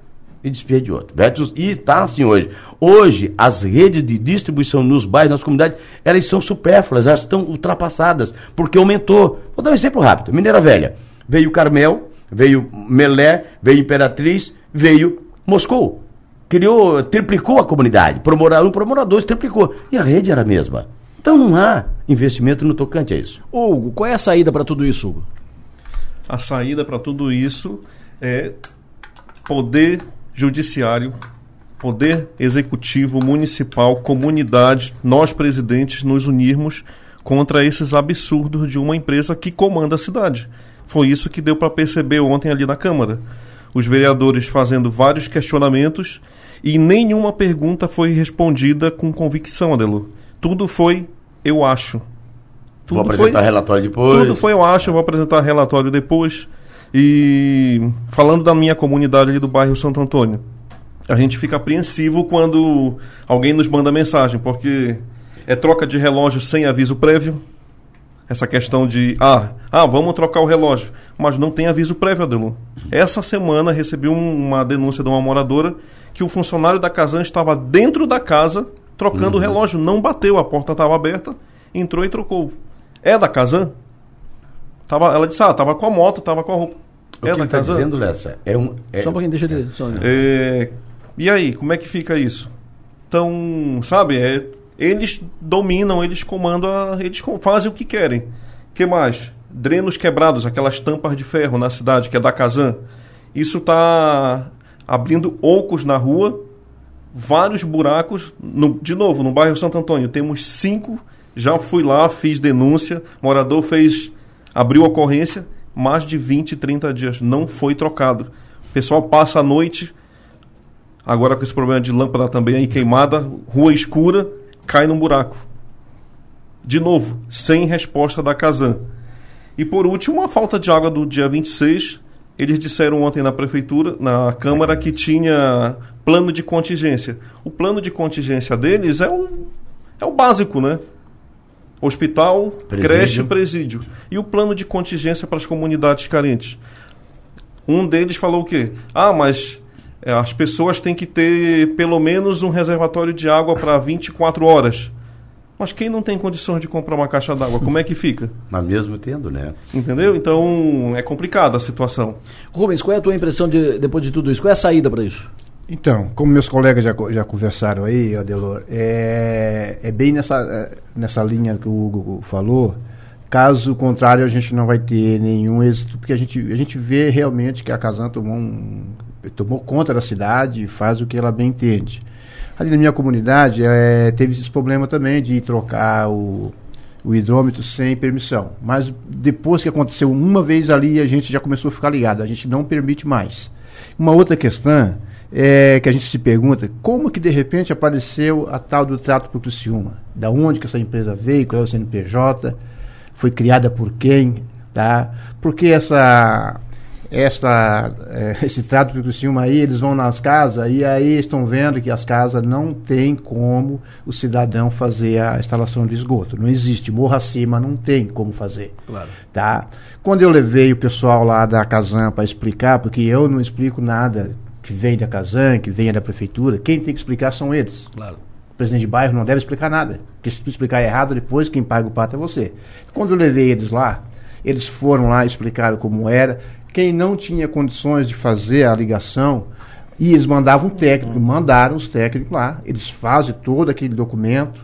e despede de outro. Veste um, e está assim hoje. Hoje, as redes de distribuição nos bairros, nas comunidades, elas são supérfluas, elas estão ultrapassadas, porque aumentou. Vou dar um exemplo rápido. Mineira Velha. Veio Carmel, veio Melé, veio Imperatriz, veio Moscou criou, triplicou a comunidade. Por morador, um por morador, triplicou. E a rede era a mesma. Então não há investimento no tocante a isso. Hugo, qual é a saída para tudo isso, Hugo? A saída para tudo isso é poder judiciário, poder executivo, municipal, comunidade, nós presidentes nos unirmos contra esses absurdos de uma empresa que comanda a cidade. Foi isso que deu para perceber ontem ali na Câmara. Os vereadores fazendo vários questionamentos e nenhuma pergunta foi respondida com convicção, Adelu. Tudo foi eu acho. Tudo vou apresentar foi, relatório depois. Tudo foi eu acho, eu vou apresentar relatório depois. E falando da minha comunidade ali do bairro Santo Antônio, a gente fica apreensivo quando alguém nos manda mensagem, porque é troca de relógio sem aviso prévio. Essa questão de, ah, ah, vamos trocar o relógio, mas não tem aviso prévio, Adelu. Essa semana recebi um, uma denúncia de uma moradora que o funcionário da Casan estava dentro da casa trocando uhum. o relógio. Não bateu, a porta estava aberta, entrou e trocou. É da Casan? Tava, ela disse, ah, tava com a moto, tava com a roupa. O é que da tá dizendo, Lessa, é um... É... Só um pouquinho, deixa ele... Só... É... E aí, como é que fica isso? Então, sabe, é... eles dominam, eles comandam, a... eles fazem o que querem. que mais? Drenos quebrados, aquelas tampas de ferro na cidade, que é da Casan. Isso está abrindo ocos na rua, vários buracos. No, de novo, no bairro Santo Antônio, temos cinco. Já fui lá, fiz denúncia, morador fez, abriu ocorrência, mais de 20, 30 dias. Não foi trocado. O pessoal passa a noite, agora com esse problema de lâmpada também aí queimada, rua escura, cai num buraco. De novo, sem resposta da Casan. E por último, a falta de água do dia 26, eles disseram ontem na prefeitura, na Câmara, que tinha plano de contingência. O plano de contingência deles é o, é o básico, né? Hospital, presídio. creche, presídio. E o plano de contingência para as comunidades carentes. Um deles falou o quê? Ah, mas as pessoas têm que ter pelo menos um reservatório de água para 24 horas. Mas quem não tem condições de comprar uma caixa d'água, como é que fica? Mas mesmo tendo, né? Entendeu? Então é complicada a situação. Rubens, qual é a tua impressão de, depois de tudo isso? Qual é a saída para isso? Então, como meus colegas já, já conversaram aí, Adelor, é, é bem nessa, é, nessa linha que o Hugo falou. Caso contrário, a gente não vai ter nenhum êxito, porque a gente, a gente vê realmente que a Casan tomou, um, tomou conta da cidade e faz o que ela bem entende. Ali na minha comunidade, é, teve esse problema também de trocar o, o hidrômetro sem permissão. Mas depois que aconteceu uma vez ali, a gente já começou a ficar ligado. A gente não permite mais. Uma outra questão é, que a gente se pergunta, como que de repente apareceu a tal do trato por Criciúma? Da onde que essa empresa veio, qual é o CNPJ, foi criada por quem, tá? Porque essa, essa, é, esse trato por Criciúma aí, eles vão nas casas e aí estão vendo que as casas não tem como o cidadão fazer a instalação de esgoto. Não existe, morra acima não tem como fazer. Claro. Tá? Quando eu levei o pessoal lá da Casan para explicar, porque eu não explico nada que vem da Casan, que vem da prefeitura, quem tem que explicar são eles. Claro. O presidente de bairro não deve explicar nada, porque se tu explicar errado, depois quem paga o pato é você. Quando eu levei eles lá, eles foram lá, explicaram como era. Quem não tinha condições de fazer a ligação, e eles mandavam um técnico, mandaram os técnicos lá, eles fazem todo aquele documento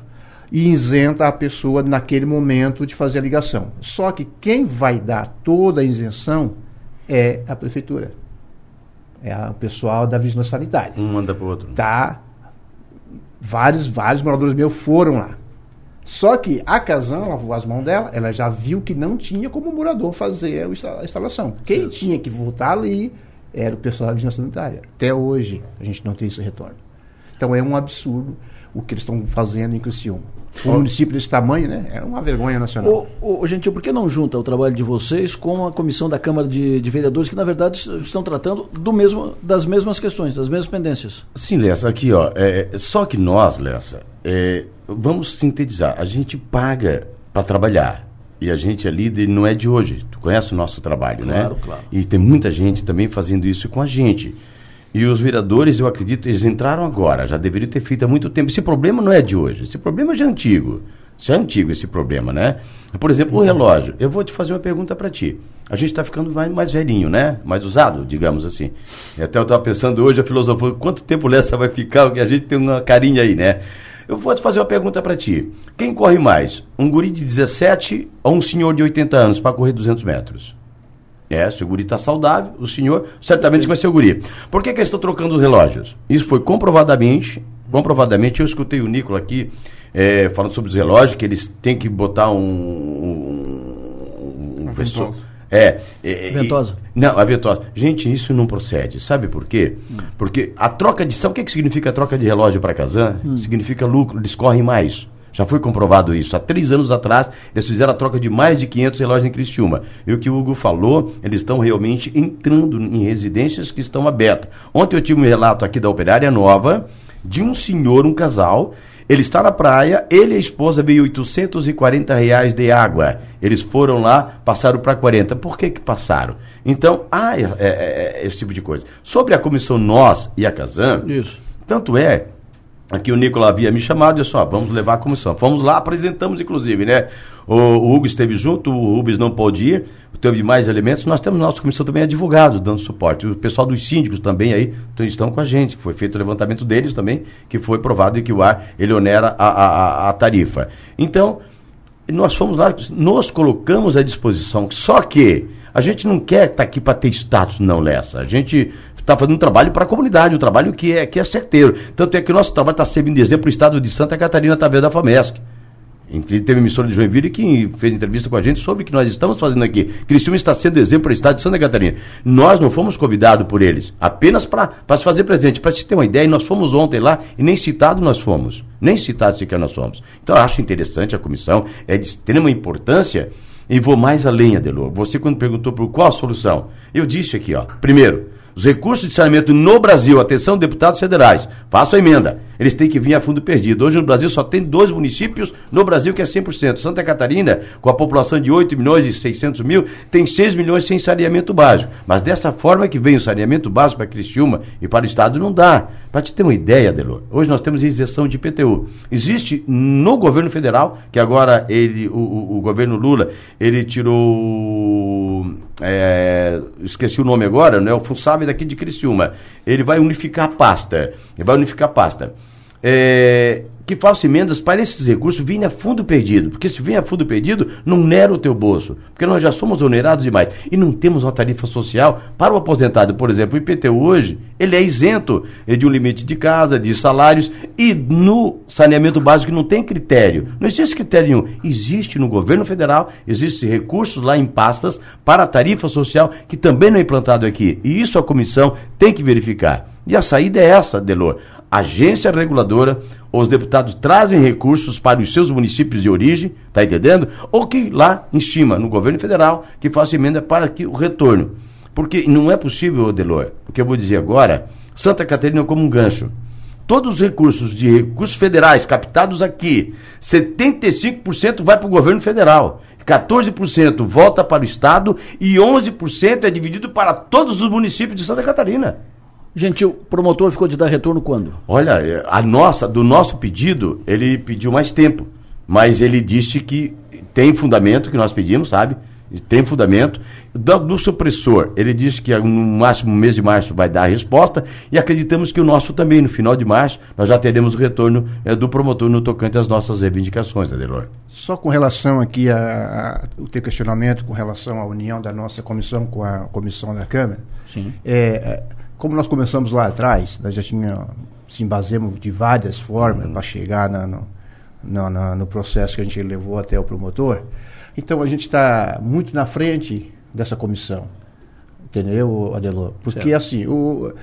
e isenta a pessoa naquele momento de fazer a ligação. Só que quem vai dar toda a isenção é a prefeitura. É o pessoal da vigilância sanitária. Um manda para o outro. Tá. Vários, vários moradores meus foram lá. Só que a Casan lavou as mãos dela, ela já viu que não tinha como o morador fazer a instalação. Quem tinha que voltar ali era o pessoal da vigilância sanitária. Até hoje a gente não tem esse retorno. Então é um absurdo o que eles estão fazendo em Criciúma. Um município desse tamanho, né? É uma vergonha nacional. Ô, ô, Gentil, por que não junta o trabalho de vocês com a comissão da Câmara de, de Vereadores, que na verdade estão tratando do mesmo, das mesmas questões, das mesmas pendências? Sim, Lessa, aqui, ó. É, só que nós, Lessa, é, vamos sintetizar. A gente paga para trabalhar. E a gente é líder não é de hoje. Tu conhece o nosso trabalho, né? Claro, claro. E tem muita gente também fazendo isso com a gente. E os vereadores, eu acredito, eles entraram agora, já deveriam ter feito há muito tempo. Esse problema não é de hoje, esse problema já é antigo. Já é antigo esse problema, né? Por exemplo, o relógio. Eu vou te fazer uma pergunta para ti. A gente está ficando mais, mais velhinho, né? Mais usado, digamos assim. E até eu estava pensando hoje, a filosofia, quanto tempo Lessa vai ficar? Porque a gente tem uma carinha aí, né? Eu vou te fazer uma pergunta para ti. Quem corre mais? Um guri de 17 ou um senhor de 80 anos para correr 200 metros? É, se o guri está saudável, o senhor certamente vai ser o guri. Por que, que eles estão trocando os relógios? Isso foi comprovadamente, comprovadamente, eu escutei o Nicola aqui é, falando sobre os relógios, que eles têm que botar um. um, um, um versor, é, é, Ventosa. E, não, a ventosa. Gente, isso não procede. Sabe por quê? Hum. Porque a troca de. Sabe o que, que significa a troca de relógio para Casan? Hum. Significa lucro, eles correm mais. Já foi comprovado isso. Há três anos atrás, eles fizeram a troca de mais de 500 relógios em Criciúma. E o que o Hugo falou, eles estão realmente entrando em residências que estão abertas. Ontem eu tive um relato aqui da Operária Nova de um senhor, um casal, ele está na praia, ele e a esposa veio 840 reais de água. Eles foram lá, passaram para 40. Por que que passaram? Então, há é, é, é, esse tipo de coisa. Sobre a comissão Nós e a Casan, Isso. tanto é Aqui o Nicolas havia me chamado e só, vamos levar a comissão. Fomos lá, apresentamos inclusive, né? O, Hugo esteve junto, o Rubens não pôde ir, teve mais elementos. Nós temos nossa comissão também advogado, dando suporte. O pessoal dos síndicos também aí estão com a gente, foi feito o levantamento deles também, que foi provado que o ar ele onera a, a, a tarifa. Então, nós fomos lá, nos colocamos à disposição. Só que a gente não quer estar tá aqui para ter status, não, Lessa. A gente está fazendo um trabalho para a comunidade, um trabalho que é, que é certeiro. Tanto é que o nosso trabalho está servindo de exemplo para o estado de Santa Catarina através da FAMESC. Inclusive teve emissora de Joinville que fez entrevista com a gente sobre o que nós estamos fazendo aqui. Criciúma está sendo exemplo para o estado de Santa Catarina. Nós não fomos convidados por eles, apenas para se fazer presente. Para se ter uma ideia, nós fomos ontem lá e nem citados nós fomos. Nem citados sequer nós fomos. Então eu acho interessante a comissão, é de extrema importância. E vou mais além, Adelor. Você quando perguntou por qual a solução, eu disse aqui, ó. Primeiro, os recursos de saneamento no Brasil, atenção, deputados federais, faço a emenda, eles têm que vir a fundo perdido. Hoje no Brasil só tem dois municípios no Brasil que é 100%. Santa Catarina, com a população de 8 milhões e 600 mil, tem 6 milhões sem saneamento básico. Mas dessa forma que vem o saneamento básico para Criciúma e para o Estado não dá. Para te ter uma ideia, Adelor, hoje nós temos isenção de IPTU. Existe no governo federal, que agora ele, o, o, o governo Lula, ele tirou. É, esqueci o nome agora, né? O Funsabe daqui de Criciúma. Ele vai unificar a pasta. Ele vai unificar a pasta. É, que faça emendas para esses recursos virem a fundo perdido. Porque se vem a fundo perdido, não nera o teu bolso. Porque nós já somos onerados demais. E não temos uma tarifa social para o aposentado. Por exemplo, o IPTU hoje, ele é isento de um limite de casa, de salários. E no saneamento básico não tem critério. Não existe critério nenhum. Existe no governo federal, existem recursos lá em pastas para a tarifa social, que também não é implantado aqui. E isso a comissão tem que verificar. E a saída é essa, Delor agência reguladora, os deputados trazem recursos para os seus municípios de origem, tá entendendo? Ou que lá em cima, no governo federal, que faça emenda para que o retorno. Porque não é possível, Delor, o que eu vou dizer agora, Santa Catarina como um gancho. Todos os recursos de recursos federais captados aqui, 75% vai para o governo federal. 14% volta para o Estado e 11% é dividido para todos os municípios de Santa Catarina. Gente, o promotor ficou de dar retorno quando? Olha, é, a nossa, do nosso pedido, ele pediu mais tempo. Mas ele disse que tem fundamento que nós pedimos, sabe? Tem fundamento. Do, do supressor, ele disse que no máximo mês de março vai dar a resposta e acreditamos que o nosso também, no final de março, nós já teremos o retorno é, do promotor no tocante às nossas reivindicações, Adelor. Só com relação aqui a, a, o teu questionamento com relação à união da nossa comissão com a comissão da Câmara. Sim. É, como nós começamos lá atrás, nós já tínhamos, se embasemos de várias formas uhum. para chegar na, no, na, na, no processo que a gente levou até o promotor. Então a gente está muito na frente dessa comissão. Entendeu, Adelor? Porque certo. assim, o,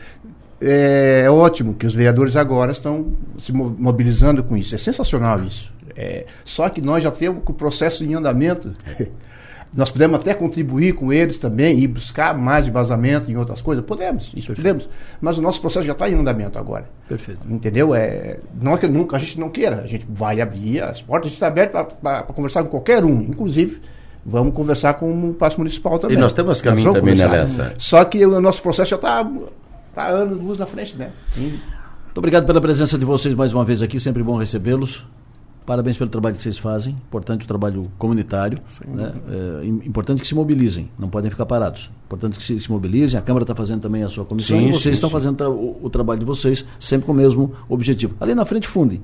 é, é, ótimo que os vereadores agora estão se mobilizando com isso. É sensacional isso. É, só que nós já temos o processo em andamento. Nós podemos até contribuir com eles também e buscar mais vazamento em outras coisas. Podemos, isso Perfeito. podemos. Mas o nosso processo já está em andamento agora. Perfeito. Entendeu? É, não é que nunca a gente não queira. A gente vai abrir as portas, a gente está aberto para conversar com qualquer um. Inclusive, vamos conversar com o Passo Municipal também. E nós temos caminho também, né, Lessa? Só que o nosso processo já está tá anos luz na frente, né? Muito obrigado pela presença de vocês mais uma vez aqui, sempre bom recebê-los. Parabéns pelo trabalho que vocês fazem. Importante o trabalho comunitário. Né? É, importante que se mobilizem, não podem ficar parados. Importante que se, se mobilizem. A Câmara está fazendo também a sua comissão sim, e vocês sim, estão sim. fazendo tra o, o, trabalho de vocês sempre com o mesmo objetivo. Ali na frente, funde.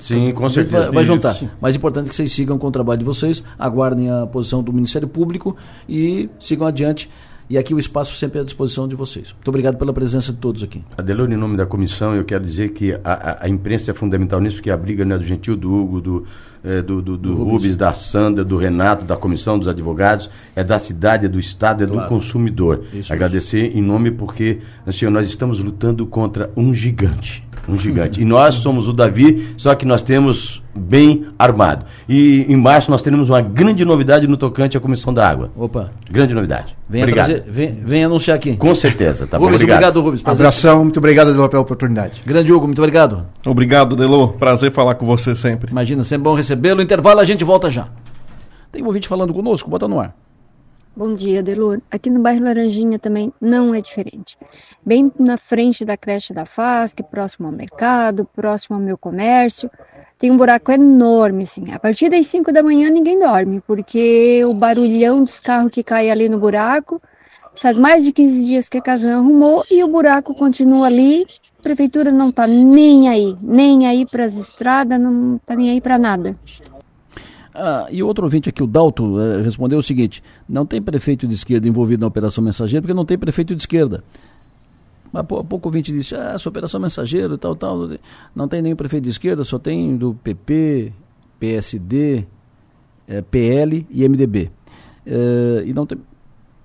Sim, com certeza. Vai, vai juntar. Mas é importante que vocês sigam com o trabalho de vocês, aguardem a posição do Ministério Público e sigam adiante e aqui o espaço sempre é à disposição de vocês. Muito obrigado pela presença de todos aqui. Adelone, em nome da comissão, eu quero dizer que a, a, imprensa é fundamental nisso, porque a briga não é do Gentil, do Hugo, do, é, do, do, do, do Rubens. Rubens, da Sandra, do Renato, da comissão dos advogados, é da cidade, é do Estado, é claro. do consumidor. Isso, Agradecer isso. em nome porque, senhor, nós estamos lutando contra um gigante um gigante. E nós somos o Davi, só que nós temos bem armado. E em março nós teremos uma grande novidade no tocante à Comissão da Água. Opa. Grande novidade. Venha obrigado. Trazer, vem, vem, anunciar aqui. Com certeza, tá Rubens, bom. Obrigado, obrigado Rubens. Prazer. Abração, muito obrigado, Delor, pela oportunidade. Grande Hugo, muito obrigado. Obrigado, Delor. Prazer falar com você sempre. Imagina, sempre bom recebê-lo. Intervalo, a gente volta já. Tem um ouvinte falando conosco, bota no ar. Bom dia, Delor. Aqui no bairro Laranjinha também não é diferente. Bem na frente da creche da FASC, próximo ao mercado, próximo ao meu comércio, tem um buraco enorme, assim. A partir das 5 da manhã ninguém dorme, porque o barulhão dos carros que caem ali no buraco faz mais de 15 dias que a casa não arrumou e o buraco continua ali. A prefeitura não tá nem aí, nem aí para as estradas, não tá nem aí para nada. Ah, e outro ouvinte aqui, o Dalto, eh, respondeu o seguinte: não tem prefeito de esquerda envolvido na Operação Mensageiro porque não tem prefeito de esquerda. Mas há pouco ouvinte disse: ah, essa Operação Mensageiro tal, tal. Não tem nenhum prefeito de esquerda, só tem do PP, PSD, eh, PL e MDB. Eh, e não tem.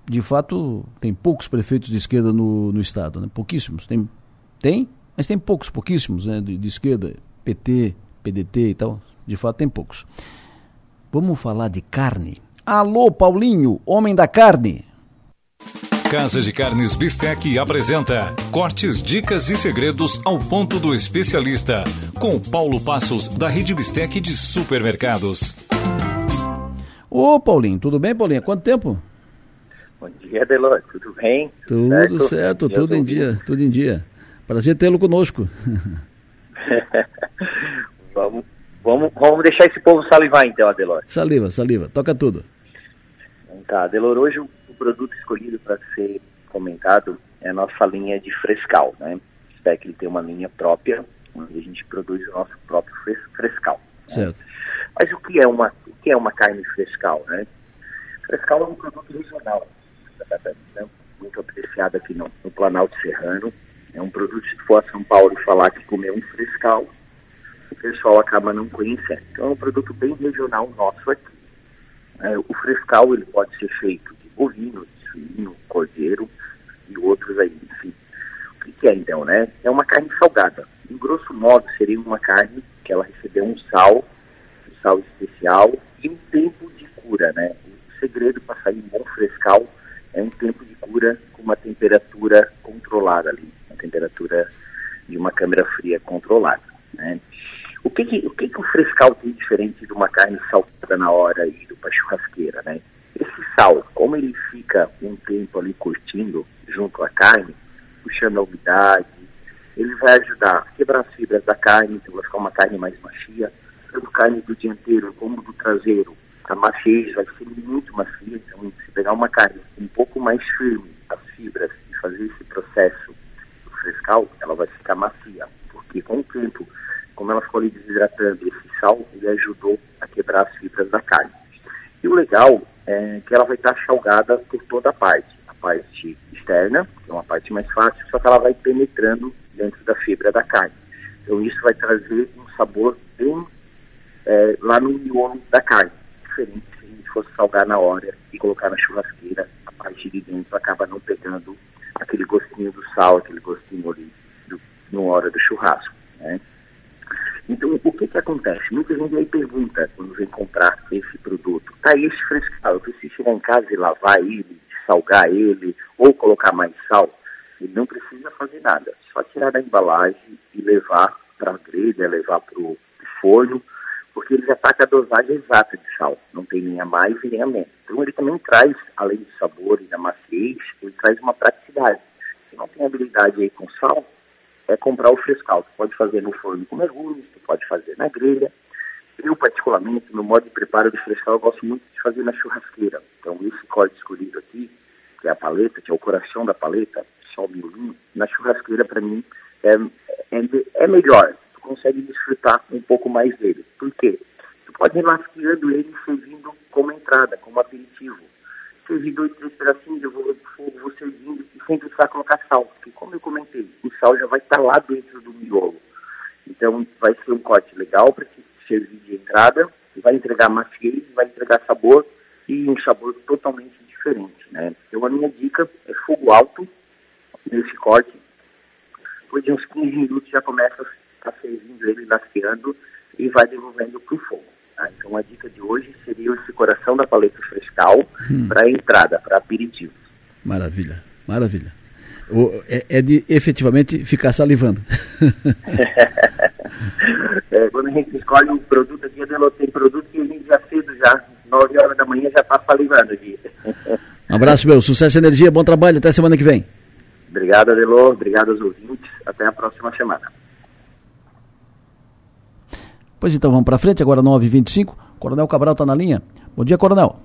De fato, tem poucos prefeitos de esquerda no, no Estado, né? pouquíssimos. Tem, tem, mas tem poucos, pouquíssimos né? de, de esquerda, PT, PDT e tal. De fato, tem poucos. Vamos falar de carne. Alô, Paulinho, homem da carne. Casa de Carnes Bistec apresenta Cortes, Dicas e Segredos ao ponto do especialista, com Paulo Passos, da Rede Bistec de Supermercados. Ô, Paulinho, tudo bem, Paulinho? Quanto tempo? Bom dia, Delor. Tudo bem? Tudo certo, certo tudo em dia, tudo em dia. Prazer tê-lo conosco. vamos, vamos, vamos deixar esse povo salivar então, Adelor. Saliva, saliva. Toca tudo. Tá, Adelor, hoje o, o produto escolhido para ser comentado é a nossa linha de frescal, né? O Spec ele tem uma linha própria, onde a gente produz o nosso próprio fres frescal. Né? Certo. Mas o que é uma, o que é uma carne frescal, né? Frescal é um produto regional, né? muito apreciado aqui no, no Planalto Serrano. É um produto, se for a São Paulo e falar que comer um frescal, pessoal acaba não conhecendo. Então é um produto bem regional nosso aqui. É, o frescal ele pode ser feito de bovino, de suíno, cordeiro e outros aí, enfim. O que, que é então, né? É uma carne salgada. Em grosso modo, seria uma carne que ela recebeu um sal, um sal especial e um tempo de cura, né? O segredo para sair um bom frescal é um tempo de cura com uma temperatura controlada ali, uma temperatura de uma câmera fria controlada, né? O que que, o que que o frescal tem diferente de uma carne salgada na hora e do para churrasqueira, né? Esse sal, como ele fica um tempo ali curtindo junto à carne, puxando a umidade, ele vai ajudar a quebrar as fibras da carne, então vai ficar uma carne mais macia, tanto carne do dianteiro como do traseiro, a maciez vai ser muito macia, então se pegar uma carne um pouco mais firme, as fibras, e fazer esse processo do frescal, ela vai ficar macia, porque com o tempo como ela ficou ali desidratando, esse sal, ele ajudou a quebrar as fibras da carne. E o legal é que ela vai estar salgada por toda a parte. A parte externa, que é uma parte mais fácil, só que ela vai penetrando dentro da fibra da carne. Então isso vai trazer um sabor bem é, lá no miolo da carne, diferente se a gente fosse salgar na hora e colocar na churrasqueira, a parte de dentro acaba não pegando aquele gostinho do sal, aquele gostinho ali no hora do churrasco. Né? Então, o que que acontece? Muita gente aí pergunta, quando vem comprar esse produto, tá esse frescal, eu preciso chegar em casa e lavar ele, salgar ele, ou colocar mais sal? Ele não precisa fazer nada, só tirar da embalagem e levar para a grelha, levar para o forno, porque ele já está com a dosagem exata de sal, não tem nem a mais e nem a menos. Então ele também traz, além do sabor e da maciez, ele traz uma praticidade. Se não tem habilidade aí com sal, é comprar o frescal. Tu pode fazer no forno com mergulhos, pode fazer na grelha. Eu, particularmente, no modo de preparo de frescal, eu gosto muito de fazer na churrasqueira. Então, esse corte escolhido aqui, que é a paleta, que é o coração da paleta, só o miolinho, na churrasqueira, para mim, é, é, é, melhor. Tu consegue desfrutar um pouco mais dele. Por quê? Tu pode ir lasqueando ele servindo como entrada, como aperitivo. Servir dois, três pedacinhos, eu vou, vou servindo e sem precisar colocar sal. Porque, como eu comentei, o sal já vai estar lá dentro do miolo. Então, vai ser um corte legal para servir de entrada, vai entregar maciez, vai entregar sabor e um sabor totalmente diferente, né? Então, a minha dica é fogo alto nesse corte. Depois de uns 15 minutos já começa a servindo ele lasqueando e vai devolvendo para o fogo. Tá? Então, a dica de hoje seria esse coração da paleta frescal hum. para entrada, para aperitivos. Maravilha, maravilha. O, é, é, de efetivamente ficar salivando. quando a gente escolhe um produto aqui, eu tem produto que a gente já cedo, já, 9 horas da manhã, já está salivando aqui. um abraço, meu. Sucesso e energia, bom trabalho, até semana que vem. Obrigado, Adelô, obrigado aos ouvintes, até a próxima semana. Pois então, vamos para frente, agora 9h25. Coronel Cabral está na linha. Bom dia, Coronel.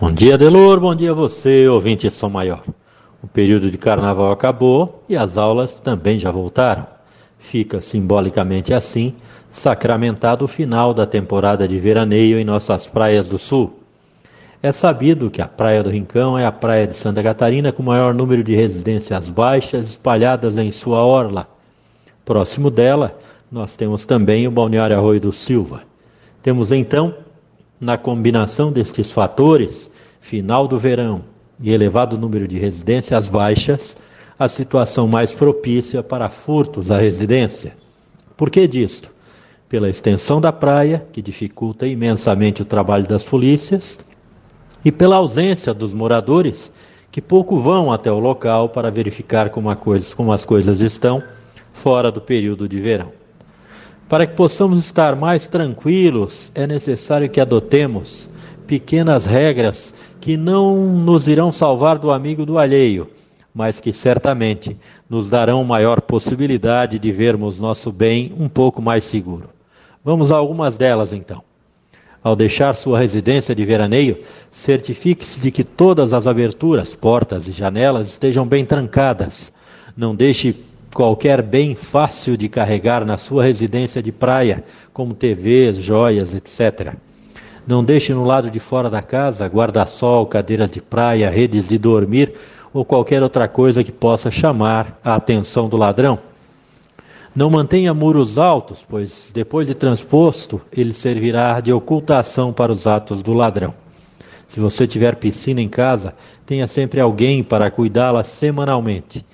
Bom dia, Delor. Bom dia a você, ouvinte Som Maior. O período de carnaval acabou e as aulas também já voltaram. Fica simbolicamente assim sacramentado o final da temporada de veraneio em nossas praias do sul. É sabido que a Praia do Rincão é a praia de Santa Catarina com maior número de residências baixas espalhadas em sua orla. Próximo dela, nós temos também o Balneário Arroio do Silva. Temos então, na combinação destes fatores, final do verão, e elevado número de residências baixas, a situação mais propícia para furtos à residência. Por que disto? Pela extensão da praia, que dificulta imensamente o trabalho das polícias, e pela ausência dos moradores, que pouco vão até o local para verificar como, coisa, como as coisas estão fora do período de verão. Para que possamos estar mais tranquilos, é necessário que adotemos pequenas regras que não nos irão salvar do amigo do alheio, mas que certamente nos darão maior possibilidade de vermos nosso bem um pouco mais seguro. Vamos a algumas delas então. Ao deixar sua residência de veraneio, certifique-se de que todas as aberturas, portas e janelas estejam bem trancadas. Não deixe qualquer bem fácil de carregar na sua residência de praia, como TVs, joias, etc. Não deixe no lado de fora da casa guarda-sol, cadeiras de praia, redes de dormir ou qualquer outra coisa que possa chamar a atenção do ladrão. Não mantenha muros altos, pois depois de transposto, ele servirá de ocultação para os atos do ladrão. Se você tiver piscina em casa, tenha sempre alguém para cuidá-la semanalmente.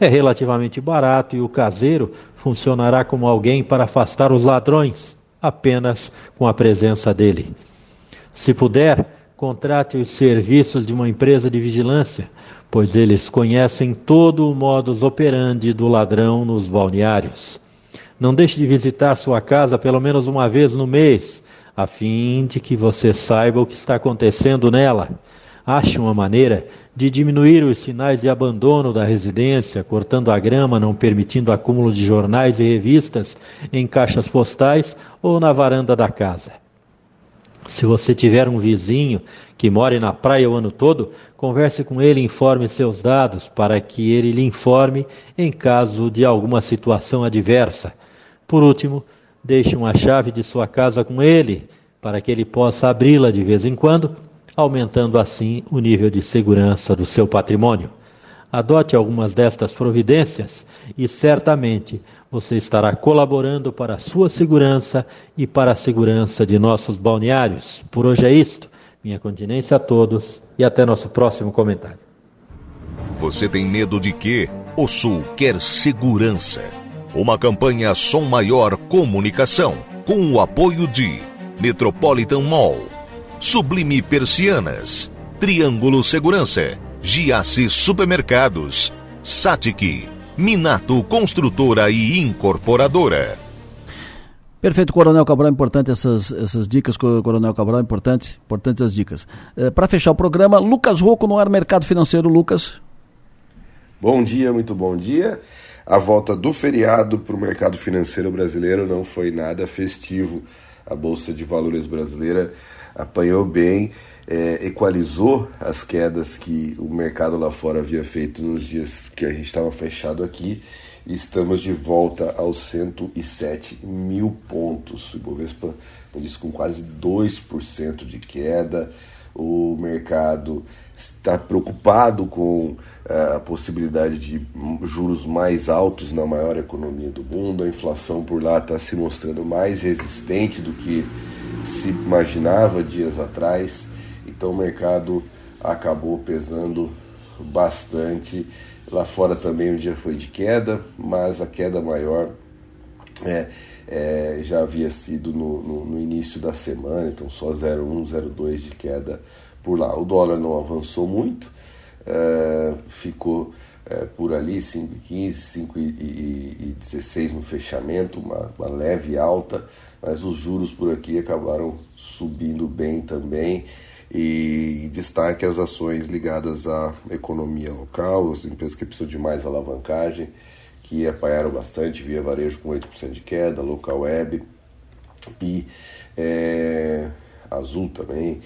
É relativamente barato e o caseiro funcionará como alguém para afastar os ladrões, apenas com a presença dele. Se puder, contrate os serviços de uma empresa de vigilância, pois eles conhecem todo o modus operandi do ladrão nos balneários. Não deixe de visitar sua casa pelo menos uma vez no mês, a fim de que você saiba o que está acontecendo nela. Ache uma maneira de diminuir os sinais de abandono da residência, cortando a grama, não permitindo acúmulo de jornais e revistas em caixas postais ou na varanda da casa. Se você tiver um vizinho que more na praia o ano todo, converse com ele e informe seus dados para que ele lhe informe em caso de alguma situação adversa. Por último, deixe uma chave de sua casa com ele para que ele possa abri-la de vez em quando, aumentando assim o nível de segurança do seu patrimônio. Adote algumas destas providências e certamente você estará colaborando para a sua segurança e para a segurança de nossos balneários. Por hoje é isto. Minha continência a todos e até nosso próximo comentário. Você tem medo de quê? O Sul quer segurança. Uma campanha Som Maior Comunicação, com o apoio de Metropolitan Mall, Sublime Persianas, Triângulo Segurança Giasse Supermercados, Satic, Minato Construtora e Incorporadora. Perfeito, Coronel Cabral, importante essas, essas dicas, Coronel Cabral, importante, importantes as dicas. É, Para fechar o programa, Lucas Rocco no ar mercado financeiro, Lucas. Bom dia, muito bom dia. A volta do feriado para o mercado financeiro brasileiro não foi nada festivo. A Bolsa de Valores brasileira apanhou bem é, equalizou as quedas que o mercado lá fora havia feito nos dias que a gente estava fechado aqui. Estamos de volta aos 107 mil pontos. O Ibovespa disse com quase 2% de queda. O mercado está preocupado com uh, a possibilidade de juros mais altos na maior economia do mundo. A inflação por lá está se mostrando mais resistente do que se imaginava dias atrás. Então o mercado acabou pesando bastante. Lá fora também o dia foi de queda, mas a queda maior é, é, já havia sido no, no, no, início da semana, então só 0,1, 0,2 de queda por lá. O dólar não avançou muito, é, ficou é, por ali 5,15, 5,16 no fechamento, uma, uma leve alta, mas os juros por aqui acabaram subindo bem também. E destaque as ações ligadas à economia local, as empresas que precisam de mais alavancagem, que apanharam bastante, via varejo com 8% de queda, local web e é, Azul também,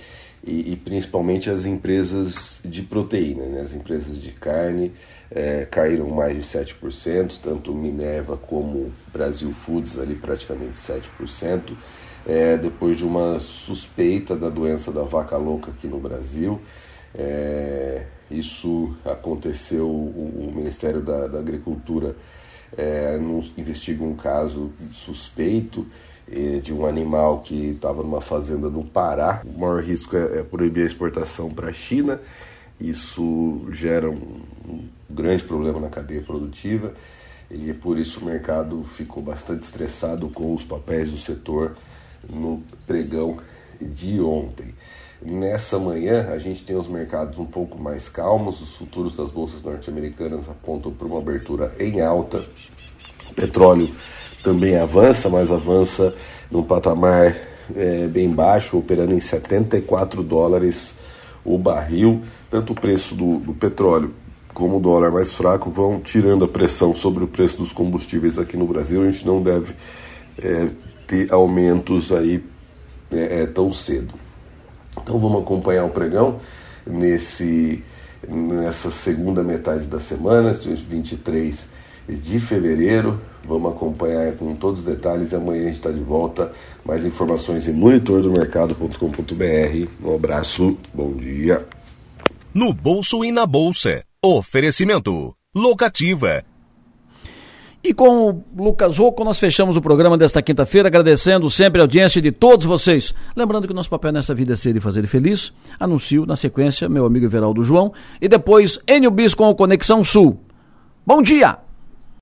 e, e, principalmente as empresas de proteína, né? as empresas de carne é, caíram mais de 7%, tanto Minerva como Brasil Foods ali praticamente 7% é, depois de uma suspeita da doença da vaca louca aqui no Brasil. É, isso aconteceu, o, o Ministério da, da Agricultura é, investiga um caso suspeito de um animal que estava numa fazenda no Pará. O maior risco é, é proibir a exportação para a China. Isso gera um, um grande problema na cadeia produtiva e por isso o mercado ficou bastante estressado com os papéis do setor no pregão de ontem. Nessa manhã, a gente tem os mercados um pouco mais calmos, os futuros das bolsas norte-americanas apontam para uma abertura em alta. O petróleo também avança, mas avança num patamar é, bem baixo, operando em 74 dólares o barril. Tanto o preço do, do petróleo como o dólar mais fraco vão tirando a pressão sobre o preço dos combustíveis aqui no Brasil. A gente não deve é, ter aumentos aí é, é tão cedo. Então vamos acompanhar o pregão nesse, nessa segunda metade da semana, 23 de fevereiro. Vamos acompanhar com todos os detalhes e amanhã a gente está de volta. Mais informações em monitordomercado.com.br. Um abraço, bom dia. No bolso e na bolsa. Oferecimento. Locativa. E com o Lucas Rocco, nós fechamos o programa desta quinta-feira, agradecendo sempre a audiência de todos vocês. Lembrando que o nosso papel nessa vida é ser e fazer feliz. Anuncio na sequência meu amigo Everaldo João e depois Enio Bis com o Conexão Sul. Bom dia!